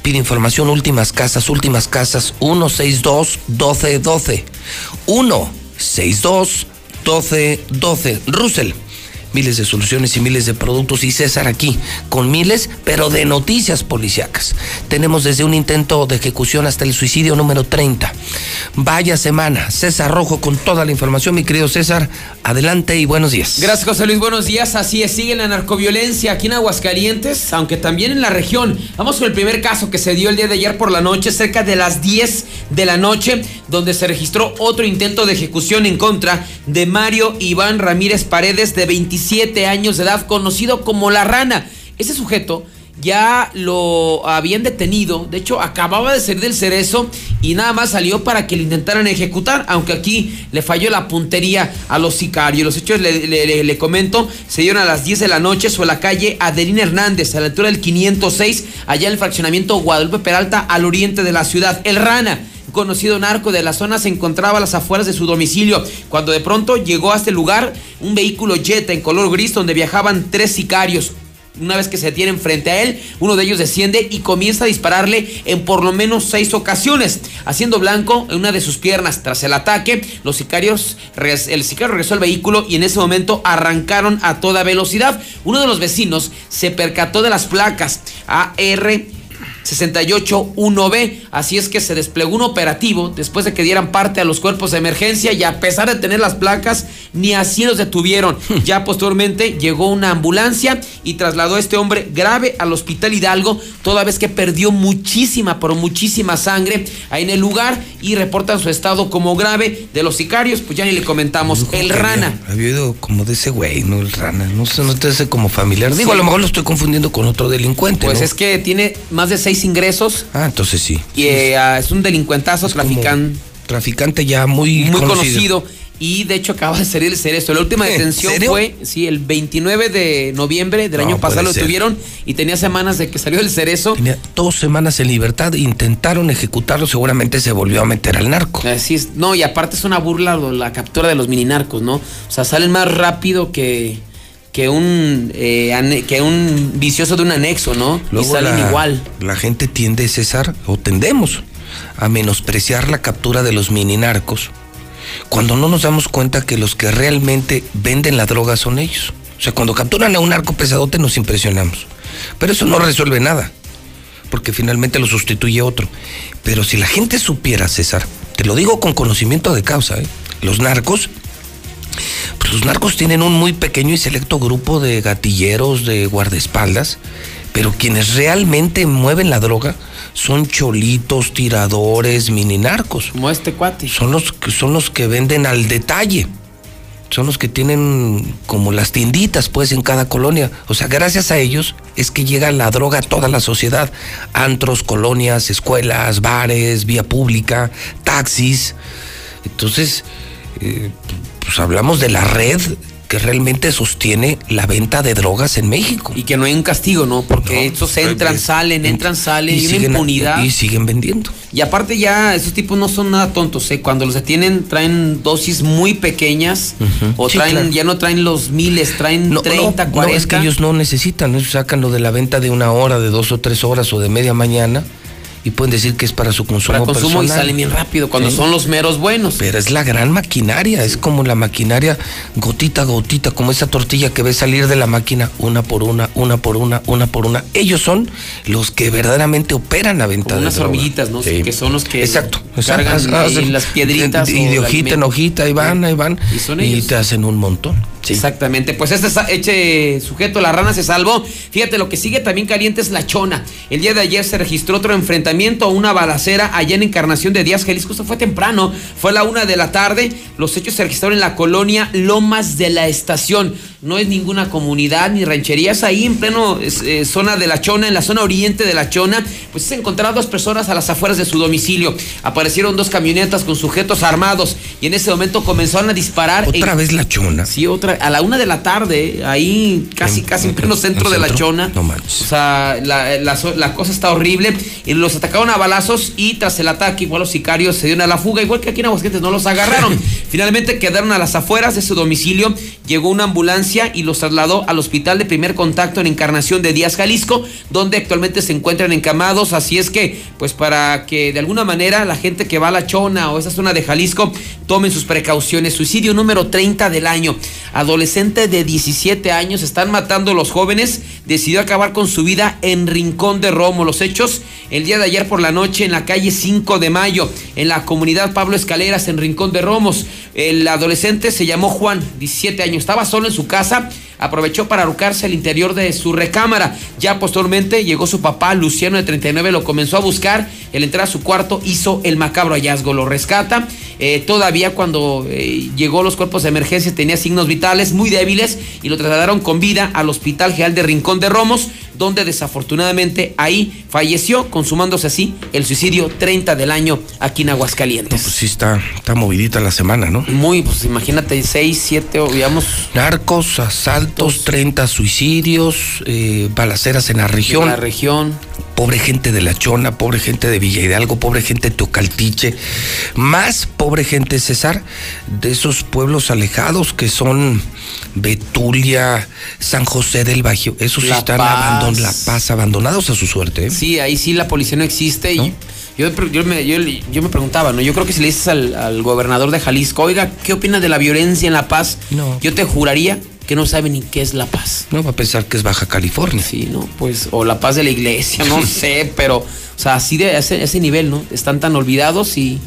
Pide información, últimas casas, últimas casas, 162 1212. 162 1212. Russell miles de soluciones y miles de productos y César aquí con miles, pero de noticias policíacas. Tenemos desde un intento de ejecución hasta el suicidio número 30. Vaya semana, César Rojo con toda la información, mi querido César, adelante y buenos días. Gracias José Luis, buenos días. Así es, sigue la narcoviolencia aquí en Aguascalientes, aunque también en la región. Vamos con el primer caso que se dio el día de ayer por la noche, cerca de las 10 de la noche, donde se registró otro intento de ejecución en contra de Mario Iván Ramírez Paredes de 25 siete años de edad, conocido como La Rana. Ese sujeto ya lo habían detenido, de hecho acababa de salir del cerezo y nada más salió para que lo intentaran ejecutar, aunque aquí le falló la puntería a los sicarios. Los hechos, le, comento, se dieron a las 10 de la noche sobre la calle Adelina Hernández, a la altura del 506, allá en el fraccionamiento Guadalupe Peralta, al oriente de la ciudad. El Rana conocido narco de la zona se encontraba a las afueras de su domicilio cuando de pronto llegó a este lugar un vehículo Jetta en color gris donde viajaban tres sicarios. Una vez que se detienen frente a él, uno de ellos desciende y comienza a dispararle en por lo menos seis ocasiones, haciendo blanco en una de sus piernas. Tras el ataque, los sicarios, el sicario regresó al vehículo y en ese momento arrancaron a toda velocidad. Uno de los vecinos se percató de las placas AR 681B. Así es que se desplegó un operativo después de que dieran parte a los cuerpos de emergencia y a pesar de tener las placas, ni así los detuvieron. ya posteriormente llegó una ambulancia y trasladó a este hombre grave al hospital Hidalgo, toda vez que perdió muchísima, pero muchísima sangre ahí en el lugar y reportan su estado como grave de los sicarios, pues ya ni le comentamos. el rana. Había oído como de ese güey, no el rana. No sé, no te hace como familiar. Digo, a lo mejor lo estoy confundiendo con otro delincuente. Pues es que tiene más de seis ingresos. Ah, entonces sí. Y eh, ah, es un delincuentazo, traficante. Traficante ya muy, muy conocido. Y de hecho acaba de salir el cerezo. La última detención fue, sí, el 29 de noviembre del año pasado lo tuvieron y tenía semanas de que salió el cerezo. Tenía dos semanas en libertad, intentaron ejecutarlo, seguramente se volvió a meter al narco. Así es, no, y aparte es una burla la captura de los mini narcos, ¿no? O sea, salen más rápido que que un, eh, que un vicioso de un anexo, ¿no? y salen igual. La gente tiende, César, o tendemos a menospreciar la captura de los mini narcos cuando no nos damos cuenta que los que realmente venden la droga son ellos. O sea, cuando capturan a un narco pesadote nos impresionamos. Pero eso no resuelve nada. porque finalmente lo sustituye otro. Pero si la gente supiera, César, te lo digo con conocimiento de causa, ¿eh? los narcos, pues los narcos tienen un muy pequeño y selecto grupo de gatilleros, de guardaespaldas, pero quienes realmente mueven la droga son cholitos, tiradores, mini narcos. Como este cuate. Son los, que- son los que venden al detalle. Son los que tienen como las tienditas, pues, en cada colonia. O sea, gracias a ellos es que llega la droga a toda la sociedad. Antros, colonias, escuelas, bares, vía pública, taxis. Entonces, eh, pues hablamos de la red que realmente sostiene la venta de drogas en México. Y que no hay un castigo, ¿no? Porque estos entran, salen, entran, salen, y, siguen- impunidad. Y siguen vendiendo. Y aparte ya, esos tipos no son nada tontos, ¿eh? Cuando los detienen traen dosis muy pequeñas o Sí, traen, claro. ya no traen los miles, traen 30, no, 40. No, es que ellos no necesitan, sacan lo de la venta de una hora, de dos o tres horas o de media mañana y pueden decir que es para su consumo para consumo y personal. salen bien rápido cuando Sí. son los meros buenos. Pero es la gran maquinaria, es como la maquinaria gotita a gotita, como esa tortilla que ves salir de la máquina una por una, una por una, una por una. Ellos son los que verdaderamente operan la venta Como de unas droga. hormiguitas, ¿no? Sí. Que son los que Exacto, cargan Hacen- las piedritas. Y o de hojita en hojita, ahí van, ahí van. Y son Y ellos. te hacen un montón. Exactamente, pues este eche sujeto, la rana se salvó. Fíjate, lo que sigue también caliente es la chona. El día de ayer se registró otro enfrentamiento, una balacera allá en Encarnación de Díaz Jalisco. Esto fue temprano, fue a la una de la tarde. Los hechos se registraron en la colonia Lomas de la Estación. No es ninguna comunidad ni ranchería, es ahí en pleno eh, zona de la Chona, en la zona oriente de la Chona. Pues se encontraron dos personas a las afueras de su domicilio. Aparecieron dos camionetas con sujetos armados y en ese momento comenzaron a disparar. Otra en- vez la chona. Sí, otra, a la una de la tarde, ahí casi, casi en pleno centro de la? Chona. No manches. O sea, la, la cosa está horrible. Y los atacaron a balazos y tras el ataque, igual los sicarios se dieron a la fuga, igual que aquí en Aguascalientes no los agarraron. Finalmente quedaron a las afueras de su domicilio. Llegó una ambulancia y los trasladó al hospital de primer contacto en Encarnación de Díaz, Jalisco, donde actualmente se encuentran encamados. Así es que, pues para que de alguna manera la gente que va a la Chona o esa zona de Jalisco tomen sus precauciones. Suicidio número 30 del año. Adolescente de 17 años están matando a los jóvenes. Decidió acabar con su vida en Rincón de Romo. Los hechos el día de ayer por la noche en la calle 5 de mayo, en la comunidad Pablo Escaleras, en Rincón de Romos. El adolescente se llamó Juan, 17 años. Estaba solo en su casa. Aprovechó para arrocarse al interior de su recámara. Ya posteriormente llegó su papá, Luciano de 39, lo comenzó a buscar. El entrar a su cuarto hizo el macabro hallazgo. Lo rescata. Eh, todavía cuando eh, llegó los cuerpos de emergencia tenía signos vitales muy débiles y lo trasladaron con vida al Hospital General de Rincón de Romos, donde desafortunadamente ahí falleció, consumándose así el suicidio 30 del año aquí en Aguascalientes. Pues sí, está, está movidita la semana, ¿no? Muy, pues imagínate, 6, 7, digamos. Narcos, asaltos, 30 suicidios, eh, balaceras en la región. En la región. Pobre gente de La Chona, pobre gente de Villa Hidalgo, pobre gente de Tocaltiche. Más pobre gente, César, de esos pueblos alejados que son Betulia, San José del Bajío. Esos La están Paz. abandon, La Paz, abandonados a su suerte. ¿eh? Sí, ahí sí la policía no existe y yo, yo me, yo, yo me preguntaba, ¿no? Yo creo que si le dices al, al gobernador de Jalisco, oiga, ¿qué opina de la violencia en La Paz? No. Yo te juraría que no sabe ni qué es La Paz. No va a pensar que es Baja California. Sí, no, pues, o La Paz de la iglesia, no sé, pero, o sea, así de ese, ese nivel, ¿no? Están tan olvidados y,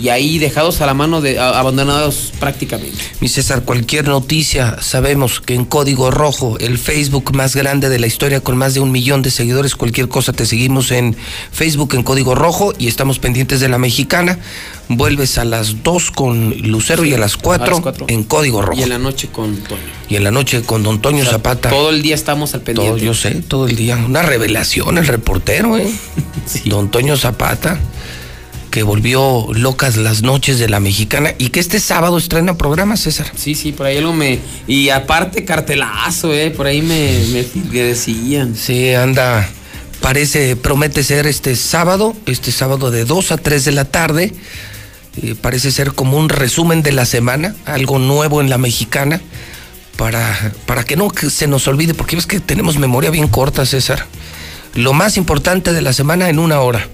y ahí dejados a la mano de, a- abandonados prácticamente. Mi César, cualquier noticia, sabemos que en Código Rojo, el Facebook más grande de la historia con más de un millón de seguidores, cualquier cosa te seguimos en Facebook en Código Rojo y estamos pendientes de la mexicana. Vuelves a las 2 con Lucero y a las 4, A las cuatro. en Código Rojo. Y en la noche con Toño. Y en la noche con Don Toño O sea, Zapata. Todo el día estamos al pendiente. Todo, yo sé, todo el día. Una revelación el reportero, ¿eh? Don Toño Zapata, que volvió locas las noches de la mexicana y que este sábado estrena programa, César. Sí, sí, por ahí algo me. Y aparte, cartelazo, ¿eh? Por ahí me, me, decían. Sí, anda. Parece, promete ser este sábado, este sábado de 2 a 3 de la tarde. Eh, parece ser como un resumen de la semana, algo nuevo en la mexicana, para, para que no se nos olvide, porque ves que tenemos memoria bien corta, César. Lo más importante de la semana en una hora.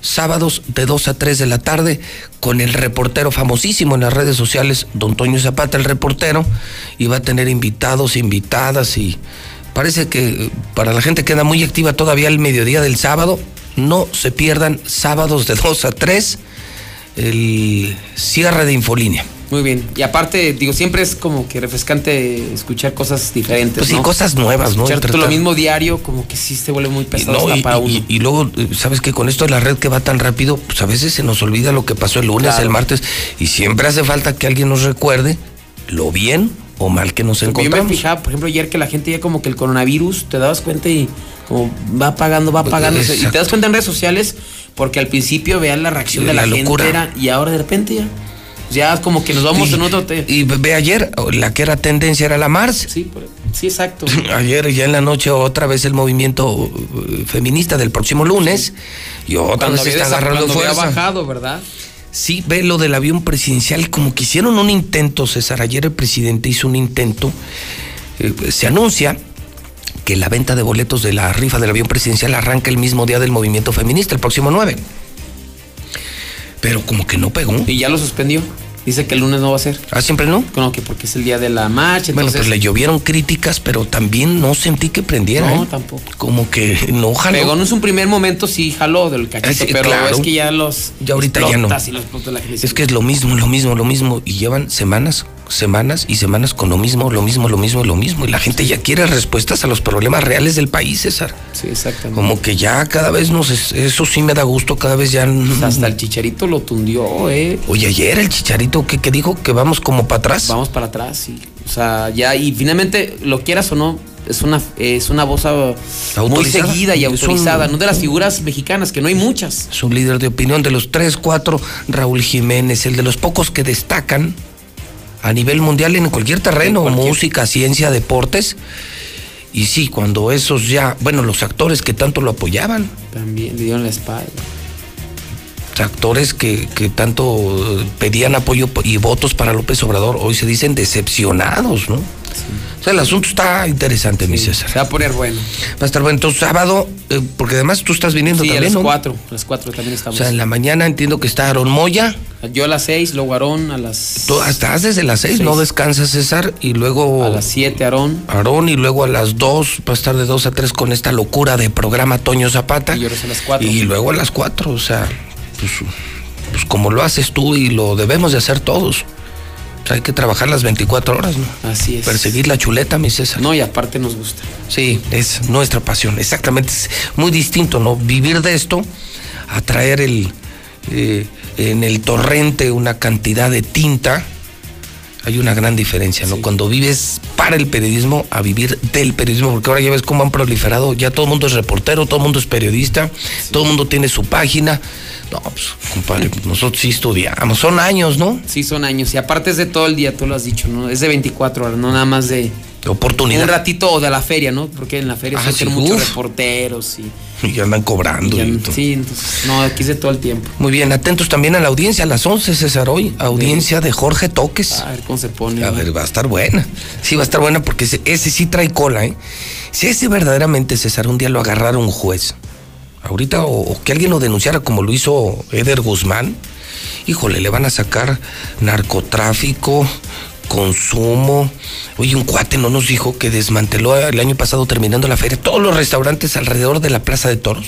Sábados de 2 a 3 de la tarde con el reportero famosísimo en las redes sociales, don Toño Zapata, el reportero, y va a tener invitados, invitadas y Parece que eh, para la gente que anda muy activa todavía el mediodía del sábado, no se pierdan sábados de 2 a 3 el cierre de Infolínea. Muy bien. Y aparte, digo, siempre es como que refrescante escuchar cosas diferentes. Pues sí, ¿no? cosas nuevas, ¿no? Escuchar lo mismo diario, como que sí se vuelve muy pesado No, y, para y- uno. y luego, ¿sabes qué? Con esto de la red que va tan rápido, pues a veces se nos olvida lo que pasó el lunes, Claro. el martes, y siempre hace falta que alguien nos recuerde lo bien o mal que nos Porque yo me encontramos. fijaba, por ejemplo, ayer que la gente ya como que el coronavirus, te dabas cuenta y como va pagando, va pagando. Y Exacto. te das cuenta en redes sociales, porque al principio vean la reacción de la, La gente era, y ahora de repente ya. Ya como que nos vamos Sí. en otro. te- Y ve ayer, la que era tendencia era la Mars. Sí, por- sí, exacto. Ayer ya en la noche otra vez el movimiento eh, feminista del próximo lunes y otra Cuando vez está agarrando fuerza. bajado, ¿verdad? Sí, ve lo del avión presidencial, como que hicieron un intento, César. Ayer el presidente hizo un intento. eh, se anuncia que la venta de boletos de la rifa del avión presidencial arranca el mismo día del movimiento feminista, el próximo 9. Pero como que no pegó. Y ya lo suspendió. Dice que el lunes no va a ser. Ah, siempre no. No, que porque es el día de la marcha. Bueno, Entonces, pues le llovieron críticas, pero también no sentí que prendiera. No, ¿eh? tampoco. Como que no jaló. Pegó en un primer momento, sí jaló del cachito, Ah, sí, pero claro. es que ya los. Ya ahorita ya no. y los la. Es que es lo mismo, lo mismo, lo mismo. Y llevan semanas, semanas y semanas con lo mismo, lo mismo, lo mismo, lo mismo. Y la gente ya quiere respuestas a los problemas reales del país, César. Sí, exactamente. Como que ya cada vez nos... es- Eso sí me da gusto, cada vez ya... Hasta el chicharito lo tundió, ¿eh? Oye, ayer el chicharito que, que dijo que vamos como para atrás. Vamos para atrás, sí. O sea, ya, y finalmente, lo quieras o no, es una, es una voz ah, muy seguida y Es un- autorizada, no de las figuras mexicanas, que no hay muchas. Su líder de opinión de los tres, cuatro, Raúl Jiménez, el de los pocos que destacan a nivel mundial en cualquier terreno, música, ciencia, deportes. Y sí, cuando esos ya, bueno, los actores que tanto lo apoyaban, También le dieron la espalda. actores que, que tanto eh, pedían apoyo y votos para López Obrador, hoy se dicen decepcionados, ¿no? O sea, el asunto está interesante, mi César. Se va a poner bueno. Va a estar bueno. Entonces, sábado, eh, porque además tú estás viniendo Sí, a también, las ¿no? cuatro, a las cuatro también O estamos. sea, en la mañana entiendo que está Aaron Moya. Yo a las seis, luego Aarón a las... Tú estás desde las seis, no descansas, César, y luego... A las siete, Aarón. Aarón, y luego a las dos, va a estar de dos a tres con esta locura de programa Toño Zapata. Y yo a las cuatro. Y luego a las cuatro, o sea, pues, pues como lo haces tú y lo debemos de hacer todos. Sea, hay que trabajar las 24 horas, ¿no? Así es. Perseguir la chuleta, mi César. No, y aparte nos gusta. Sí, es nuestra pasión, exactamente. Es muy distinto, ¿no? Vivir de esto, atraer el, eh, en el torrente una cantidad de tinta, hay una gran diferencia, ¿no? Cuando vives para el periodismo a vivir del periodismo, porque ahora ya ves cómo han proliferado, ya todo el mundo es reportero, todo el mundo es periodista, todo el mundo tiene su página. No, pues, compadre, nosotros sí estudiamos, son años, ¿no? Sí, son años. Y aparte es de todo el día, tú lo has dicho, ¿no? Es de 24 horas, no nada más de... Oportunidad. Un ratito o de la feria, ¿no? Porque en la feria Ah, sí, muchos reporteros y... Y andan cobrando. y y sí, entonces, no, aquí es de todo el tiempo. Muy bien, atentos también a la audiencia a las 11, César, hoy. Audiencia de Jorge Toques. A ver cómo se pone. A ver, va a estar buena. Sí, va a estar buena porque ese, ese sí trae cola, ¿eh? Si ese verdaderamente, César, un día lo agarrara un juez, ahorita, o, o que alguien lo denunciara como lo hizo Eder Guzmán, híjole, le van a sacar narcotráfico, consumo. Oye, un cuate no nos dijo que desmanteló el año pasado terminando la feria todos los restaurantes alrededor de la Plaza de Toros.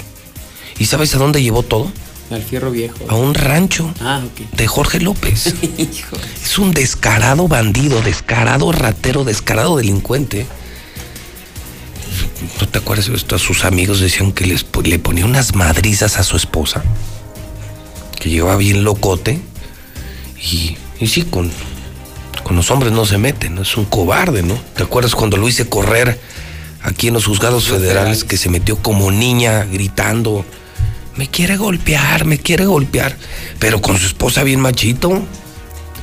¿Y sabes a dónde llevó todo? Al fierro viejo. A un rancho Ah, ok. de Jorge López. Hijo. Es un descarado bandido, descarado ratero, descarado delincuente. ¿No te acuerdas de esto? Sus amigos decían que les, le ponía unas madrizas a su esposa, que llevaba bien locote, y, y sí, con, con los hombres no se mete, ¿no? Es un cobarde, ¿no? ¿Te acuerdas cuando lo hice correr aquí en los juzgados federales, que se metió como niña gritando, me quiere golpear, me quiere golpear, pero con su esposa bien machito,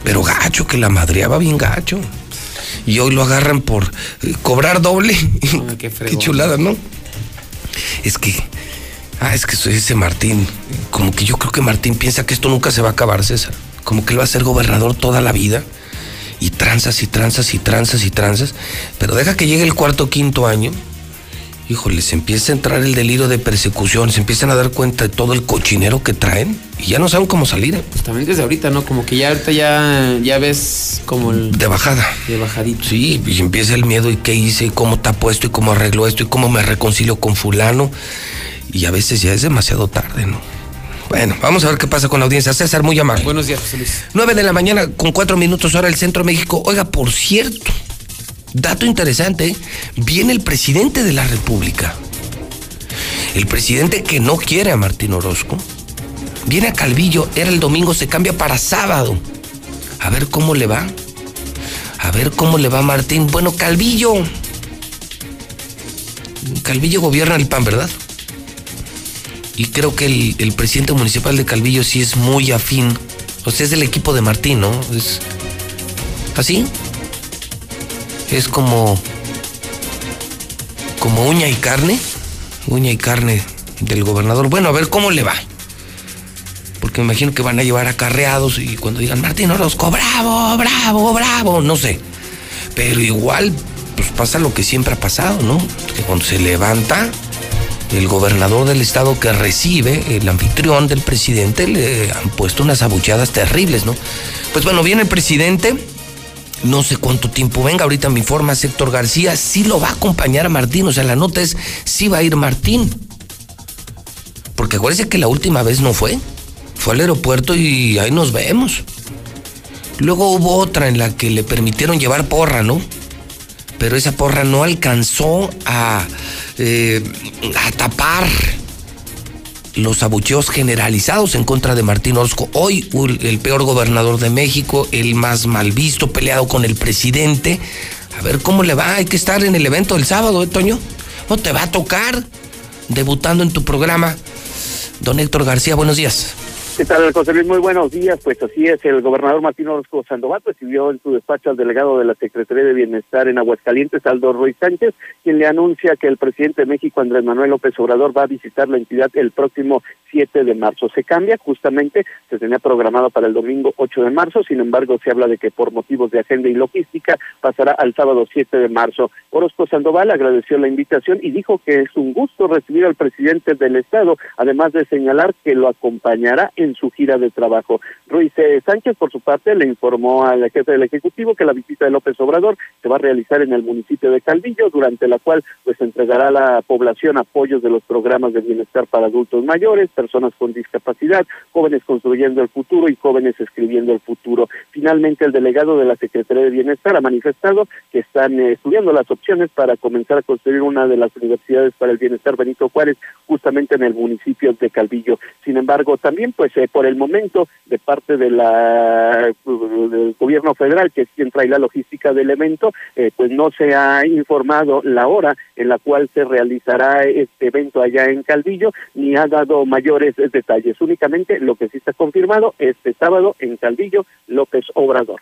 pero gacho, que la madreaba bien gacho. Y hoy lo agarran por eh, cobrar doble. Qué qué chulada, ¿no? Es que, ah, es que soy ese Martín. Como que yo creo que Martín piensa que esto nunca se va a acabar, César. Como que él va a ser gobernador toda la vida. Y tranzas y tranzas y tranzas y tranzas. Pero deja que llegue el cuarto o quinto año. híjole, se empieza a entrar el delirio de persecución, se empiezan a dar cuenta de todo el cochinero que traen y ya no saben cómo salir. ¿eh? Pues también desde ahorita, ¿no? Como que ya ahorita ya, ya ves como el... De bajada. De bajadito. Sí, y empieza el miedo y qué hice y cómo tapo esto y cómo arreglo esto y cómo me reconcilio con fulano. Y a veces ya es demasiado tarde, ¿no? Bueno, vamos a ver qué pasa con la audiencia. César, muy amable. Buenos días, José Luis. 9 de la mañana con cuatro minutos hora del Centro de México. Oiga, por cierto, dato interesante, ¿eh? viene el presidente de la República. El presidente que no quiere a Martín Orozco. Viene a Calvillo, era el domingo, se cambia para sábado. A ver cómo le va. A ver cómo le va a Martín. Bueno, Calvillo. Calvillo gobierna el PAN, ¿verdad? Y creo que el, el presidente municipal de Calvillo sí es muy afín. O sea, es del equipo de Martín, ¿no? Es así. Es como como uña y carne, uña y carne del gobernador. Bueno, a ver cómo le va. Porque me imagino que van a llevar acarreados y cuando digan Martín Orozco, bravo, bravo, bravo, no sé. Pero igual, pues pasa lo que siempre ha pasado, ¿no? Que cuando se levanta, el gobernador del estado que recibe, el anfitrión del presidente, le han puesto unas abucheadas terribles, ¿no? Pues bueno, viene el presidente, no sé cuánto tiempo venga, ahorita me informa Héctor García, sí lo va a acompañar a Martín, o sea, la nota es, sí va a ir Martín. Porque acuérdense que la última vez no fue, fue al aeropuerto y ahí nos vemos. Luego hubo otra en la que le permitieron llevar porra, ¿no? Pero esa porra no alcanzó a, eh, a tapar los abucheos generalizados en contra de Martín Orozco. Hoy el peor gobernador de México, el más mal visto, peleado con el presidente. A ver cómo le va. Hay que estar en el evento del sábado, ¿eh, Toño? ¿No te va a tocar debutando en tu programa? Don Héctor García, buenos días. ¿Qué tal, José Luis? Muy buenos días. Pues así es, el gobernador Martín Orozco Sandoval recibió en su despacho al delegado de la Secretaría de Bienestar en Aguascalientes, Aldo Ruiz Sánchez, quien le anuncia que el presidente de México, Andrés Manuel López Obrador, va a visitar la entidad el próximo 7 de marzo. Se cambia, justamente, se tenía programado para el domingo 8 de marzo, sin embargo, se habla de que por motivos de agenda y logística pasará al sábado 7 de marzo. Orozco Sandoval agradeció la invitación y dijo que es un gusto recibir al presidente del Estado, además de señalar que lo acompañará en su gira de trabajo. Ruiz eh, Sánchez, por su parte, le informó al jefe del Ejecutivo que la visita de López Obrador se va a realizar en el municipio de Calvillo, durante la cual pues entregará a la población apoyos de los programas de bienestar para adultos mayores, personas con discapacidad, jóvenes construyendo el futuro y jóvenes escribiendo el futuro. Finalmente, el delegado de la Secretaría de Bienestar ha manifestado que están eh, estudiando las opciones para comenzar a construir una de las universidades para el bienestar Benito Juárez, justamente en el municipio de Calvillo. Sin embargo, también pues eh, por el momento de parte de la del gobierno federal, que es quien trae la logística del evento, eh, pues no se ha informado la hora en la cual se realizará este evento allá en Calvillo, ni ha dado mayores detalles. Únicamente lo que sí está confirmado este sábado en Calvillo, López Obrador.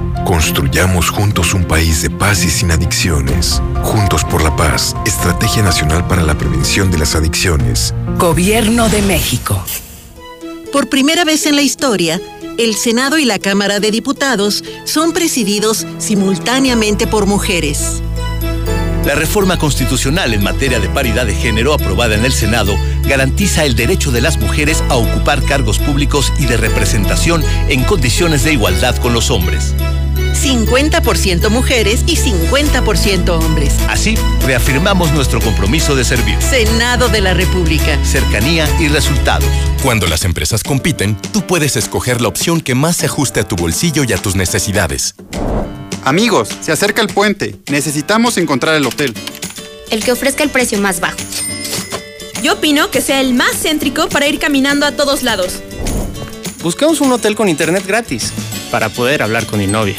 Construyamos juntos un país de paz y sin adicciones. Juntos por la paz, Estrategia Nacional para la Prevención de las Adicciones. Gobierno de México. Por primera vez en la historia, el Senado y la Cámara de Diputados son presididos simultáneamente por mujeres. La reforma constitucional en materia de paridad de género aprobada en el Senado garantiza el derecho de las mujeres a ocupar cargos públicos y de representación en condiciones de igualdad con los hombres. 50% mujeres y 50% hombres. Así, reafirmamos nuestro compromiso de servir. Senado de la República. Cercanía y resultados. Cuando las empresas compiten, tú puedes escoger la opción que más se ajuste a tu bolsillo y a tus necesidades. Amigos, se acerca el puente. Necesitamos encontrar el hotel. El que ofrezca el precio más bajo. Yo opino que sea el más céntrico para ir caminando a todos lados. Buscamos un hotel con internet gratis para poder hablar con mi novia.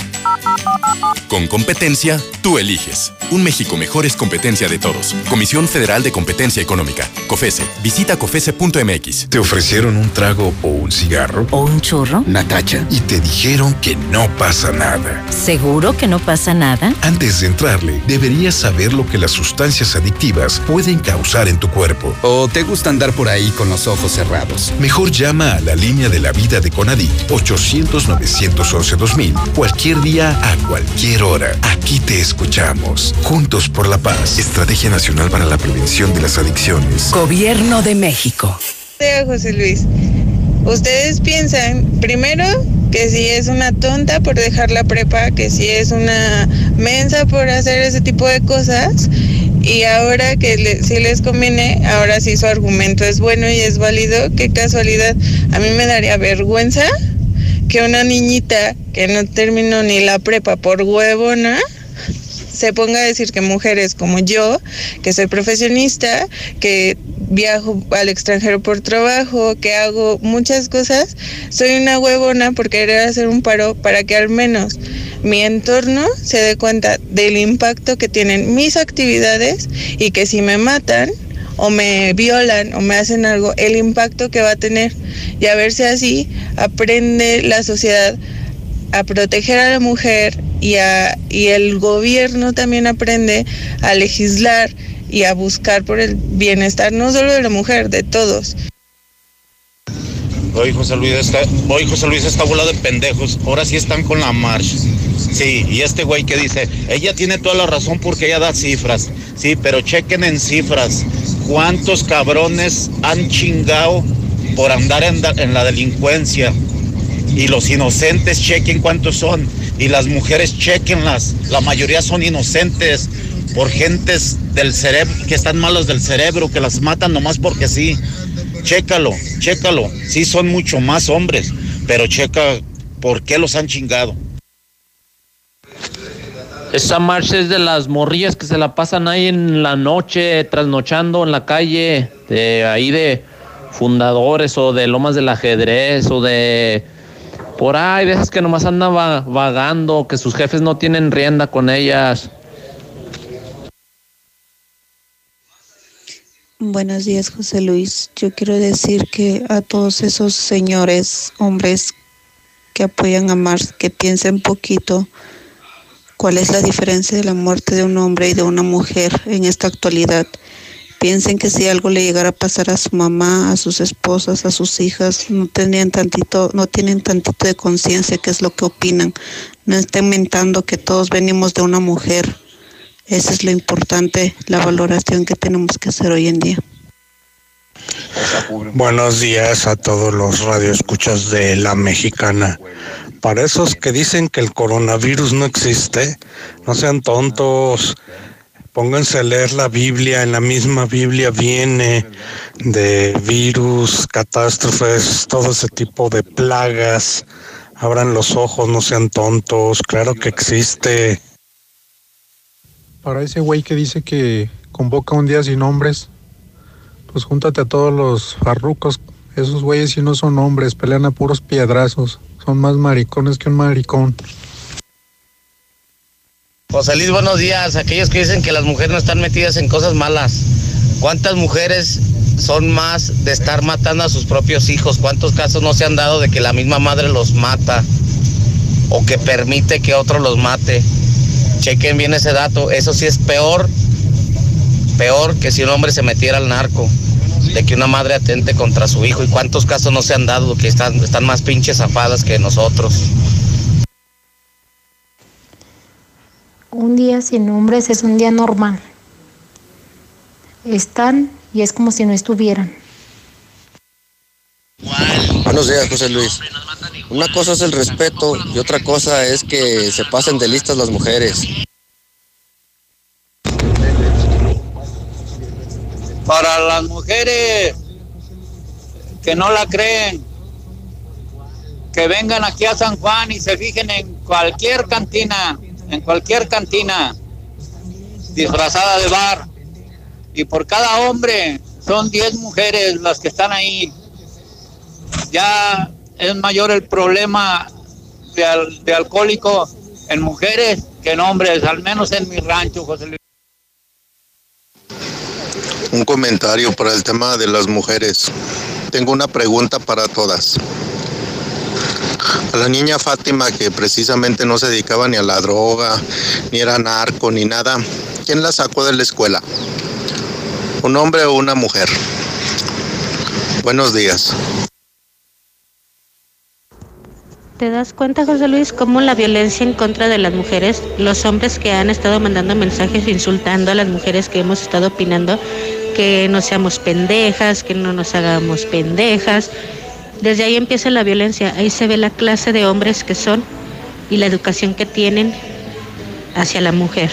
Con competencia, tú eliges. Un México mejor es competencia de todos. Comisión Federal de Competencia Económica. COFESE. Visita COFESE.mx. ¿Te ofrecieron un trago o un cigarro? ¿O un churro? Natacha. Y te dijeron que no pasa nada. ¿Seguro que no pasa nada? Antes de entrarle, deberías saber lo que las sustancias adictivas pueden causar en tu cuerpo. ¿O te gusta andar por ahí con los ojos cerrados? Mejor llama a la línea de la vida de Conadic 800-911-2000 cualquier día a cualquier hora. Aquí te escuchamos. Juntos por la paz. Estrategia Nacional para la Prevención de las Adicciones. Gobierno de México. José Luis. Ustedes piensan, primero, que si es una tonta por dejar la prepa, que si es una mensa por hacer ese tipo de cosas, y ahora que si les conviene, ahora sí su argumento es bueno y es válido, qué casualidad. A mí me daría vergüenza que una niñita que no terminó ni la prepa por huevona se ponga a decir que mujeres como yo, que soy profesionista, que viajo al extranjero por trabajo, que hago muchas cosas, soy una huevona por querer hacer un paro para que al menos mi entorno se dé cuenta del impacto que tienen mis actividades y que si me matan o me violan o me hacen algo, el impacto que va a tener. Y a ver si así aprende la sociedad a proteger a la mujer y, a, y el gobierno también aprende a legislar y a buscar por el bienestar no solo de la mujer, de todos. Hoy José Luis está, hoy José Luis está volado de pendejos. Ahora sí están con la marcha. Sí, y este güey que dice, ella tiene toda la razón porque ella da cifras. Sí, pero chequen en cifras. ¿Cuántos cabrones han chingado por andar en, en la delincuencia? Y los inocentes chequen cuántos son. Y las mujeres chequenlas. La mayoría son inocentes por gentes del cerebro, que están malos del cerebro, que las matan nomás porque sí. Chécalo, chécalo. Sí son mucho más hombres, pero checa por qué los han chingado. Esa marcha es de las morrillas que se la pasan ahí en la noche, trasnochando en la calle, de ahí de fundadores o de lomas del ajedrez o de por ahí, de esas que nomás andan vagando, que sus jefes no tienen rienda con ellas. Buenos días, José Luis. Yo quiero decir que a todos esos señores, hombres que apoyan a Mars, que piensen poquito cuál es la diferencia de la muerte de un hombre y de una mujer en esta actualidad. Piensen que si algo le llegara a pasar a su mamá, a sus esposas, a sus hijas, no tenían tantito, no tienen tantito de conciencia qué es lo que opinan. No estén mentando que todos venimos de una mujer eso es lo importante, la valoración que tenemos que hacer hoy en día. Buenos días a todos los radioescuchas de la mexicana. Para esos que dicen que el coronavirus no existe, no sean tontos. Pónganse a leer la Biblia. En la misma Biblia viene de virus, catástrofes, todo ese tipo de plagas. Abran los ojos, no sean tontos. Claro que existe. Para ese güey que dice que convoca un día sin hombres, pues júntate a todos los farrucos. Esos güeyes si no son hombres, pelean a puros piedrazos. Son más maricones que un maricón. José Luis, buenos días. Aquellos que dicen que las mujeres no están metidas en cosas malas. ¿Cuántas mujeres son más de estar matando a sus propios hijos? ¿Cuántos casos no se han dado de que la misma madre los mata o que permite que otro los mate? Chequen bien ese dato. Eso sí es peor, peor que si un hombre se metiera al narco, de que una madre atente contra su hijo. ¿Y cuántos casos no se han dado que están, más pinches zafadas que nosotros? Un día sin hombres es un día normal. Están y es como si no estuvieran. Buenos días, José Luis. Una cosa es el respeto y otra cosa es que se pasen de listas las mujeres. Para las mujeres que no la creen, que vengan aquí a San Juan y se fijen en cualquier cantina, en cualquier cantina disfrazada de bar. Y por cada hombre son 10 mujeres las que están ahí. Ya es mayor el problema de, de alcohólico en mujeres que en hombres, al menos en mi rancho, José Luis. Un comentario para el tema de las mujeres. Tengo una pregunta para todas. A la niña Fátima, que precisamente no se dedicaba ni a la droga, ni era narco, ni nada, ¿quién la sacó de la escuela? ¿Un hombre o una mujer? Buenos días. ¿Te das cuenta, José Luis, cómo la violencia en contra de las mujeres, los hombres que han estado mandando mensajes insultando a las mujeres que hemos estado opinando, que no seamos pendejas, que no nos hagamos pendejas, desde ahí empieza la violencia, ahí se ve la clase de hombres que son y la educación que tienen hacia la mujer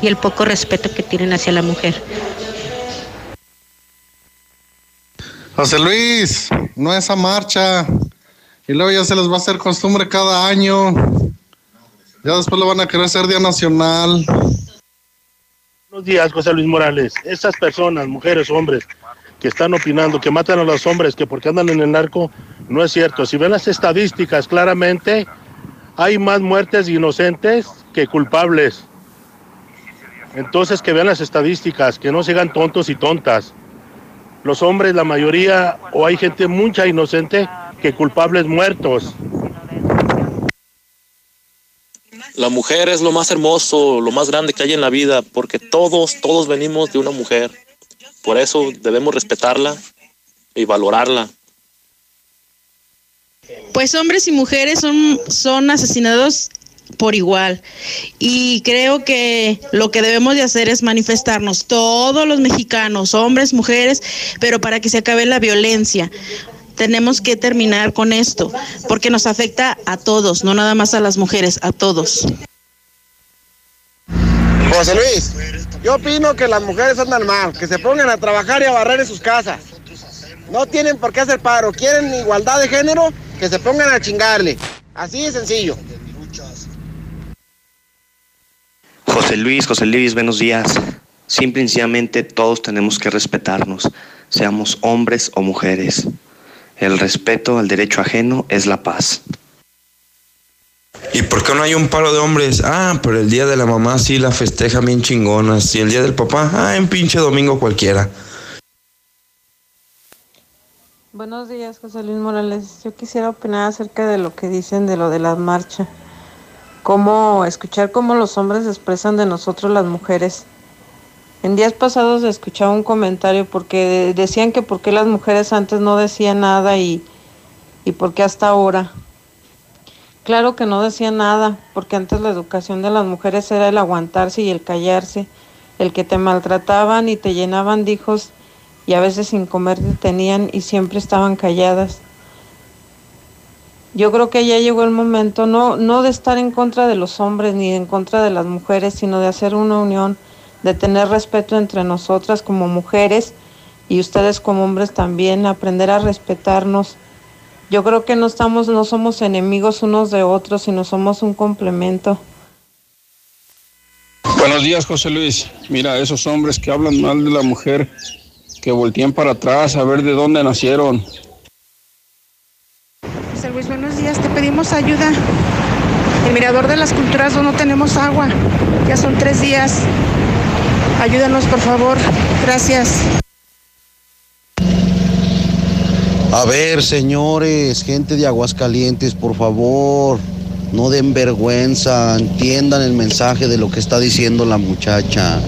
y el poco respeto que tienen hacia la mujer. José Luis, no esa marcha. Y luego ya se les va a hacer costumbre cada año. Ya después lo van a querer hacer Día Nacional. Buenos días, José Luis Morales. Esas personas, mujeres, hombres, que están opinando que matan a los hombres, que porque andan en el narco, no es cierto. Si ven las estadísticas claramente, hay más muertes inocentes que culpables. Entonces que vean las estadísticas, que no sigan tontos y tontas. Los hombres, la mayoría, o hay gente mucha inocente que culpables muertos. La mujer es lo más hermoso, lo más grande que hay en la vida, porque todos, todos venimos de una mujer. Por eso debemos respetarla y valorarla. Pues hombres y mujeres son, son asesinados por igual. Y creo que lo que debemos de hacer es manifestarnos todos los mexicanos, hombres, mujeres, pero para que se acabe la violencia. Tenemos que terminar con esto, porque nos afecta a todos, no nada más a las mujeres, a todos. José Luis, yo opino que las mujeres andan mal, que se pongan a trabajar y a barrer en sus casas. No tienen por qué hacer paro, quieren igualdad de género, que se pongan a chingarle. Así de sencillo. José Luis, José Luis, buenos días. Simple y sencillamente todos tenemos que respetarnos, seamos hombres o mujeres. El respeto al derecho ajeno es la paz. ¿Y por qué no hay un paro de hombres? Ah, pero el día de la mamá sí la festeja bien chingonas. Y el día del papá, ah, en pinche domingo cualquiera. Buenos días, José Luis Morales. Yo quisiera opinar acerca de lo que dicen de lo de la marcha. Cómo escuchar cómo los hombres expresan de nosotros las mujeres. En días pasados escuchaba un comentario porque decían que por qué las mujeres antes no decían nada y, y por qué hasta ahora. Claro que no decían nada, porque antes la educación de las mujeres era el aguantarse y el callarse, el que te maltrataban y te llenaban de hijos y a veces sin comer te tenían y siempre estaban calladas. Yo creo que ya llegó el momento no, no de estar en contra de los hombres ni en contra de las mujeres, sino de hacer una unión, de tener respeto entre nosotras como mujeres y ustedes como hombres también, aprender a respetarnos. Yo creo que no estamos, no somos enemigos unos de otros, sino somos un complemento. Buenos días, José Luis. Mira, esos hombres que hablan mal de la mujer, que volteen para atrás a ver de dónde nacieron. José Luis, buenos días. Te pedimos ayuda. El Mirador de las Culturas no tenemos agua. Ya son tres días. Ayúdanos, por favor. Gracias. A ver, señores, gente de Aguascalientes, por favor, no den vergüenza, entiendan el mensaje de lo que está diciendo la muchacha.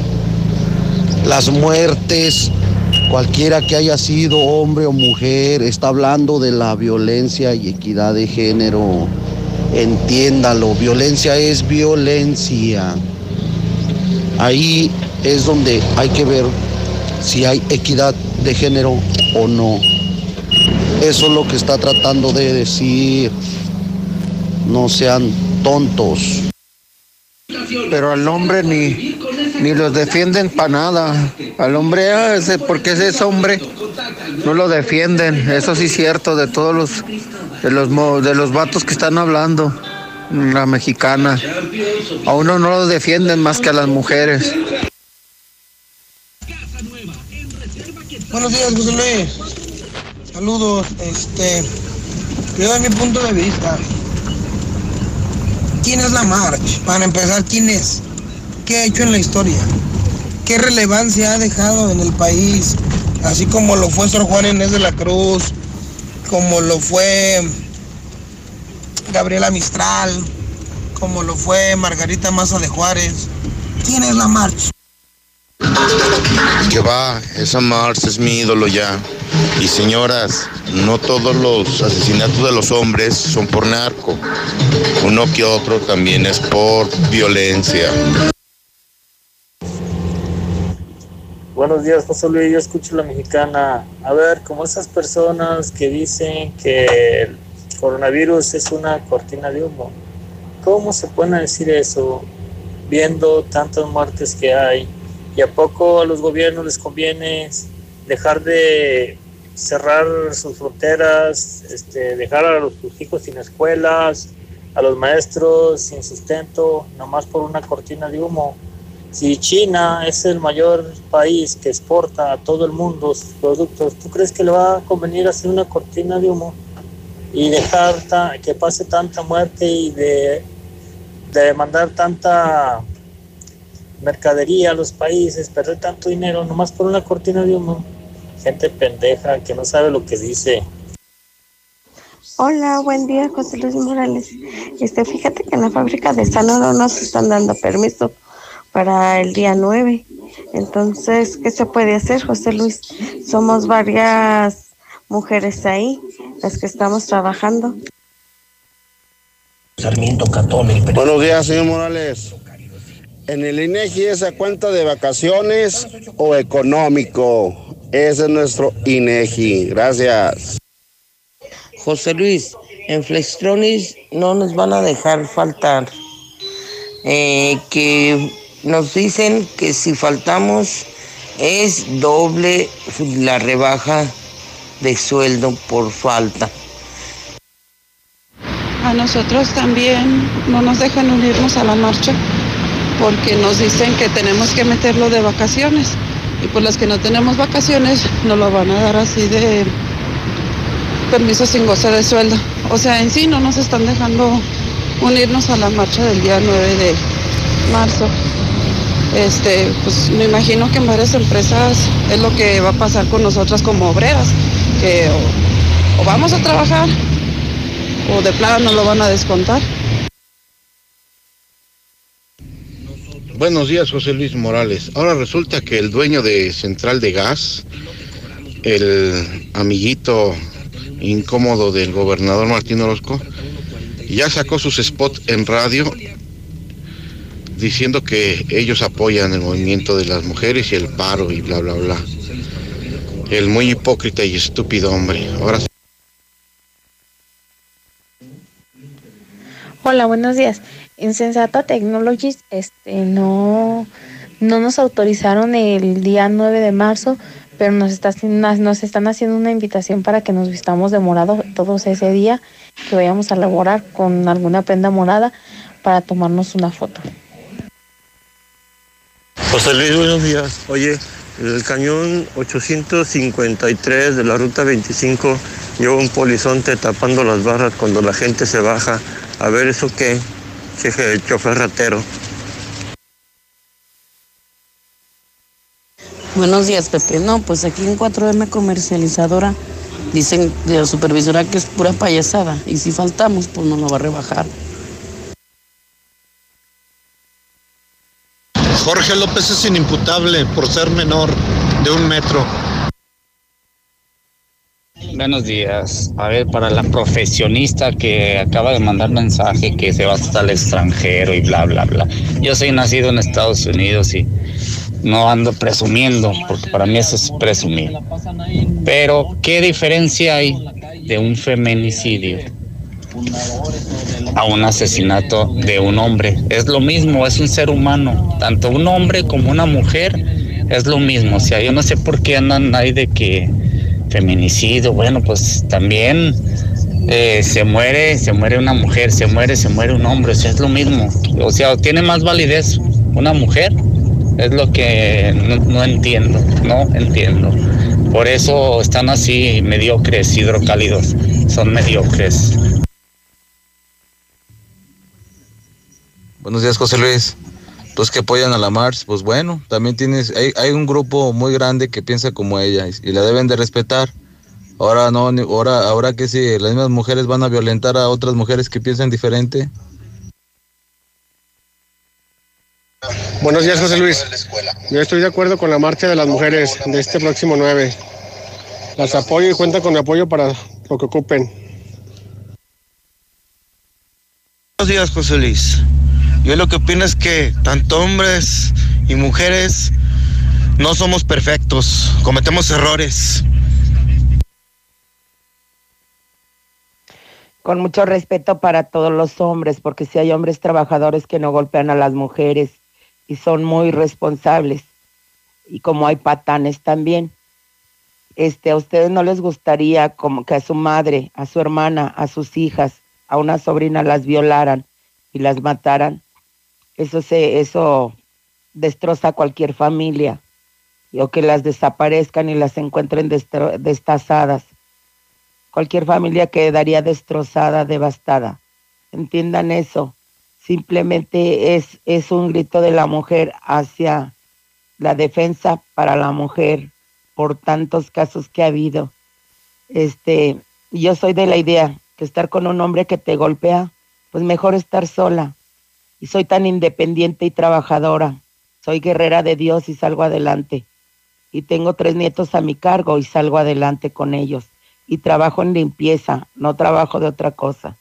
Las muertes, cualquiera que haya sido hombre o mujer, está hablando de la violencia y equidad de género. Entiéndalo, violencia es violencia. Ahí es donde hay que ver si hay equidad de género o no. Eso es lo que está tratando de decir. No sean tontos. Pero al hombre ni, ni los defienden para nada. Al hombre, ah, ese, porque ese es hombre, no lo defienden. Eso sí es cierto de todos los de los mo- de los vatos que están hablando. La mexicana. A uno no lo defienden más que a las mujeres. Buenos días, José Luis. Saludos. Este, yo doy mi punto de vista. ¿Quién es la March? Para empezar, ¿quién es? ¿Qué ha hecho en la historia? ¿Qué relevancia ha dejado en el país? Así como lo fue Sor Juan Inés de la Cruz, como lo fue Gabriela Mistral, como lo fue Margarita Maza de Juárez. ¿Quién es la March? Que va, esa Mars es mi ídolo ya. Y señoras, no todos los asesinatos de los hombres son por narco. Uno que otro también es por violencia. Buenos días, José Luis. Yo escucho la mexicana. A ver, como esas personas que dicen que el coronavirus es una cortina de humo. ¿Cómo se pueden decir eso viendo tantas muertes que hay? ¿Y a poco a los gobiernos les conviene dejar de cerrar sus fronteras, este, dejar a los, sus hijos sin escuelas, a los maestros sin sustento, nomás por una cortina de humo? Si China es el mayor país que exporta a todo el mundo sus productos, ¿tú crees que le va a convenir hacer una cortina de humo y dejar que pase tanta muerte y de, de mandar tanta mercadería a los países, perder tanto dinero nomás por una cortina de humo? Gente pendeja que no sabe lo que dice. Hola, buen día, José Luis Morales. Este, fíjate que en la fábrica de Sanoro nos están dando permiso para el día 9. Entonces, ¿qué se puede hacer, José Luis? Somos varias mujeres ahí, las que estamos trabajando. Sarmiento Catón. Buenos días, señor Morales. En el INEGI es a cuenta de vacaciones o económico. Ese es nuestro INEGI. Gracias. José Luis, en Flextronis no nos van a dejar faltar. Eh, que nos dicen que si faltamos es doble la rebaja de sueldo por falta. A nosotros también no nos dejan unirnos a la marcha porque nos dicen que tenemos que meterlo de vacaciones y por las que no tenemos vacaciones nos lo van a dar así de permiso sin goce de sueldo. O sea, en sí no nos están dejando unirnos a la marcha del día 9 de marzo. Este, pues me imagino que en varias empresas es lo que va a pasar con nosotras como obreras, que o, o vamos a trabajar o de plano no lo van a descontar. Buenos días, José Luis Morales. Ahora resulta que el dueño de Central de Gas, el amiguito incómodo del gobernador Martín Orozco, ya sacó sus spots en radio diciendo que ellos apoyan el movimiento de las mujeres y el paro y bla, bla, bla. El muy hipócrita y estúpido hombre. Ahora. Hola, buenos días. En Sensata Technologies este, no, no nos autorizaron el día 9 de marzo, pero nos, está, nos están haciendo una invitación para que nos vistamos de morado todos ese día, que vayamos a laborar con alguna prenda morada para tomarnos una foto. José Luis, buenos días. Oye, el cañón 853 de la ruta 25 lleva un polizonte tapando las barras cuando la gente se baja. A ver, ¿eso qué? Cheje, el chofer ratero. Buenos días, Pepe. No, pues aquí en 4M comercializadora dicen de la supervisora que es pura payasada y si faltamos, pues no lo va a rebajar. Jorge López es inimputable por ser menor de un metro. Buenos días. A ver, para la profesionista que acaba de mandar mensaje que se va hasta el extranjero y bla, bla, bla. Yo soy nacido en Estados Unidos y no ando presumiendo, porque para mí eso es presumir. Pero, ¿qué diferencia hay de un feminicidio a un asesinato de un hombre. Es lo mismo, es un ser humano. Tanto un hombre como una mujer es lo mismo. O sea, yo no sé por qué andan ahí de que feminicidio, bueno, pues también eh, se muere, se muere una mujer, se muere, se muere un hombre, o es lo mismo. O sea, tiene más validez una mujer, es lo que no, no entiendo, no entiendo. Por eso están así mediocres, hidrocálidos, son mediocres. Buenos días, José Luis. Los que apoyan a la Mars, pues bueno, también tienes, hay, hay un grupo muy grande que piensa como ella y, y la deben de respetar. Ahora no, ahora, ahora que si las mismas mujeres van a violentar a otras mujeres que piensan diferente. Buenos días, José Luis. Yo estoy de acuerdo con la marcha de las mujeres de este próximo 9. Las apoyo y cuenta con mi apoyo para lo que ocupen. Buenos días, José Luis. Yo lo que opino es que tanto hombres y mujeres no somos perfectos, cometemos errores. Con mucho respeto para todos los hombres, porque si hay hombres trabajadores que no golpean a las mujeres y son muy responsables, y como hay patanes también. Este, a ustedes no les gustaría como que a su madre, a su hermana, a sus hijas, a una sobrina las violaran y las mataran. Eso se, eso destroza cualquier familia. O que las desaparezcan y las encuentren destazadas. Cualquier familia quedaría destrozada, devastada. Entiendan eso. Simplemente es, es un grito de la mujer hacia la defensa para la mujer por tantos casos que ha habido. Este, yo soy de la idea que estar con un hombre que te golpea, pues mejor estar sola. Y soy tan independiente y trabajadora. Soy guerrera de Dios y salgo adelante. Y tengo tres nietos a mi cargo y salgo adelante con ellos. Y trabajo en limpieza, no trabajo de otra cosa.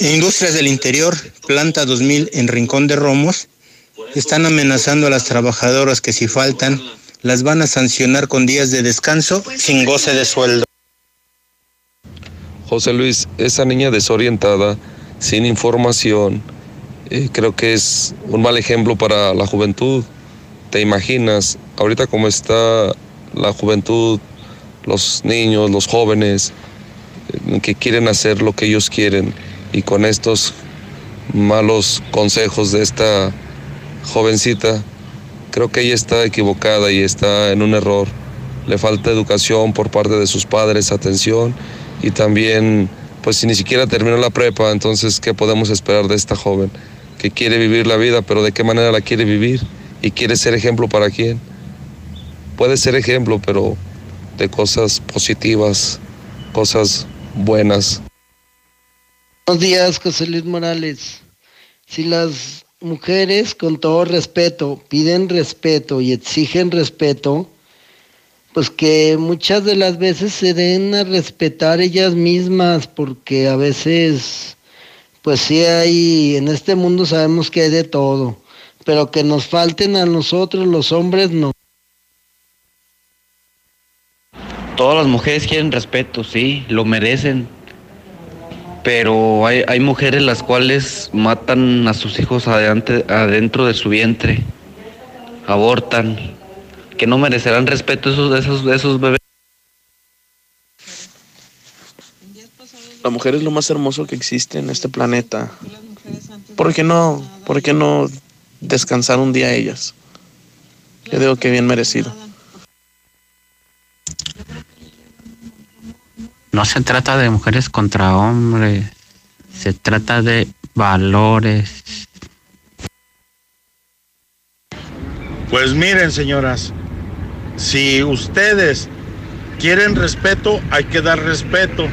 Industrias del Interior, Planta 2000 en Rincón de Romos, están amenazando a las trabajadoras que si faltan, las van a sancionar con días de descanso sin goce de sueldo. José Luis, esa niña desorientada, sin información, eh, creo que es un mal ejemplo para la juventud. Te imaginas, ahorita como está la juventud, los niños, los jóvenes, eh, que quieren hacer lo que ellos quieren y con estos malos consejos de esta jovencita, creo que ella está equivocada y está en un error. Le falta educación por parte de sus padres, atención y también, pues si ni siquiera terminó la prepa, entonces, ¿qué podemos esperar de esta joven? Que quiere vivir la vida, pero ¿de qué manera la quiere vivir? ¿Y quiere ser ejemplo para quién? Puede ser ejemplo, pero de cosas positivas, cosas buenas. Buenos días, José Luis Morales. Si las mujeres, con todo respeto, piden respeto y exigen respeto, pues que muchas de las veces se den a respetar ellas mismas, porque a veces, pues sí hay, en este mundo sabemos que hay de todo, pero que nos falten a nosotros los hombres no. Todas las mujeres quieren respeto, sí, lo merecen. Pero hay, hay mujeres las cuales matan a sus hijos adelante, adentro de su vientre, abortan, que no merecerán respeto esos, esos, esos bebés. La mujer es lo más hermoso que existe en este planeta. ¿Por qué no, por qué no descansar un día ellas? Yo digo que bien merecido. No se trata de mujeres contra hombres, se trata de valores. Pues miren, señoras, si ustedes quieren respeto, hay que dar respeto.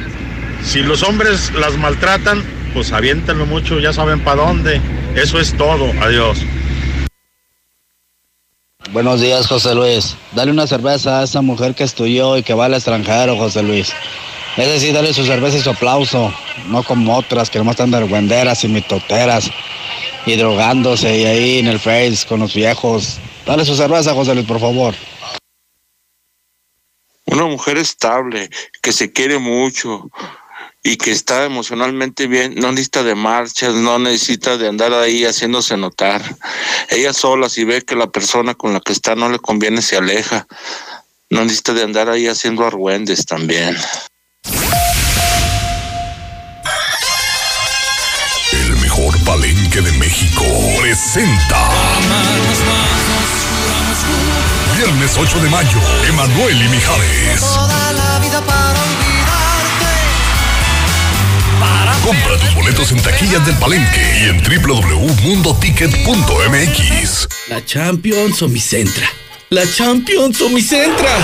Si los hombres las maltratan, pues aviéntenlo mucho, ya saben para dónde. Eso es todo. Adiós. Buenos días, José Luis. Dale una cerveza a esa mujer que estudió y que va al extranjero, José Luis. Es decir, dale su cerveza y su aplauso, no como otras que nomás están de argüenderas y mitoteras y drogándose y ahí en el Face con los viejos. Dale su cerveza, José Luis, por favor. Una mujer estable, que se quiere mucho y que está emocionalmente bien, no necesita de marchas, no necesita de andar ahí haciéndose notar. Ella sola, si ve que la persona con la que está no le conviene, se aleja. No necesita de andar ahí haciendo argüendes también. El mejor palenque de México presenta. Viernes 8 de mayo, Emanuel y Mijares. Toda la vida para olvidarte. Compra tus boletos en taquillas del palenque y en www.mundoticket.mx. La Champions o mi Centra. La Champions o mi Centra.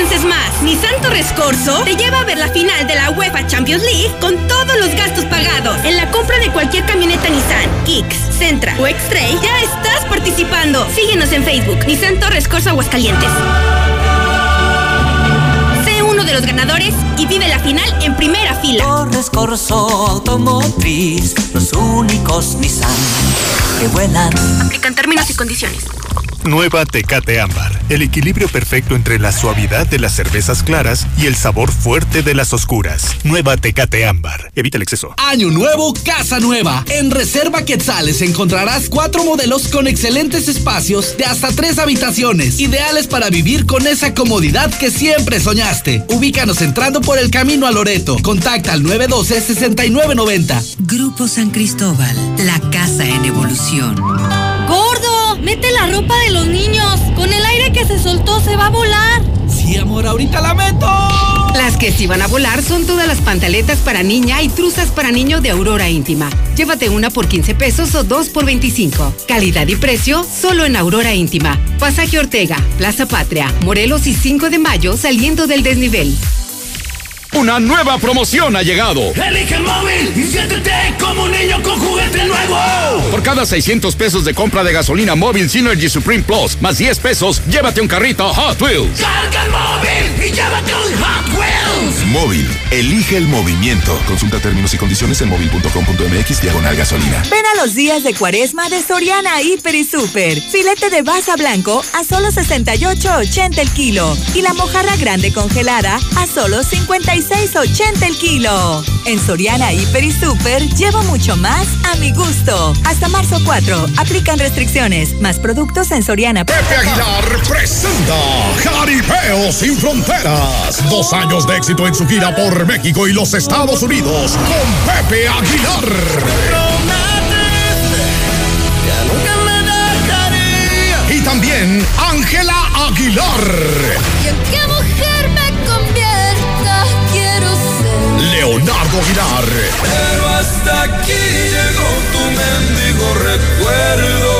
Pienses más. Nissan Torres Corso te lleva a ver la final de la UEFA Champions League con todos los gastos pagados. En la compra de cualquier camioneta Nissan, Kicks, Centra o X-Trail, ya estás participando. Síguenos en Facebook, Nissan Torres Corso Aguascalientes. Sé uno de los ganadores y vive la final en primera fila. Torres Corso Automotriz, los únicos Nissan que vuelan. Aplican términos y condiciones. Nueva Tecate Ámbar. El equilibrio perfecto entre la suavidad de las cervezas claras y el sabor fuerte de las oscuras. Nueva Tecate Ámbar. Evita el exceso. Año nuevo, casa nueva. En Reserva Quetzales encontrarás cuatro modelos con excelentes espacios de hasta tres habitaciones, ideales para vivir con esa comodidad que siempre soñaste. Ubícanos entrando por el camino a Loreto. Contacta al 912-6990. Grupo San Cristóbal, la casa en evolución. ¡Gordo! ¡Mete la ropa de los niños! Con el aire que se soltó se va a volar. Sí, amor, ahorita la meto. Las que sí van a volar son todas las pntaletas para niña y truzas para niño de Aurora Íntima. Llévate una por 15 pesos o dos por 25. Calidad y precio solo en Aurora Íntima. Pasaje Ortega, Plaza Patria, Morelos y 5 de mayo saliendo del desnivel. Una nueva promoción ha llegado. Elige el móvil y siéntete como un niño con juguete nuevo. Por cada 600 pesos de compra de gasolina móvil Synergy Supreme Plus más 10 pesos, llévate un carrito Hot Wheels. Carga el móvil y llévate un Hot Wheels. Móvil, elige el movimiento. Consulta términos y condiciones en móvil.com.mx diagonal gasolina. Ven a los días de cuaresma de Soriana Hiper y Super. Filete de baza blanco a solo 68.80 el kilo. Y la mojarra grande congelada a solo 56.80 el kilo. En Soriana Hiper y Super llevo mucho más a mi gusto. Hasta marzo 4. Aplican restricciones. Más productos en Soriana. Pepe Aguilar presenta Jaripeo sin fronteras. Dos años de éxito en su gira por México y los Estados Unidos con Pepe Aguilar. Y también Ángela Aguilar. Leonardo Aguilar. Pero hasta aquí llegó tu mendigo recuerdo.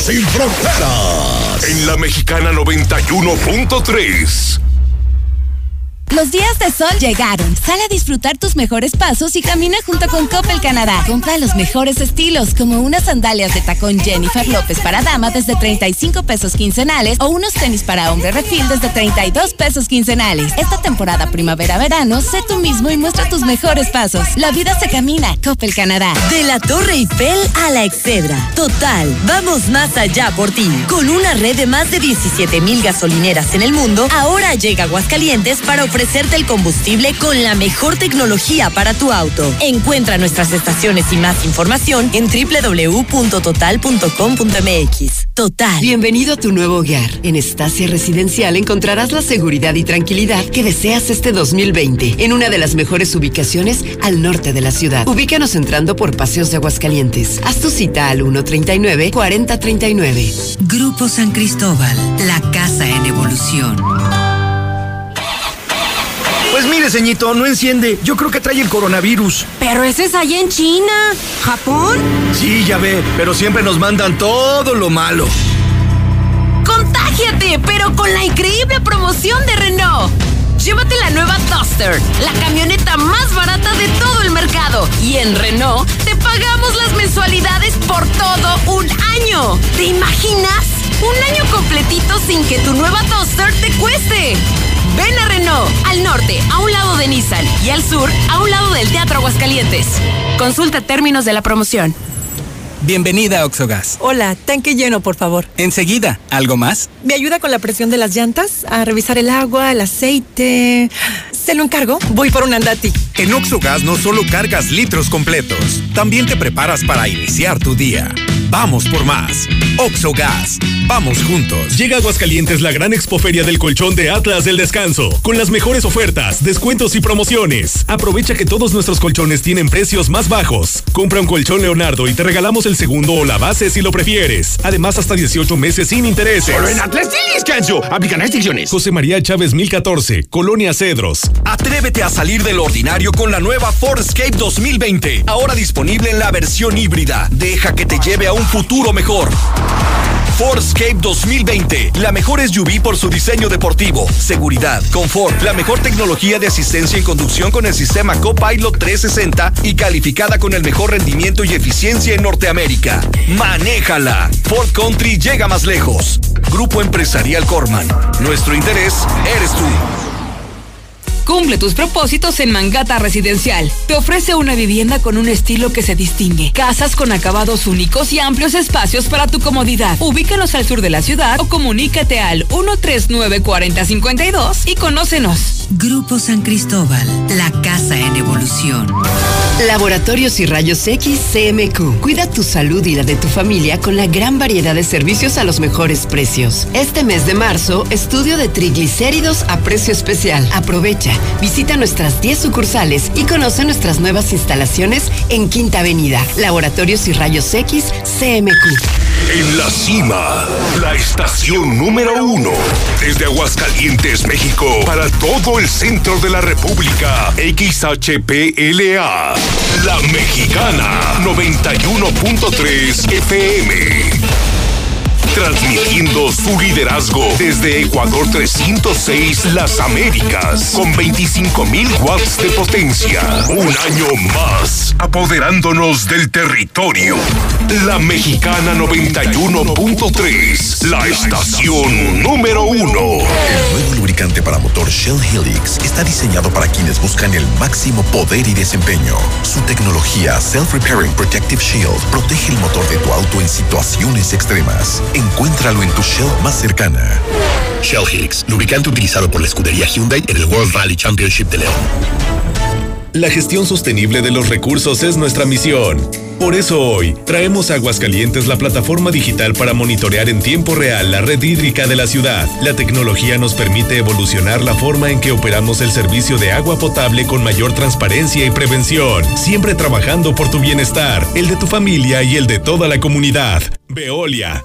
Sin fronteras. En la mexicana 91.3. Los días de sol llegaron. Sal a disfrutar tus mejores pasos y camina junto con Coppel Canadá. Compra los mejores estilos, como unas sandalias de tacón Jennifer López para dama desde 35 pesos quincenales o unos tenis para hombre refil desde 32 pesos quincenales. Esta temporada primavera-verano, sé tú mismo y muestra tus mejores pasos. La vida se camina. Coppel Canadá. De la Torre Eiffel a la Excedra. Total, vamos más allá por ti. Con una red de más de 17 mil gasolineras en el mundo, ahora llega Aguascalientes para ofrecerte el combustible con la mejor tecnología para tu auto. Encuentra nuestras estaciones y más información en www.total.com.mx. Total. Bienvenido a tu nuevo hogar. En Estacia Residencial encontrarás la seguridad y tranquilidad que deseas este 2020 en una de las mejores ubicaciones al norte de la ciudad. Ubícanos entrando por Paseos de Aguascalientes. Haz tu cita al 139-4039. Grupo San Cristóbal, la casa en evolución. Ceñito, no enciende. Yo creo que trae el coronavirus. Pero ese es allá en China. ¿Japón? Sí, ya ve, pero siempre nos mandan todo lo malo. ¡Contagio! Cállate, pero con la increíble promoción de Renault. Llévate la nueva Duster, la camioneta más barata de todo el mercado. Y en Renault te pagamos las mensualidades por todo un año. ¿Te imaginas? Un año completito sin que tu nueva Duster te cueste. Ven a Renault, al norte, a un lado de Nissan, y al sur, a un lado del Teatro Aguascalientes. Consulta términos de la promoción. Bienvenida a Oxogas. Hola, tanque lleno, por favor. Enseguida, ¿algo más? ¿Me ayuda con la presión de las llantas? A revisar el agua, el aceite. ¿Se lo encargo? Voy por un andati. En Oxogas no solo cargas litros completos, también te preparas para iniciar tu día. Vamos por más. Oxogas. Vamos juntos. Llega a Aguascalientes la gran expoferia del colchón de Atlas del Descanso, con las mejores ofertas, descuentos y promociones. Aprovecha que todos nuestros colchones tienen precios más bajos. Compra un colchón Leonardo y te regalamos el segundo o la base si lo prefieres. Además, hasta 18 meses sin intereses. Solo en Atlas del Descanso. Aplican restricciones. José María Chávez 1014, Colonia Cedros. Atrévete a salir del ordinario con la nueva Escape 2020. Ahora disponible en la versión híbrida. Deja que te lleve a un futuro mejor. Escape 2020, la mejor SUV por su diseño deportivo, seguridad, confort, la mejor tecnología de asistencia en conducción con el sistema Copilot 360 y calificada con el mejor rendimiento y eficiencia en Norteamérica. Manéjala. Ford Country llega más lejos. Grupo Empresarial Corman. Nuestro interés eres tú. Cumple tus propósitos en Mangata Residencial. Te ofrece una vivienda con un estilo que se distingue. Casas con acabados únicos y amplios espacios para tu comodidad. Ubícanos al sur de la ciudad o comunícate al 139-4052 y conócenos. Grupo San Cristóbal, la casa en evolución. Laboratorios y Rayos X CMQ. Cuida tu salud y la de tu familia con la gran variedad de servicios a los mejores precios. Este mes de marzo, estudio de triglicéridos a precio especial. Aprovecha. Visita nuestras 10 sucursales y conoce nuestras nuevas instalaciones en Quinta Avenida. Laboratorios y Rayos X CMQ. En la cima, la estación número uno. Desde Aguascalientes, México, para todo el centro de la República. XHPLA. La Mexicana. 91.3 FM transmitiendo su liderazgo desde Ecuador 306 Las Américas con 25.000 watts de potencia. Un año más, apoderándonos del territorio. La Mexicana 91.3, la estación número uno. El nuevo lubricante para motor Shell Helix está diseñado para quienes buscan el máximo poder y desempeño. Su tecnología Self-Repairing Protective Shield protege el motor de tu auto en situaciones extremas. Encuéntralo en tu Shell más cercana. Shell Helix, lubricante utilizado por la escudería Hyundai en el World Rally Championship de León. La gestión sostenible de los recursos es nuestra misión. Por eso hoy traemos a Aguascalientes la plataforma digital para monitorear en tiempo real la red hídrica de la ciudad. La tecnología nos permite evolucionar la forma en que operamos el servicio de agua potable con mayor transparencia y prevención, siempre trabajando por tu bienestar, el de tu familia y el de toda la comunidad. Veolia.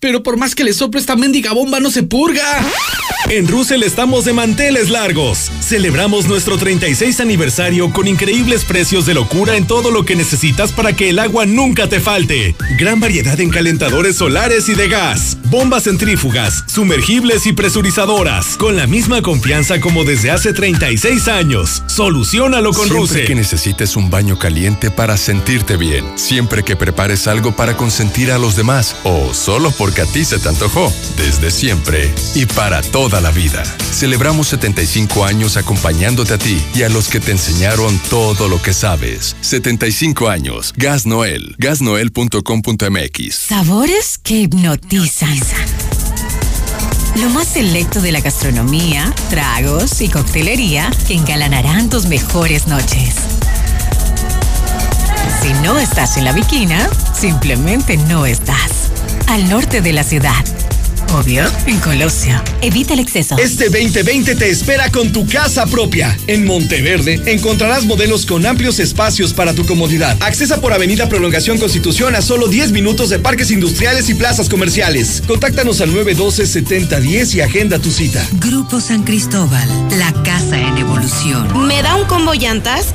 Pero por más que le soplo esta mendiga bomba no se purga. En Russell estamos de manteles largos. Celebramos nuestro 36 aniversario con increíbles precios de locura en todo lo que necesitas para que el agua nunca te falte. Gran variedad en calentadores solares y de gas, bombas centrífugas, sumergibles y presurizadoras, con la misma confianza como desde hace 36 años. Solucionalo con Siempre Russell. que necesites un baño caliente para sentirte bien, siempre que prepares algo para consentir a los demás o solo porque a ti se te antojó, desde siempre y para toda la vida. Celebramos 75 años acompañándote a ti y a los que te enseñaron todo lo que sabes. 75 años. Gas Noel. Gasnoel.com.mx. Sabores que hipnotizan. Lo más selecto de la gastronomía, tragos y coctelería que engalanarán tus mejores noches. Si no estás en la Viquina, simplemente no estás. Al norte de la ciudad. Obvio, en Colosio. Evita el exceso. Este 2020 te espera con tu casa propia. En Monteverde encontrarás modelos con amplios espacios para tu comodidad. Accesa por Avenida Prolongación Constitución a solo 10 minutos de parques industriales y plazas comerciales. Contáctanos al 912-7010 y agenda tu cita. Grupo San Cristóbal, la casa en evolución. ¿Me da un combo llantas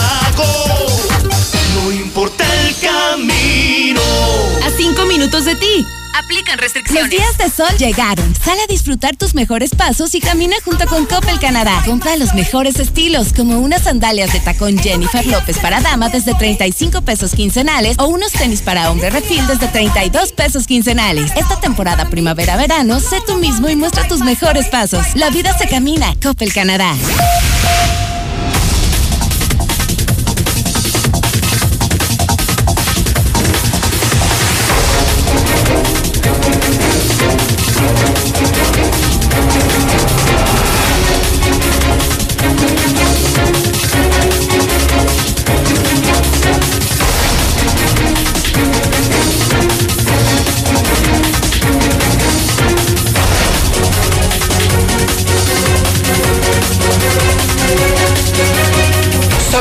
no importa el camino. A 5 minutos de ti. Aplican restricciones. Los días de sol llegaron. Sal a disfrutar tus mejores pasos y camina junto con Coppel Canadá. Compra los mejores estilos, como unas sandalias de tacón Jennifer López para dama desde 35 pesos quincenales o unos tenis para hombre refil desde 32 pesos quincenales. Esta temporada primavera-verano, sé tú mismo y muestra tus mejores pasos. La vida se camina. Coppel Canadá.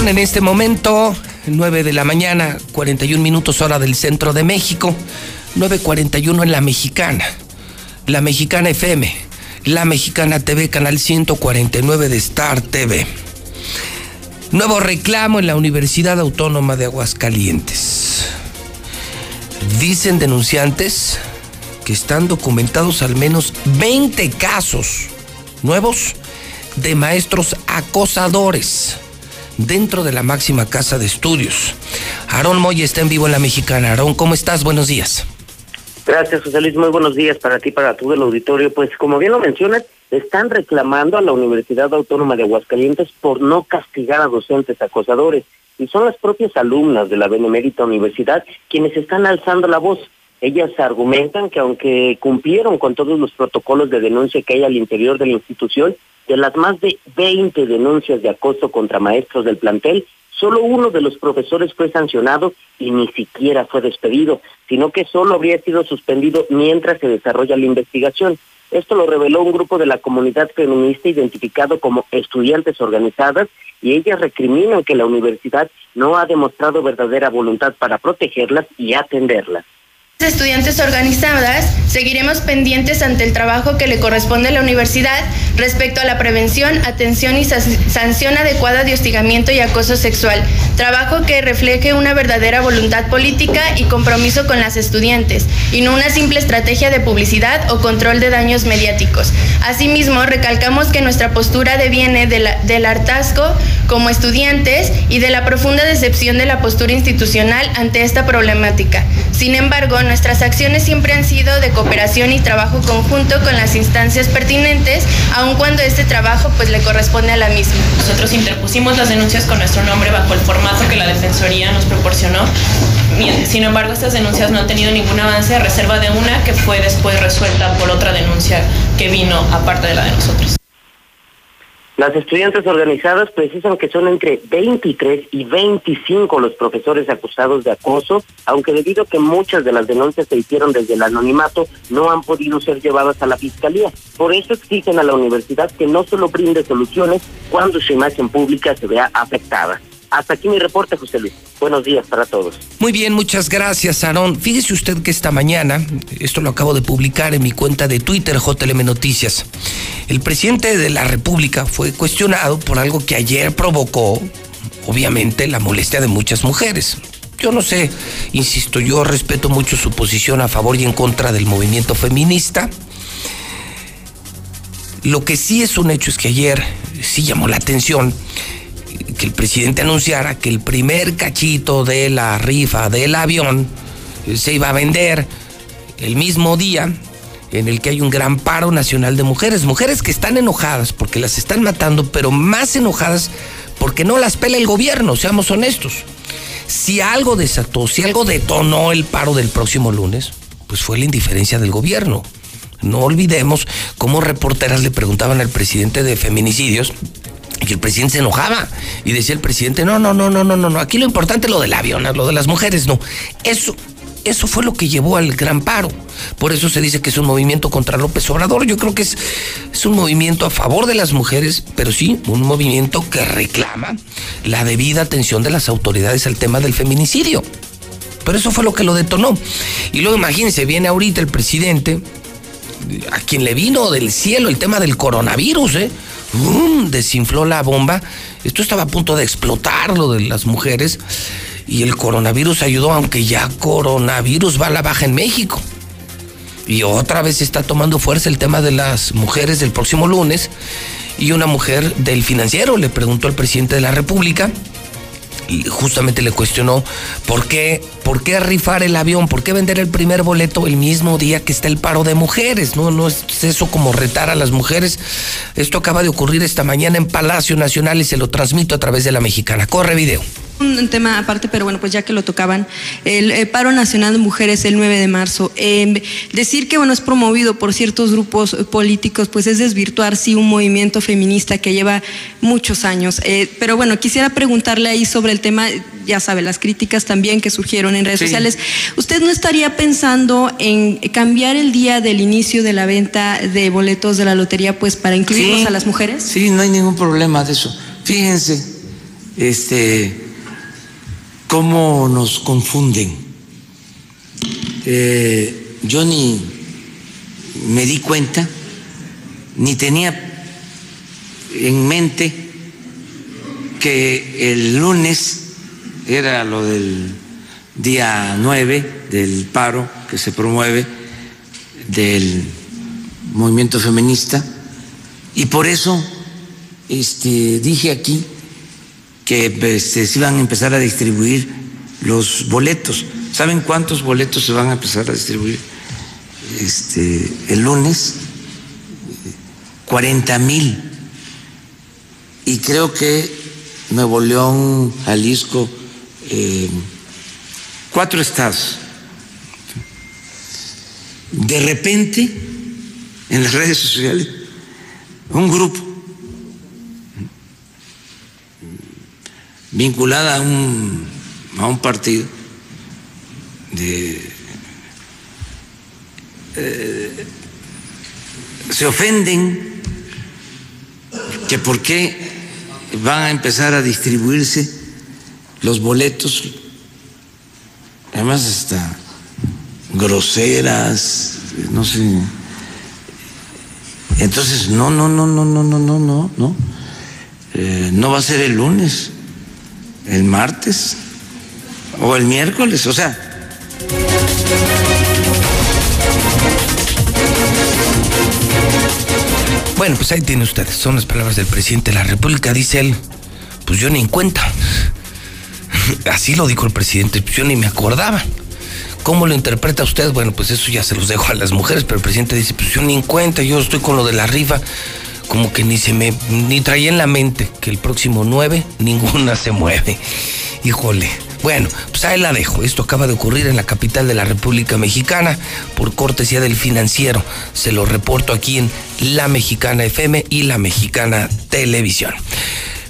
En este momento 9 de la mañana, 41 minutos hora del centro de México, 9.41 en la mexicana, la mexicana FM, la mexicana TV, canal 149 de Star TV. Nuevo reclamo en la Universidad Autónoma de Aguascalientes. Dicen denunciantes que están documentados al menos 20 casos nuevos de maestros acosadores dentro de la máxima casa de estudios. Aarón Moya está en vivo en la mexicana. Aarón, ¿cómo estás? Buenos días. Gracias, José Luis. Muy buenos días para ti, para todo el auditorio. Pues como bien lo mencionas, están reclamando a la Universidad Autónoma de Aguascalientes por no castigar a docentes acosadores. Y son las propias alumnas de la Benemérita Universidad quienes están alzando la voz. Ellas argumentan que aunque cumplieron con todos los protocolos de denuncia que hay al interior de la institución, de las más de 20 denuncias de acoso contra maestros del plantel, solo uno de los profesores fue sancionado y ni siquiera fue despedido, sino que solo habría sido suspendido mientras se desarrolla la investigación. Esto lo reveló un grupo de la comunidad feminista identificado como estudiantes organizadas y ellas recriminan que la universidad no ha demostrado verdadera voluntad para protegerlas y atenderlas. Estudiantes organizadas, seguiremos pendientes ante el trabajo que le corresponde a la universidad respecto a la prevención, atención y sanción adecuada de hostigamiento y acoso sexual. Trabajo que refleje una verdadera voluntad política y compromiso con las estudiantes, y no una simple estrategia de publicidad o control de daños mediáticos. Asimismo, recalcamos que nuestra postura deviene de la, del hartazgo como estudiantes y de la profunda decepción de la postura institucional ante esta problemática. Sin embargo, nuestras acciones siempre han sido de cooperación y trabajo conjunto con las instancias pertinentes, aun cuando este trabajo pues le corresponde a la misma. Nosotros interpusimos las denuncias con nuestro nombre bajo el formato que la Defensoría nos proporcionó Sin embargo, estas denuncias no han tenido ningún avance a reserva de una que fue después resuelta por otra denuncia que vino aparte de la de nosotros. Las estudiantes organizadas precisan que son entre 23 y 25 los profesores acusados de acoso, aunque debido a que muchas de las denuncias se hicieron desde el anonimato, no han podido ser llevadas a la fiscalía. Por eso exigen a la universidad que no solo brinde soluciones cuando su imagen pública se vea afectada. Hasta aquí mi reporte, José Luis. Buenos días para todos. Muy bien, muchas gracias, Aarón. Fíjese usted que esta mañana, esto lo acabo de publicar en mi cuenta de Twitter, JLM Noticias, el presidente de la República fue cuestionado por algo que ayer provocó, obviamente, la molestia de muchas mujeres. Yo no sé, insisto, yo respeto mucho su posición a favor y en contra del movimiento feminista. Lo que sí es un hecho es que ayer sí llamó la atención que el presidente anunciara que el primer cachito de la rifa del avión se iba a vender el mismo día en el que hay un gran paro nacional de mujeres, mujeres que están enojadas porque las están matando, pero más enojadas porque no las pela el gobierno, seamos honestos. Si algo desató, si algo detonó el paro del próximo lunes, pues fue la indiferencia del gobierno. No olvidemos cómo reporteras le preguntaban al presidente de feminicidios que el presidente se enojaba y decía el presidente, no, no, no, no, no, no, no, aquí lo importante es lo del avión, lo de las mujeres, no. Eso, eso fue lo que llevó al gran paro. Por eso se dice que es un movimiento contra López Obrador. Yo creo que es, es un movimiento a favor de las mujeres, pero sí un movimiento que reclama la debida atención de las autoridades al tema del feminicidio. Pero eso fue lo que lo detonó. Y luego imagínense, viene ahorita el presidente, a quien le vino del cielo el tema del coronavirus, ¿eh? desinfló la bomba. Esto estaba a punto de explotar, lo de las mujeres. Y el coronavirus ayudó, aunque ya coronavirus va a la baja en México. Y otra vez está tomando fuerza el tema de las mujeres del próximo lunes. Y una mujer del financiero le preguntó al presidente de la República justamente le cuestionó por qué, por qué rifar el avión, por qué vender el primer boleto el mismo día que está el paro de mujeres. No, no es eso como retar a las mujeres. Esto acaba de ocurrir esta mañana en Palacio Nacional y se lo transmito a través de la mexicana. Corre video un tema aparte, pero bueno, pues ya que lo tocaban, el, eh, paro nacional de mujeres el 9 de marzo. Em, decir que bueno es promovido por ciertos grupos políticos, pues es desvirtuar sí un movimiento feminista que lleva muchos años. Eh, pero bueno, quisiera preguntarle ahí sobre el tema, ya sabe, las críticas también que surgieron en redes sociales. ¿Usted no estaría pensando en cambiar el día del inicio de la venta de boletos de la lotería, pues para incluirlos a las mujeres? Sí, no hay ningún problema de eso. Fíjense, este cómo nos confunden. Eh, yo ni me di cuenta, ni tenía en mente que el lunes era lo del día 9 del paro que se promueve del movimiento feminista y por eso este, dije aquí que este, se iban a empezar a distribuir los boletos. ¿Saben cuántos boletos se van a empezar a distribuir este, el lunes? 40 mil. Y creo que Nuevo León, Jalisco, eh, cuatro estados. De repente, en las redes sociales, un grupo vinculada a un, a un partido de, eh, se ofenden que por qué van a empezar a distribuirse los boletos, además hasta groseras, no sé. Entonces, no, no, no, no, no, no, no, no, no. Eh, no va a ser el lunes el martes o el miércoles, o sea. Bueno, pues ahí tiene ustedes, son las palabras del presidente de la República, dice él, pues yo ni en cuenta. Así lo dijo el presidente, pues yo ni me acordaba. ¿Cómo lo interpreta usted? Bueno, pues eso ya se los dejo a las mujeres, pero el presidente dice, pues yo ni en cuenta, yo estoy con lo de la rifa como que ni se me, ni traía en la mente que el próximo 9 ninguna se mueve. Híjole, Bueno, pues ahí la dejo. Esto acaba de ocurrir en la capital de la República Mexicana por cortesía del financiero. Se lo reporto aquí en La Mexicana FM y La Mexicana Televisión.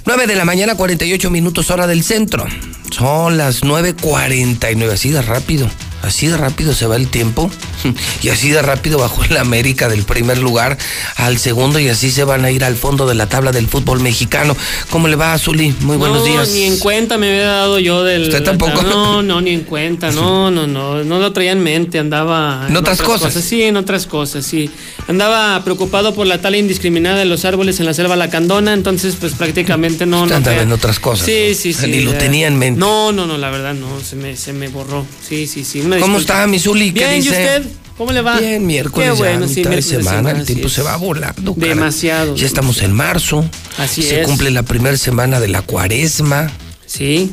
9 de la mañana, 48 minutos hora del centro. Son las 9.49, así de rápido. Así de rápido se va el tiempo y así de rápido bajó el América del primer lugar al segundo y así se van a ir al fondo de la tabla del fútbol mexicano. ¿Cómo le va, Zuli? Muy buenos no, días. ni en cuenta me había dado yo del... ¿Usted tampoco? No, no, ni en cuenta, no, no, no, no lo traía en mente, andaba... ¿En otras cosas? Sí, en otras cosas, sí. Andaba preocupado por la tala indiscriminada de los árboles en la selva lacandona, entonces pues prácticamente no... Usted no andaba en otras cosas. Sí, ¿no? sí, sí. Ni lo tenía en mente. No, no, no, la verdad no, se me, se me borró. Sí, sí, sí. ¿Cómo está, mi Zuli? ¿Qué Bien, ¿y dice? usted? ¿Cómo le va? Bien, miércoles Qué bueno, ya, sí, mitad de miércoles semana, el tiempo es. se va volando. cara. Demasiado. Ya estamos en marzo. Así se es. cumple la primera semana de la cuaresma. Sí,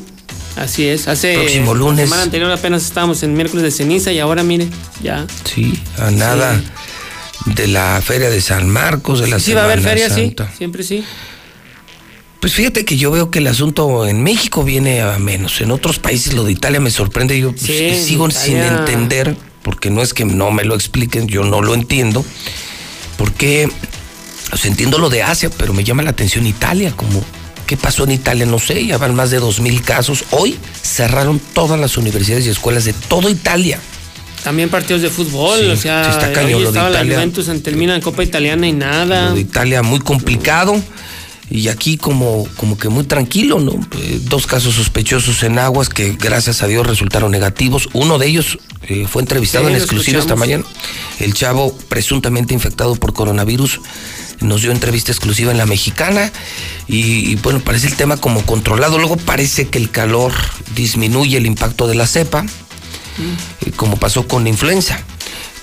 así es. Hace Próximo lunes. La semana anterior apenas estábamos en miércoles de ceniza y ahora mire, ya. Sí, a nada de la feria de San Marcos, de la Sí, va a haber Semana feria, sí. Siempre sí. Pues fíjate que yo veo que el asunto en México viene a menos. En otros países, lo de Italia me sorprende. Yo pues, Sí, sigo Italia. sin entender, porque no es que no me lo expliquen, yo no lo entiendo. Porque, pues, entiendo lo de Asia, pero me llama la atención Italia, como, ¿qué pasó en Italia? No sé, ya van más de dos mil casos. Hoy cerraron todas las universidades y escuelas de toda Italia. También partidos de fútbol, Sí, o sea, sí está cañón hoy lo de estaba la. Juventus ante el Milan Copa Italiana y nada. Lo de Italia muy complicado y aquí como, como que muy tranquilo, ¿no? Eh, dos casos sospechosos en aguas que gracias a Dios resultaron negativos. Uno de ellos eh, fue entrevistado Sí, en exclusiva esta mañana. El chavo presuntamente infectado por coronavirus nos dio entrevista exclusiva en la mexicana y, y, bueno, parece el tema como controlado. Luego parece que el calor disminuye el impacto de la cepa, eh, como pasó con la influenza.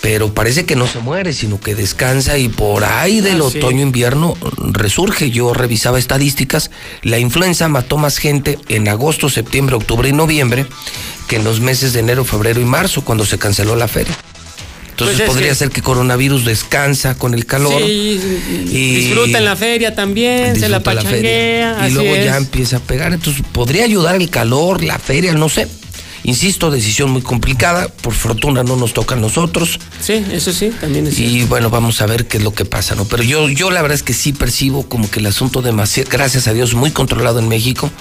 Pero parece que no se muere, sino que descansa y por ahí del Ah, sí. otoño-invierno resurge. Yo revisaba estadísticas, la influenza mató más gente en agosto, septiembre, octubre y noviembre que en los meses de enero, febrero y marzo, cuando se canceló la feria. Entonces Pues es podría que- ser que coronavirus descansa con el calor. Sí, y disfruta en la feria también, se la disfruta la pachanguea. y así luego ya empieza a pegar. Entonces podría ayudar el calor, la feria, no sé. Insisto, decisión muy complicada. Por fortuna no nos toca a nosotros. Sí, eso sí, también es Y bueno, vamos a ver qué es lo que pasa, ¿no? Pero yo, yo la verdad es que sí percibo como que el asunto demasiado, gracias a Dios, muy controlado en México,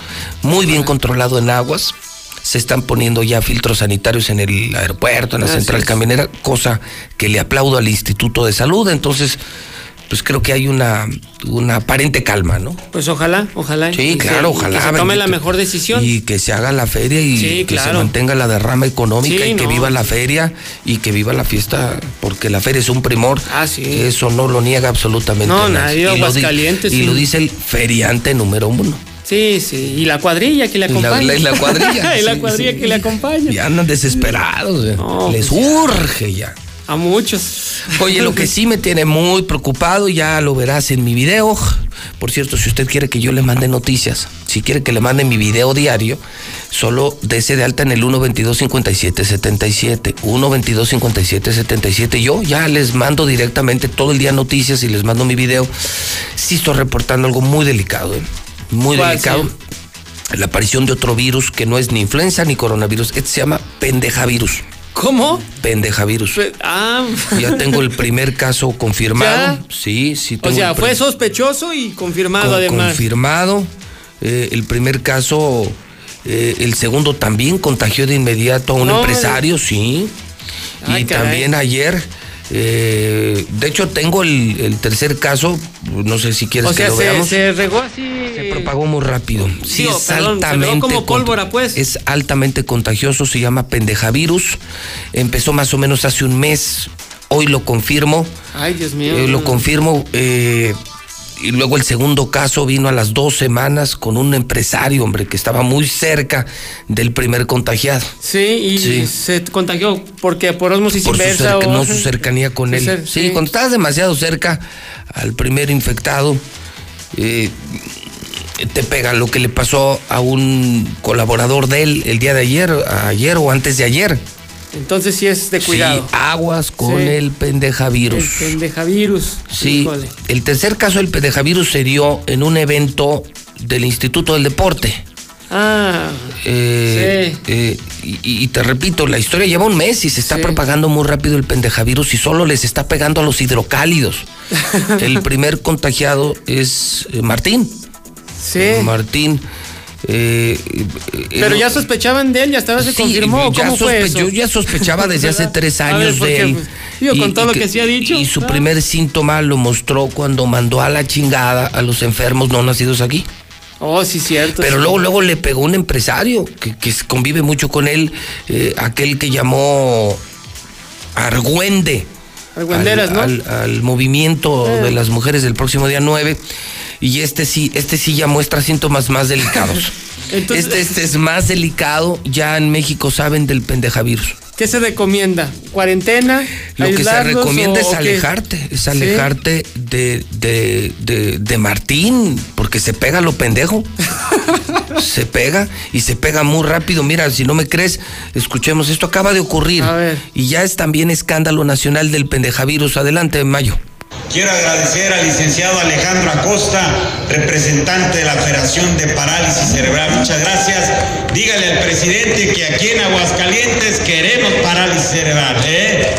muy bien controlado en aguas. Se están poniendo ya filtros sanitarios en el aeropuerto, en la central es. camionera, cosa que le aplaudo al Instituto de Salud. Entonces, pues creo que hay una, una aparente calma, ¿no? Pues ojalá, ojalá. Sí, claro, se- ojalá. Que se tome la mejor decisión. Y que se haga la feria y Sí, que se mantenga la derrama económica Sí, y que no. viva la feria y que viva la fiesta, porque la feria es un primor. Ah, sí. Eso no lo niega absolutamente No, nadie. nadie, Y lo di- Y lo dice el feriante número uno. Sí, sí. Y la cuadrilla que le la- acompaña. la- y la cuadrilla, y la cuadrilla sí. que le acompaña. Y andan desesperados. No, Les pues ya. urge ya. A muchos. Oye, lo que sí me tiene muy preocupado, ya lo verás en mi video. Por cierto, si usted quiere que yo le mande noticias, si quiere que le mande mi video diario, solo dese de alta en el 122-5777. 122-5777. Yo ya les mando directamente todo el día noticias y les mando mi video. Sí estoy reportando algo muy delicado, ¿eh? Muy ¿Cuál, delicado. La aparición de otro virus que no es ni influenza ni coronavirus. Este se llama pendejavirus. ¿Cómo? Pendejavirus. Ah. Ya tengo el primer caso confirmado. Sí, sí. O tengo sea, el fue sospechoso y confirmado con- además. Confirmado. Eh, el primer caso, eh, el segundo también contagió de inmediato a un No, empresario, sí. Ay, y caray. también ayer, eh, de hecho tengo el, el tercer caso, no sé si quieres o sea, que lo se, veamos. se regó así. Se propagó muy rápido. Sí, Digo, es perdón, altamente como pólvora, pues. Es altamente contagioso, se llama pendejavirus. Empezó más o menos hace un mes. Hoy lo confirmo. Ay, Dios mío. Eh, lo confirmo. eh, y luego el segundo caso vino a las dos semanas con un empresario, hombre, que estaba muy cerca del primer contagiado. Sí, y Sí. se contagió porque por osmosis Por su, inversa cerca- o no, su cercanía con Su él. sí. cuando estás demasiado cerca al primer infectado, eh, te pega lo que le pasó a un colaborador de él el día de ayer, ayer o antes de ayer. Entonces sí es de cuidado. Sí, aguas con Sí. el pendejavirus. El pendejavirus. Sí, Híjole. el tercer caso del pendejavirus se dio en un evento del Instituto del Deporte. Ah, Eh, eh, y, y te repito, la historia lleva un mes y se está propagando muy rápido el pendejavirus y solo les está pegando a los hidrocálidos. el primer contagiado es eh, Martín. Sí. Martín. Eh, Pero eh, ya sospechaban de él, ya estaba, se Sí, confirmó. ya ¿Cómo fue eso? Yo ya sospechaba desde hace tres ver, años ¿por de él. Pues, digo, con todo lo que sí ha dicho. Y su primer síntoma lo mostró cuando mandó a la chingada a los enfermos no nacidos aquí. Oh, sí, cierto. Pero sí. luego, luego le pegó un empresario que, que convive mucho con él, eh, aquel que llamó Argüende. Al, ¿no? al- al movimiento Eh. de las mujeres del próximo día 9. Y este sí, este sí ya muestra síntomas más delicados. Entonces- este, este es más delicado. Ya en México saben del pendejavirus. ¿Qué se recomienda? ¿Cuarentena? Lo que se ¿Aislarlos recomienda o- es alejarte, es ¿Sí? alejarte de, de, de, de Martín, porque se pega lo pendejo. se pega y se pega muy rápido. Mira, si no me crees, escuchemos, esto acaba de ocurrir. Y ya es también escándalo nacional del pendejavirus. Adelante, Mayo. Quiero agradecer al licenciado Alejandro Acosta, representante de la Federación de Parálisis Cerebral. Muchas gracias. Dígale al presidente que aquí en Aguascalientes queremos parálisis cerebral, ¿eh?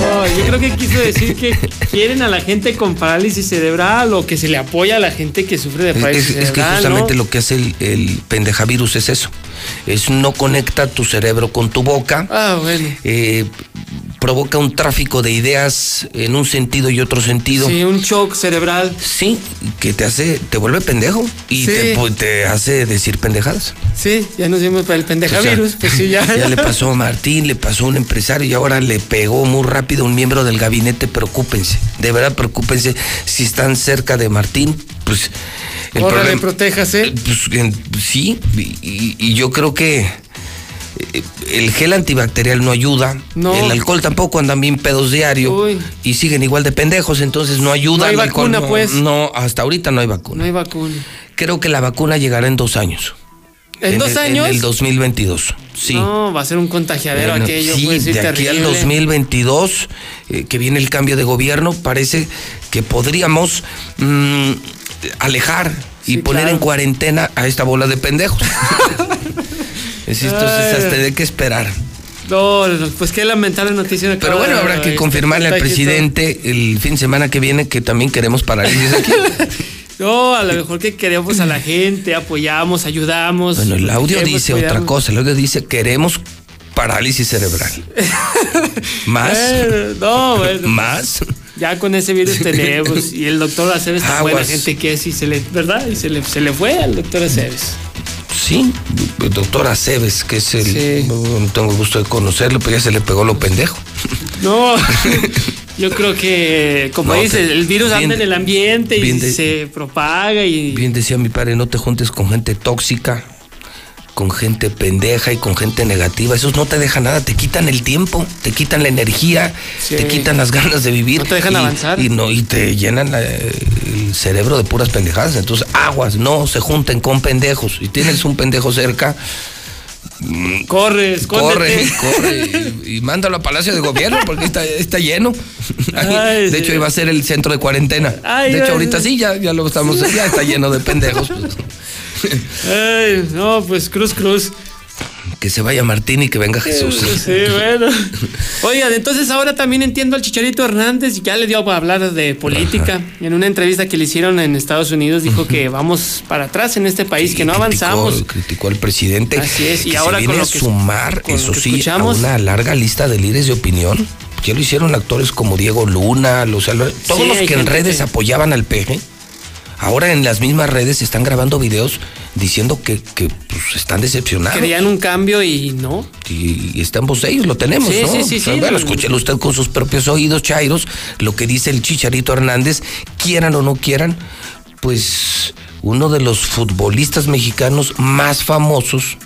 No, yo creo que quiso decir que quieren a la gente con parálisis cerebral o que se le apoya a la gente que sufre de Es, parálisis es que cerebral. justamente ¿no? lo que hace el, el pendejavirus es eso. Es no conecta tu cerebro con tu boca. Ah, bueno. eh, provoca un tráfico de ideas en un sentido y otro sentido. Sí, un shock cerebral. Sí, que te hace, te vuelve pendejo y Sí. te, hace decir pendejadas. Sí, ya nos dimos para el pendejavirus. Pues sí, ya. Ya le pasó a Martín, le pasó a un empresario y ahora le pegó muy rápido a un miembro del gabinete. Preocúpense, de verdad preocúpense. Si están cerca de Martín, pues. el Órale, protéjase. pues, en- sí, y, y- y yo creo que el gel antibacterial no ayuda. No. El alcohol tampoco andan bien pedos diario. Y siguen igual de pendejos, entonces no ayuda. No hay alcohol, vacuna, no- pues. No, hasta ahorita no hay vacuna. No hay vacuna. Creo que la vacuna llegará en dos años. ¿En dos el- años? En el 2022. Sí. No, va a ser un contagiadero Bueno, aquello. sí, puede ser de aquí al terrible. 2022, eh, que viene el cambio de gobierno, parece que podríamos mm, alejar y Sí, poner claro. en cuarentena a esta bola de pendejos. Es- Entonces, Ay. hasta de qué esperar. No, pues qué lamentable noticia. Pero bueno, habrá que confirmarle al presidente el fin de semana que viene que también queremos parálisis aquí. No, a lo mejor que queremos a la gente, apoyamos, ayudamos. Bueno, el audio dice otra cosa. El audio dice queremos parálisis cerebral. ¿Más? Eh, no, bueno. ¿Más? Ya con ese virus tenemos. Y el doctor Aceves tan buena gente que es y se le, ¿verdad? Y se le, se le fue al doctor Aceves. Sí, el doctor Aceves, que es el. No tengo el gusto de conocerlo, pero ya se le pegó lo pendejo. No, yo creo que, como No, dice, te- el virus bien anda en el ambiente y de- se propaga y. Bien decía mi padre, no te juntes con gente tóxica, con gente pendeja y con gente negativa. Esos no te dejan nada, te quitan el tiempo, te quitan la energía, Sí. te quitan las ganas de vivir. No te dejan y, avanzar. Y, no, y te llenan la- el cerebro de puras pendejadas. Entonces, aguas, no se junten con pendejos. Si tienes un pendejo cerca, Corre, corre, escóndete. corre y, y mándalo a Palacio de Gobierno porque está, está lleno. Ay, de hecho, iba a ser el centro de cuarentena. Ay, de hecho, ay, ahorita sí, ya, ya lo estamos, ya está lleno de pendejos. pues. Ay, no, pues cruz, cruz. Que se vaya Martín y que venga Jesús. Sí, bueno. Oigan, entonces ahora también entiendo al Chicharito Hernández y ya le dio para hablar de política. En una entrevista que le hicieron en Estados Unidos dijo que vamos para atrás en este país, que no avanzamos. Criticó, al presidente. Así es, y que ahora se con viene lo que- a sumar, con lo eso que sí, a una larga lista de líderes de opinión. Ya lo hicieron actores como Diego Luna, los, todos Sí, los que en redes que- apoyaban al peje. Ahora en las mismas redes están grabando videos diciendo que, que, pues, están decepcionados. Querían un cambio y no. Y, de ellos, lo tenemos, Sí, ¿no? sí, sí, sí. bueno, escúchelo usted con sus propios oídos, Chairos, lo que dice el Chicharito Hernández, quieran o no quieran, pues uno de los futbolistas mexicanos más famosos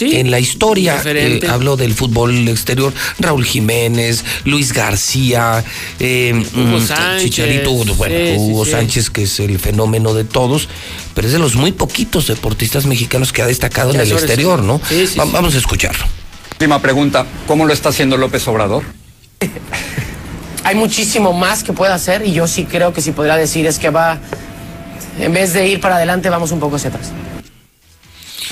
en la historia. Eh, hablo del fútbol exterior, Raúl Jiménez, Luis García, eh, Hugo mm, Sánchez, Chicharito, bueno, sí, sí, Hugo sí. Sánchez, que es el fenómeno de todos, pero es de los muy poquitos deportistas mexicanos que ha destacado Ya en el exterior, ¿no? Sí, sí, Va- sí. Vamos a escucharlo. Última pregunta, ¿cómo lo está haciendo López Obrador? hay muchísimo más que puede hacer y yo sí creo que si podría decir es que va, en vez de ir para adelante, vamos un poco hacia atrás.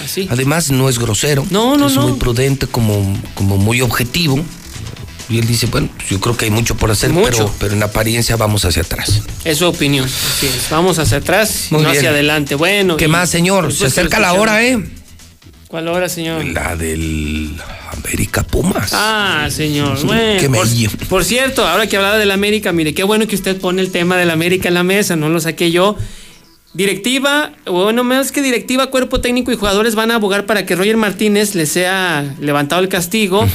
Así. Además, no es grosero. No, no, es no. muy prudente, como, como muy objetivo. Y él dice, bueno, pues yo creo que hay mucho por hacer, Mucho. Pero, pero en apariencia vamos hacia atrás. Es su opinión. Así es. Vamos hacia atrás y Muy no bien. hacia adelante. Bueno. ¿Qué y- más, señor? por Se supuesto, acerca la escuchamos. hora, ¿eh? ¿Cuál hora, señor? La del América Pumas. Ah, señor. Bueno, Qué por, por cierto, ahora que hablaba del América, mire, qué bueno que usted pone el tema del América en la mesa, no lo saqué yo. Directiva, bueno, menos que directiva, cuerpo técnico y jugadores van a abogar para que Roger Martínez le sea levantado el castigo,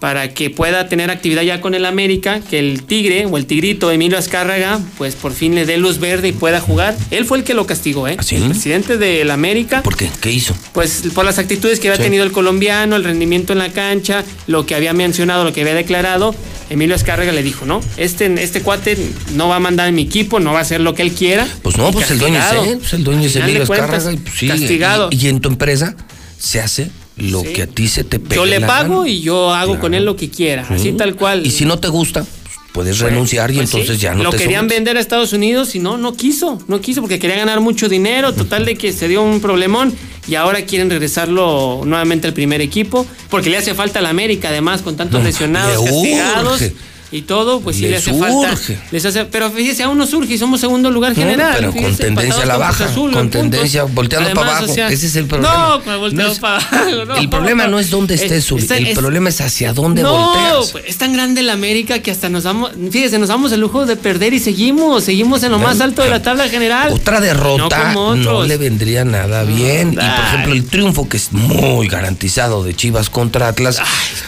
para que pueda tener actividad ya con el América, que el Tigre o el Tigrito Emilio Azcárraga, pues por fin le dé luz verde y pueda jugar. Él fue el que lo castigó, ¿eh? El presidente del América. ¿Por qué? ¿Qué hizo? Pues por las actitudes que había Sí. tenido el colombiano, el rendimiento en la cancha, lo que había mencionado, lo que había declarado, Emilio Escárrega le dijo, no, este, este cuate no va a mandar en mi equipo, no va a hacer lo que él quiera. Pues no, pues el dueño es él, pues el dueño es Emilio cuentas, Azcárraga, y pues sí, Castigado. Y, y en tu empresa se hace lo que a ti se te pega. Yo le pago y yo hago con él lo que quiera, así tal cual. Y si no te gusta, pues, puedes renunciar y Pues sí, entonces ya no Lo te querían vender a Estados Unidos y no, no quiso, no quiso porque quería ganar mucho dinero, total de que se dio un problemón y ahora quieren regresarlo nuevamente al primer equipo porque le hace falta a la América además con tantos No, lesionados, le castigados. urge. Y todo, pues sí Le le hace falta. urge. Les hace, pero fíjese, aún no surge y somos segundo lugar No, general. pero con tendencia a la baja, Azul, con puntos. tendencia volteando para abajo. o sea, Ese es el problema. No, volteando No es- para abajo. no. El problema no es dónde estés, Zuli, está- el es- problema es hacia dónde no, volteas. pues, es tan grande la América que hasta nos damos, fíjese, nos damos el lujo de perder y seguimos, seguimos en lo más alto de la tabla general. Otra derrota No le vendría nada bien. y por ejemplo, el triunfo que es muy garantizado de Chivas contra Atlas.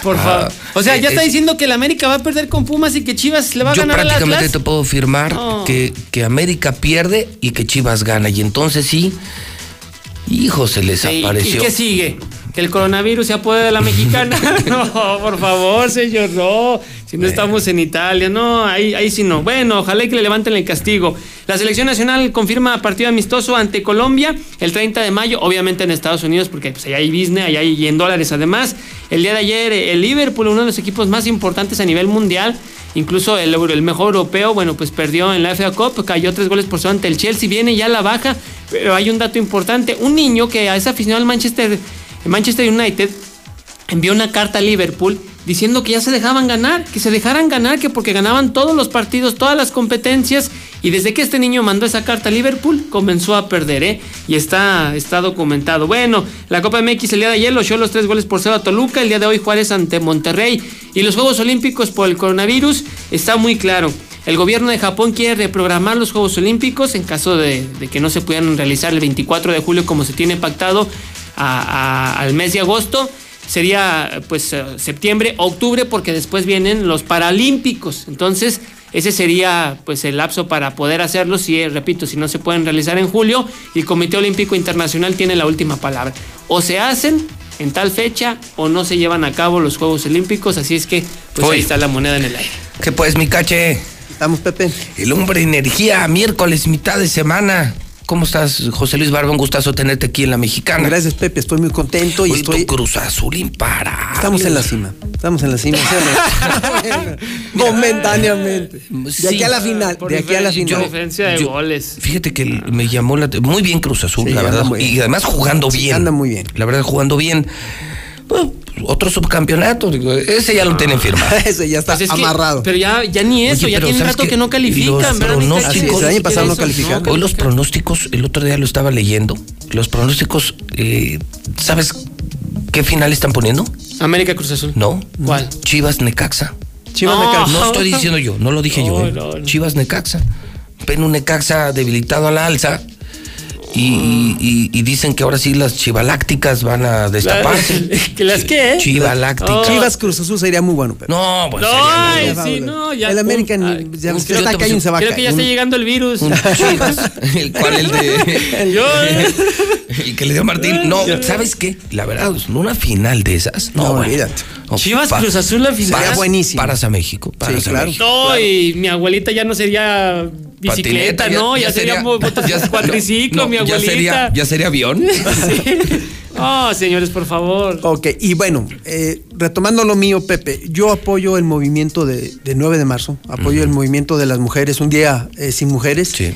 Por ah, favor. O sea, ya es- está diciendo que la América va a perder con Pumas y que Chivas le va a Yo ganar al prácticamente Atlas. te puedo afirmar No. que, que América pierde y que Chivas gana. Y entonces sí, hijo, se les Sí, ¿Y apareció. qué sigue? ¿Que el coronavirus se apodere de la mexicana? no, por favor, señor, no. Si no estamos en Italia, no, ahí, ahí sí no. Bueno, ojalá y que le levanten el castigo. La selección nacional confirma partido amistoso ante Colombia el 30 de mayo, obviamente en Estados Unidos, porque pues, allá hay business, allá hay y en dólares además. El día de ayer, el Liverpool, uno de los equipos más importantes a nivel mundial, incluso el, mejor europeo, bueno, pues perdió en la FA Cup, cayó tres goles por cero ante el Chelsea, viene ya a la baja, pero hay un dato importante, un niño que es aficionado al Manchester, Manchester United, envió una carta a Liverpool diciendo que ya se dejaban ganar, que se dejaran ganar, que porque ganaban todos los partidos, todas las competencias, y desde que este niño mandó esa carta a Liverpool, comenzó a perder, ¿eh? Y está, documentado. Bueno, la Copa MX el día de ayer lo echó los tres goles por cero a Toluca, el día de hoy Juárez ante Monterrey, y los Juegos Olímpicos por el coronavirus, está muy claro. El gobierno de Japón quiere reprogramar los Juegos Olímpicos en caso de, de que no se puedan realizar el 24 de julio como se tiene pactado a- a- al mes de agosto sería pues eh, septiembre, octubre, porque después vienen los Paralímpicos. Entonces, ese sería pues el lapso para poder hacerlo, si eh, repito, si no se pueden realizar en julio, y el Comité Olímpico Internacional tiene la última palabra. O se hacen en tal fecha o no se llevan a cabo los Juegos Olímpicos, así es que pues Uy. ahí está la moneda en el aire. ¿Qué pues, mi cache? Estamos, Pepe. El hombre energía, miércoles, mitad de semana. ¿Cómo estás, José Luis Barba? Un gustazo tenerte aquí en la Mexicana. Gracias, Pepe. Estoy muy contento y Oye, estoy. tu Cruz Azul imparable. Estamos en la cima. Estamos en la cima. Momentáneamente. De aquí a la final. Por De aquí a la final. por diferencia de yo- goles. Fíjate que me llamó la muy bien Cruz Azul, Sí, la verdad. Y además jugando Sí, bien. anda muy bien. La verdad, jugando bien. Bueno, otro subcampeonato, digo, ese ya lo tienen firmado. Ese ya está Pues es que- amarrado. pero ya, ya ni eso, Oye, ya tiene ¿sabes rato qué? que no califican, ¿verdad? pronósticos- Así es, el año pasado no eso, calificaron. Hoy los pronósticos, el otro día lo estaba leyendo. Los pronósticos, eh, ¿sabes qué final están poniendo? América Cruz Azul. No. ¿Cuál? Chivas Necaxa. Chivas No. Necaxa. No estoy diciendo yo, no lo dije yo. No, ¿eh? no, no. Chivas Necaxa. Ven un Necaxa debilitado a la alza. Y, y- y dicen que ahora sí las chivalácticas van a destaparse. ¿Que las qué? Chivalácticas. Oh. Chivas Cruz Azul sería muy bueno, Pepe. No, pues. No, sería- ay, no, sí, no, ya. El American ya, un- se yo está se va a Creo que ya está llegando el virus. un Chivas. ¿El cuál? El de. Yo, El que le dio a Martín. No, ¿sabes qué? La verdad, una final de esas. No, No, bueno. olvídate. No, Chivas Cruz Azul la final. paras- buenísimo. Paras a México. Paras a claro. México. No, y mi abuelita ya no sería bicicleta, Patineta, ¿no? Ya, sería, ya- cuatriciclo, no, mi ya sería, ya sería avión. Sí. Oh, señores, por favor. Ok, y bueno, eh, retomando lo mío, Pepe, yo apoyo el movimiento de, de 9 de marzo, apoyo el movimiento de las mujeres, un día eh, sin mujeres. Sí.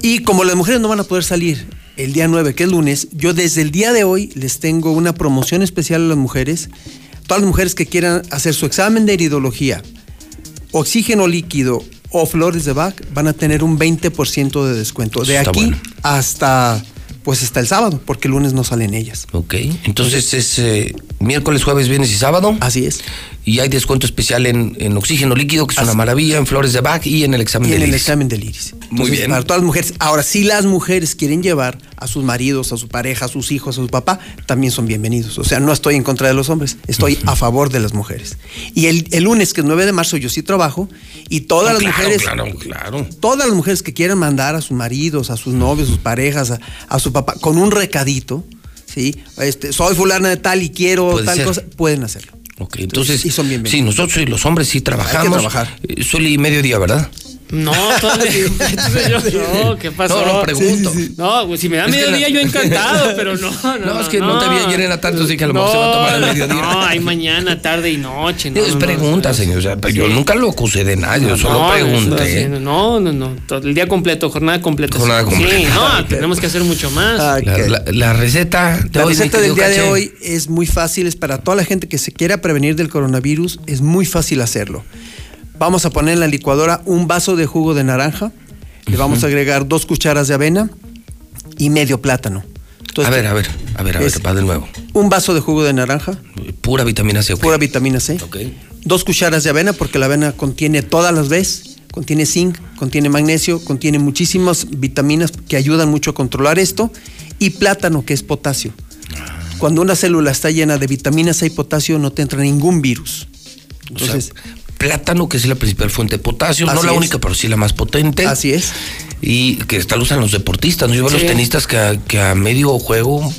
Y como las mujeres no van a poder salir el día 9, que es lunes, yo desde el día de hoy les tengo una promoción especial a las mujeres. Todas las mujeres que quieran hacer su examen de iridología, oxígeno líquido o flores de Bach van a tener un 20% de descuento. De Está aquí bueno. hasta pues hasta el sábado, porque el lunes no salen ellas. Ok, entonces es eh, miércoles, jueves, viernes y sábado. Así es. Y hay descuento especial en, en oxígeno líquido, que es una maravilla, en flores de Bach y en el examen Y en del el iris. examen del iris. Muy bien. Para todas las mujeres. Ahora, si las mujeres quieren llevar a sus maridos, a su pareja, a sus hijos, a su papá, también son bienvenidos. O sea, no estoy en contra de los hombres, estoy a favor de las mujeres. Y el, el lunes, que es 9 de marzo, yo sí trabajo y todas No, las claro, mujeres. Claro, claro. Todas las mujeres que quieran mandar a sus maridos, a sus novios, a sus parejas, a, a su papá, con un recadito, ¿sí? Este, soy fulana de tal y quiero tal ser. cosa, pueden hacerlo. Ok, entonces, y son bienvenidos. sí, nosotros y los hombres sí trabajamos. trabajar. Eh, Suele ir mediodía, ¿verdad? No, todavía. Entonces yo, no, ¿qué pasó? No, no, pregunto. No, güey, si me da mediodía, la- yo encantado, pero no, no. No, es que no te vi ayer en la tarde, así que a lo mejor se va a tomar el mediodía. No, hay mañana, tarde y noche. No, es no, pregunta, señor. o sea, pero Yo nunca lo acusé de nada, yo solo no, pregunté. No, no, no. todo el día completo, jornada completa. Jornada Sí, completa. no, tenemos que hacer mucho más. La, la- la receta de La hoy, receta del día de hoy es muy fácil, es para toda la gente que se quiera prevenir del coronavirus, es muy fácil hacerlo. Vamos a poner en la licuadora un vaso de jugo de naranja, le vamos a agregar dos cucharas de avena y medio plátano. a ver, a ver, a ver, a ver, va de nuevo. Un vaso de jugo de naranja, Pura vitamina C. ok. pura vitamina C. Dos cucharas de avena, porque la avena contiene todas las veces, contiene zinc, contiene magnesio, contiene muchísimas vitaminas que ayudan mucho a controlar esto. Y plátano, que es potasio. Cuando una célula está llena de vitaminas C y potasio, no te entra ningún virus. Entonces, Plátano, que es la principal fuente de potasio, no la es. única, pero sí la más potente. Así es. Y que hasta lo usan los deportistas, ¿no? Yo veo Sí. los tenistas que a, que a medio juego,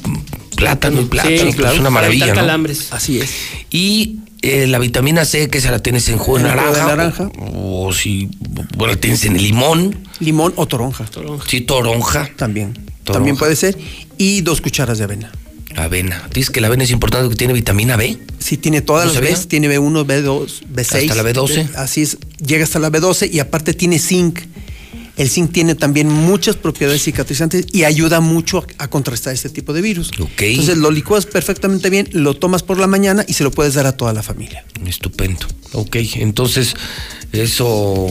plátano y plátano, Sí, pues, claro, es una maravilla, calambres. Así es. Y eh, la vitamina C, que esa la tienes en jugo de naranja. naranja. O, o si, bueno, la tienes en el limón. limón o toronja. Sí, toronja. También. Toronja. También puede ser. Y dos cucharas de avena. Avena. Dices que la avena es importante porque tiene vitamina B. Sí, tiene todas ¿No las? Bs, tiene B1, B2, B6. Hasta la B12. Así es, llega hasta la B12 y aparte tiene zinc. El zinc tiene también muchas propiedades cicatrizantes y ayuda mucho a, a contrastar este tipo de virus. Entonces lo licuas perfectamente bien, lo tomas por la mañana y se lo puedes dar a toda la familia. Estupendo. Ok, entonces eso,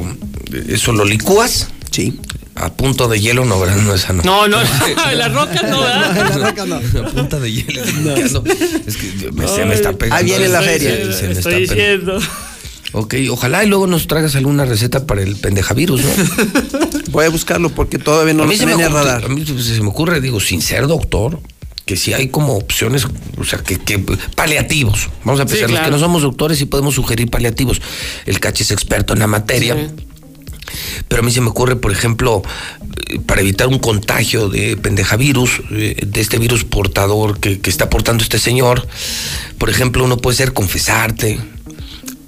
eso lo licúas. Sí. A punto de hielo, no, ¿verdad? No, esa no. No, no, las rocas no, ¿verdad? A punta de hielo. No. Es que me, se me está pegando. Ahí viene la feria. se- se me está Estoy pegando. diciendo. Ok, ojalá y luego nos traigas alguna receta para el pendejavirus, ¿no? Voy a buscarlo porque todavía no a lo mí se me, tiene en el ocurre, radar. a mí se se me ocurre, digo, sin ser doctor, que si hay como opciones, o sea, que, que paliativos. Vamos a Sí, empezar, los que no somos doctores sí podemos sugerir paliativos. El cache es experto en la materia. Sí. Pero a mí se me ocurre, por ejemplo, para evitar un contagio de pendejavirus, eh, de este virus portador que, que está portando este señor, por ejemplo, uno puede ser confesarte.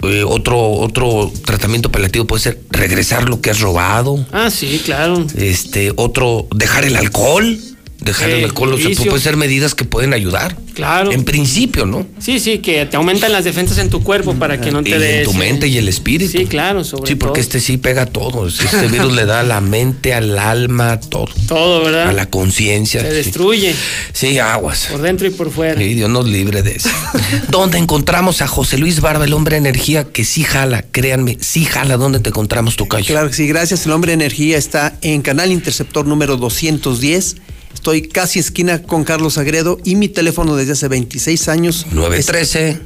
eh, otro, otro tratamiento paliativo puede ser regresar lo que has robado. Ah, sí, claro. Este, otro, dejar el alcohol. Dejar Sí, el alcohol, o sea, pueden ser medidas que pueden ayudar. Claro. En principio, ¿no? Sí, sí, que te aumentan las defensas en tu cuerpo para que no te en des. tu mente y el espíritu. Sí, claro, sobre Sí, porque todo. este sí pega a todo. Este virus le da a la mente, al alma, todo. Todo, ¿verdad? A la conciencia. Se sí. destruye Sí, aguas. por dentro y por fuera. Sí, Dios nos libre de eso. ¿Dónde encontramos a José Luis Barba, el hombre de energía, que sí jala, créanme, sí jala? ¿Dónde te encontramos, Tocayo? Claro que sí, gracias. El hombre de energía está en Canal Interceptor número 210. Estoy casi esquina con Carlos Agredo y mi teléfono desde hace 26 años. 913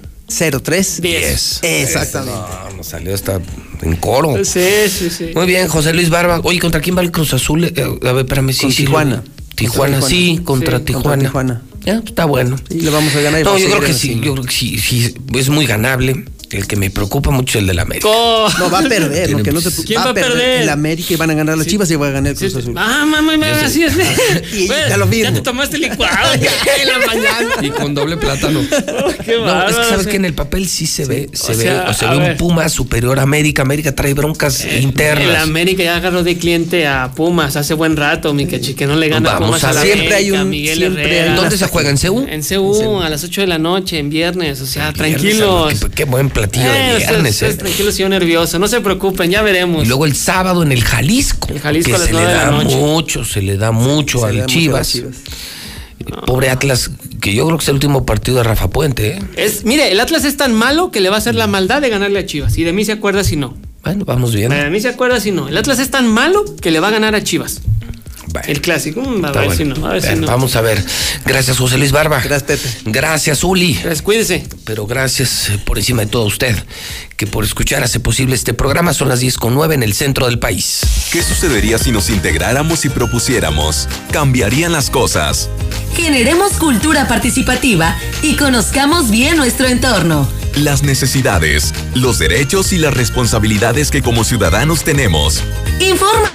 03 10. Exactamente. No, nos salió hasta en coro. Sí, sí, sí. Muy bien, José Luis Barba. Oye, ¿contra quién va el Cruz Azul? Eh, a ver, espérame, sí, Con sí, lo- Tijuana. Tijuana, Contra sí, Tijuana. contra Sí, Tijuana. contra Tijuana. Ya, está bueno. Y le vamos a ganar. y No, yo creo que sí, yo creo que sí, sí, es muy ganable. El que me preocupa mucho es el del América. Oh. No, va a perder. lo que no te, ¿Quién va a perder? El América y van a ganar las Chivas y va a ganar el Cruz Azul. Ah, mamá, mamá, así es. Y Bueno, ya lo mismo. Ya te tomaste licuado en la mañana. Y con doble plátano. Oh, qué No, es que sabes sí. que en el papel sí se ve, se O ve, sea, o se ve un. Puma superior a América. América trae broncas internas. El América ya agarró de cliente a Pumas hace buen rato, mi cachi, que no le gana Vamos Pumas a a la. Siempre hay un- Miguel siempre Herrera. ¿Dónde se juega? ¿En CU? En CU, a las 8 de la noche, en viernes, o sea, tranquilos. Qué, qué buen platillo Eh, de viernes. ustedes ¿eh? tranquilos y yo nervioso. No se preocupen, ya veremos. Y luego el sábado en el Jalisco. El Jalisco que a las se le nueve de la da noche. mucho, se le da mucho Se al le da mucho a Chivas. Chivas. Pobre Atlas, que yo creo que es el último partido de Rafa Puente. ¿eh? Es, mire, el Atlas es tan malo que le va a hacer la maldad de ganarle a Chivas. Y de mí se acuerda si no. Bueno, vamos bien. De mí se acuerda si no. El Atlas es tan malo que le va a ganar a Chivas. El clásico. Mm, a ver bueno. si no. A ver si no. Vamos a ver. Gracias, José Luis Barba. Gracias, Pepe. Gracias, Uli. Gracias, cuídese. Pero gracias eh, por encima de todo a usted, que por escuchar hace posible este programa. Son las 10 con 9 en el centro del país. ¿Qué sucedería si nos integráramos y propusiéramos? Cambiarían las cosas. Generemos cultura participativa y conozcamos bien nuestro entorno. Las necesidades, los derechos y las responsabilidades que como ciudadanos tenemos. Informa.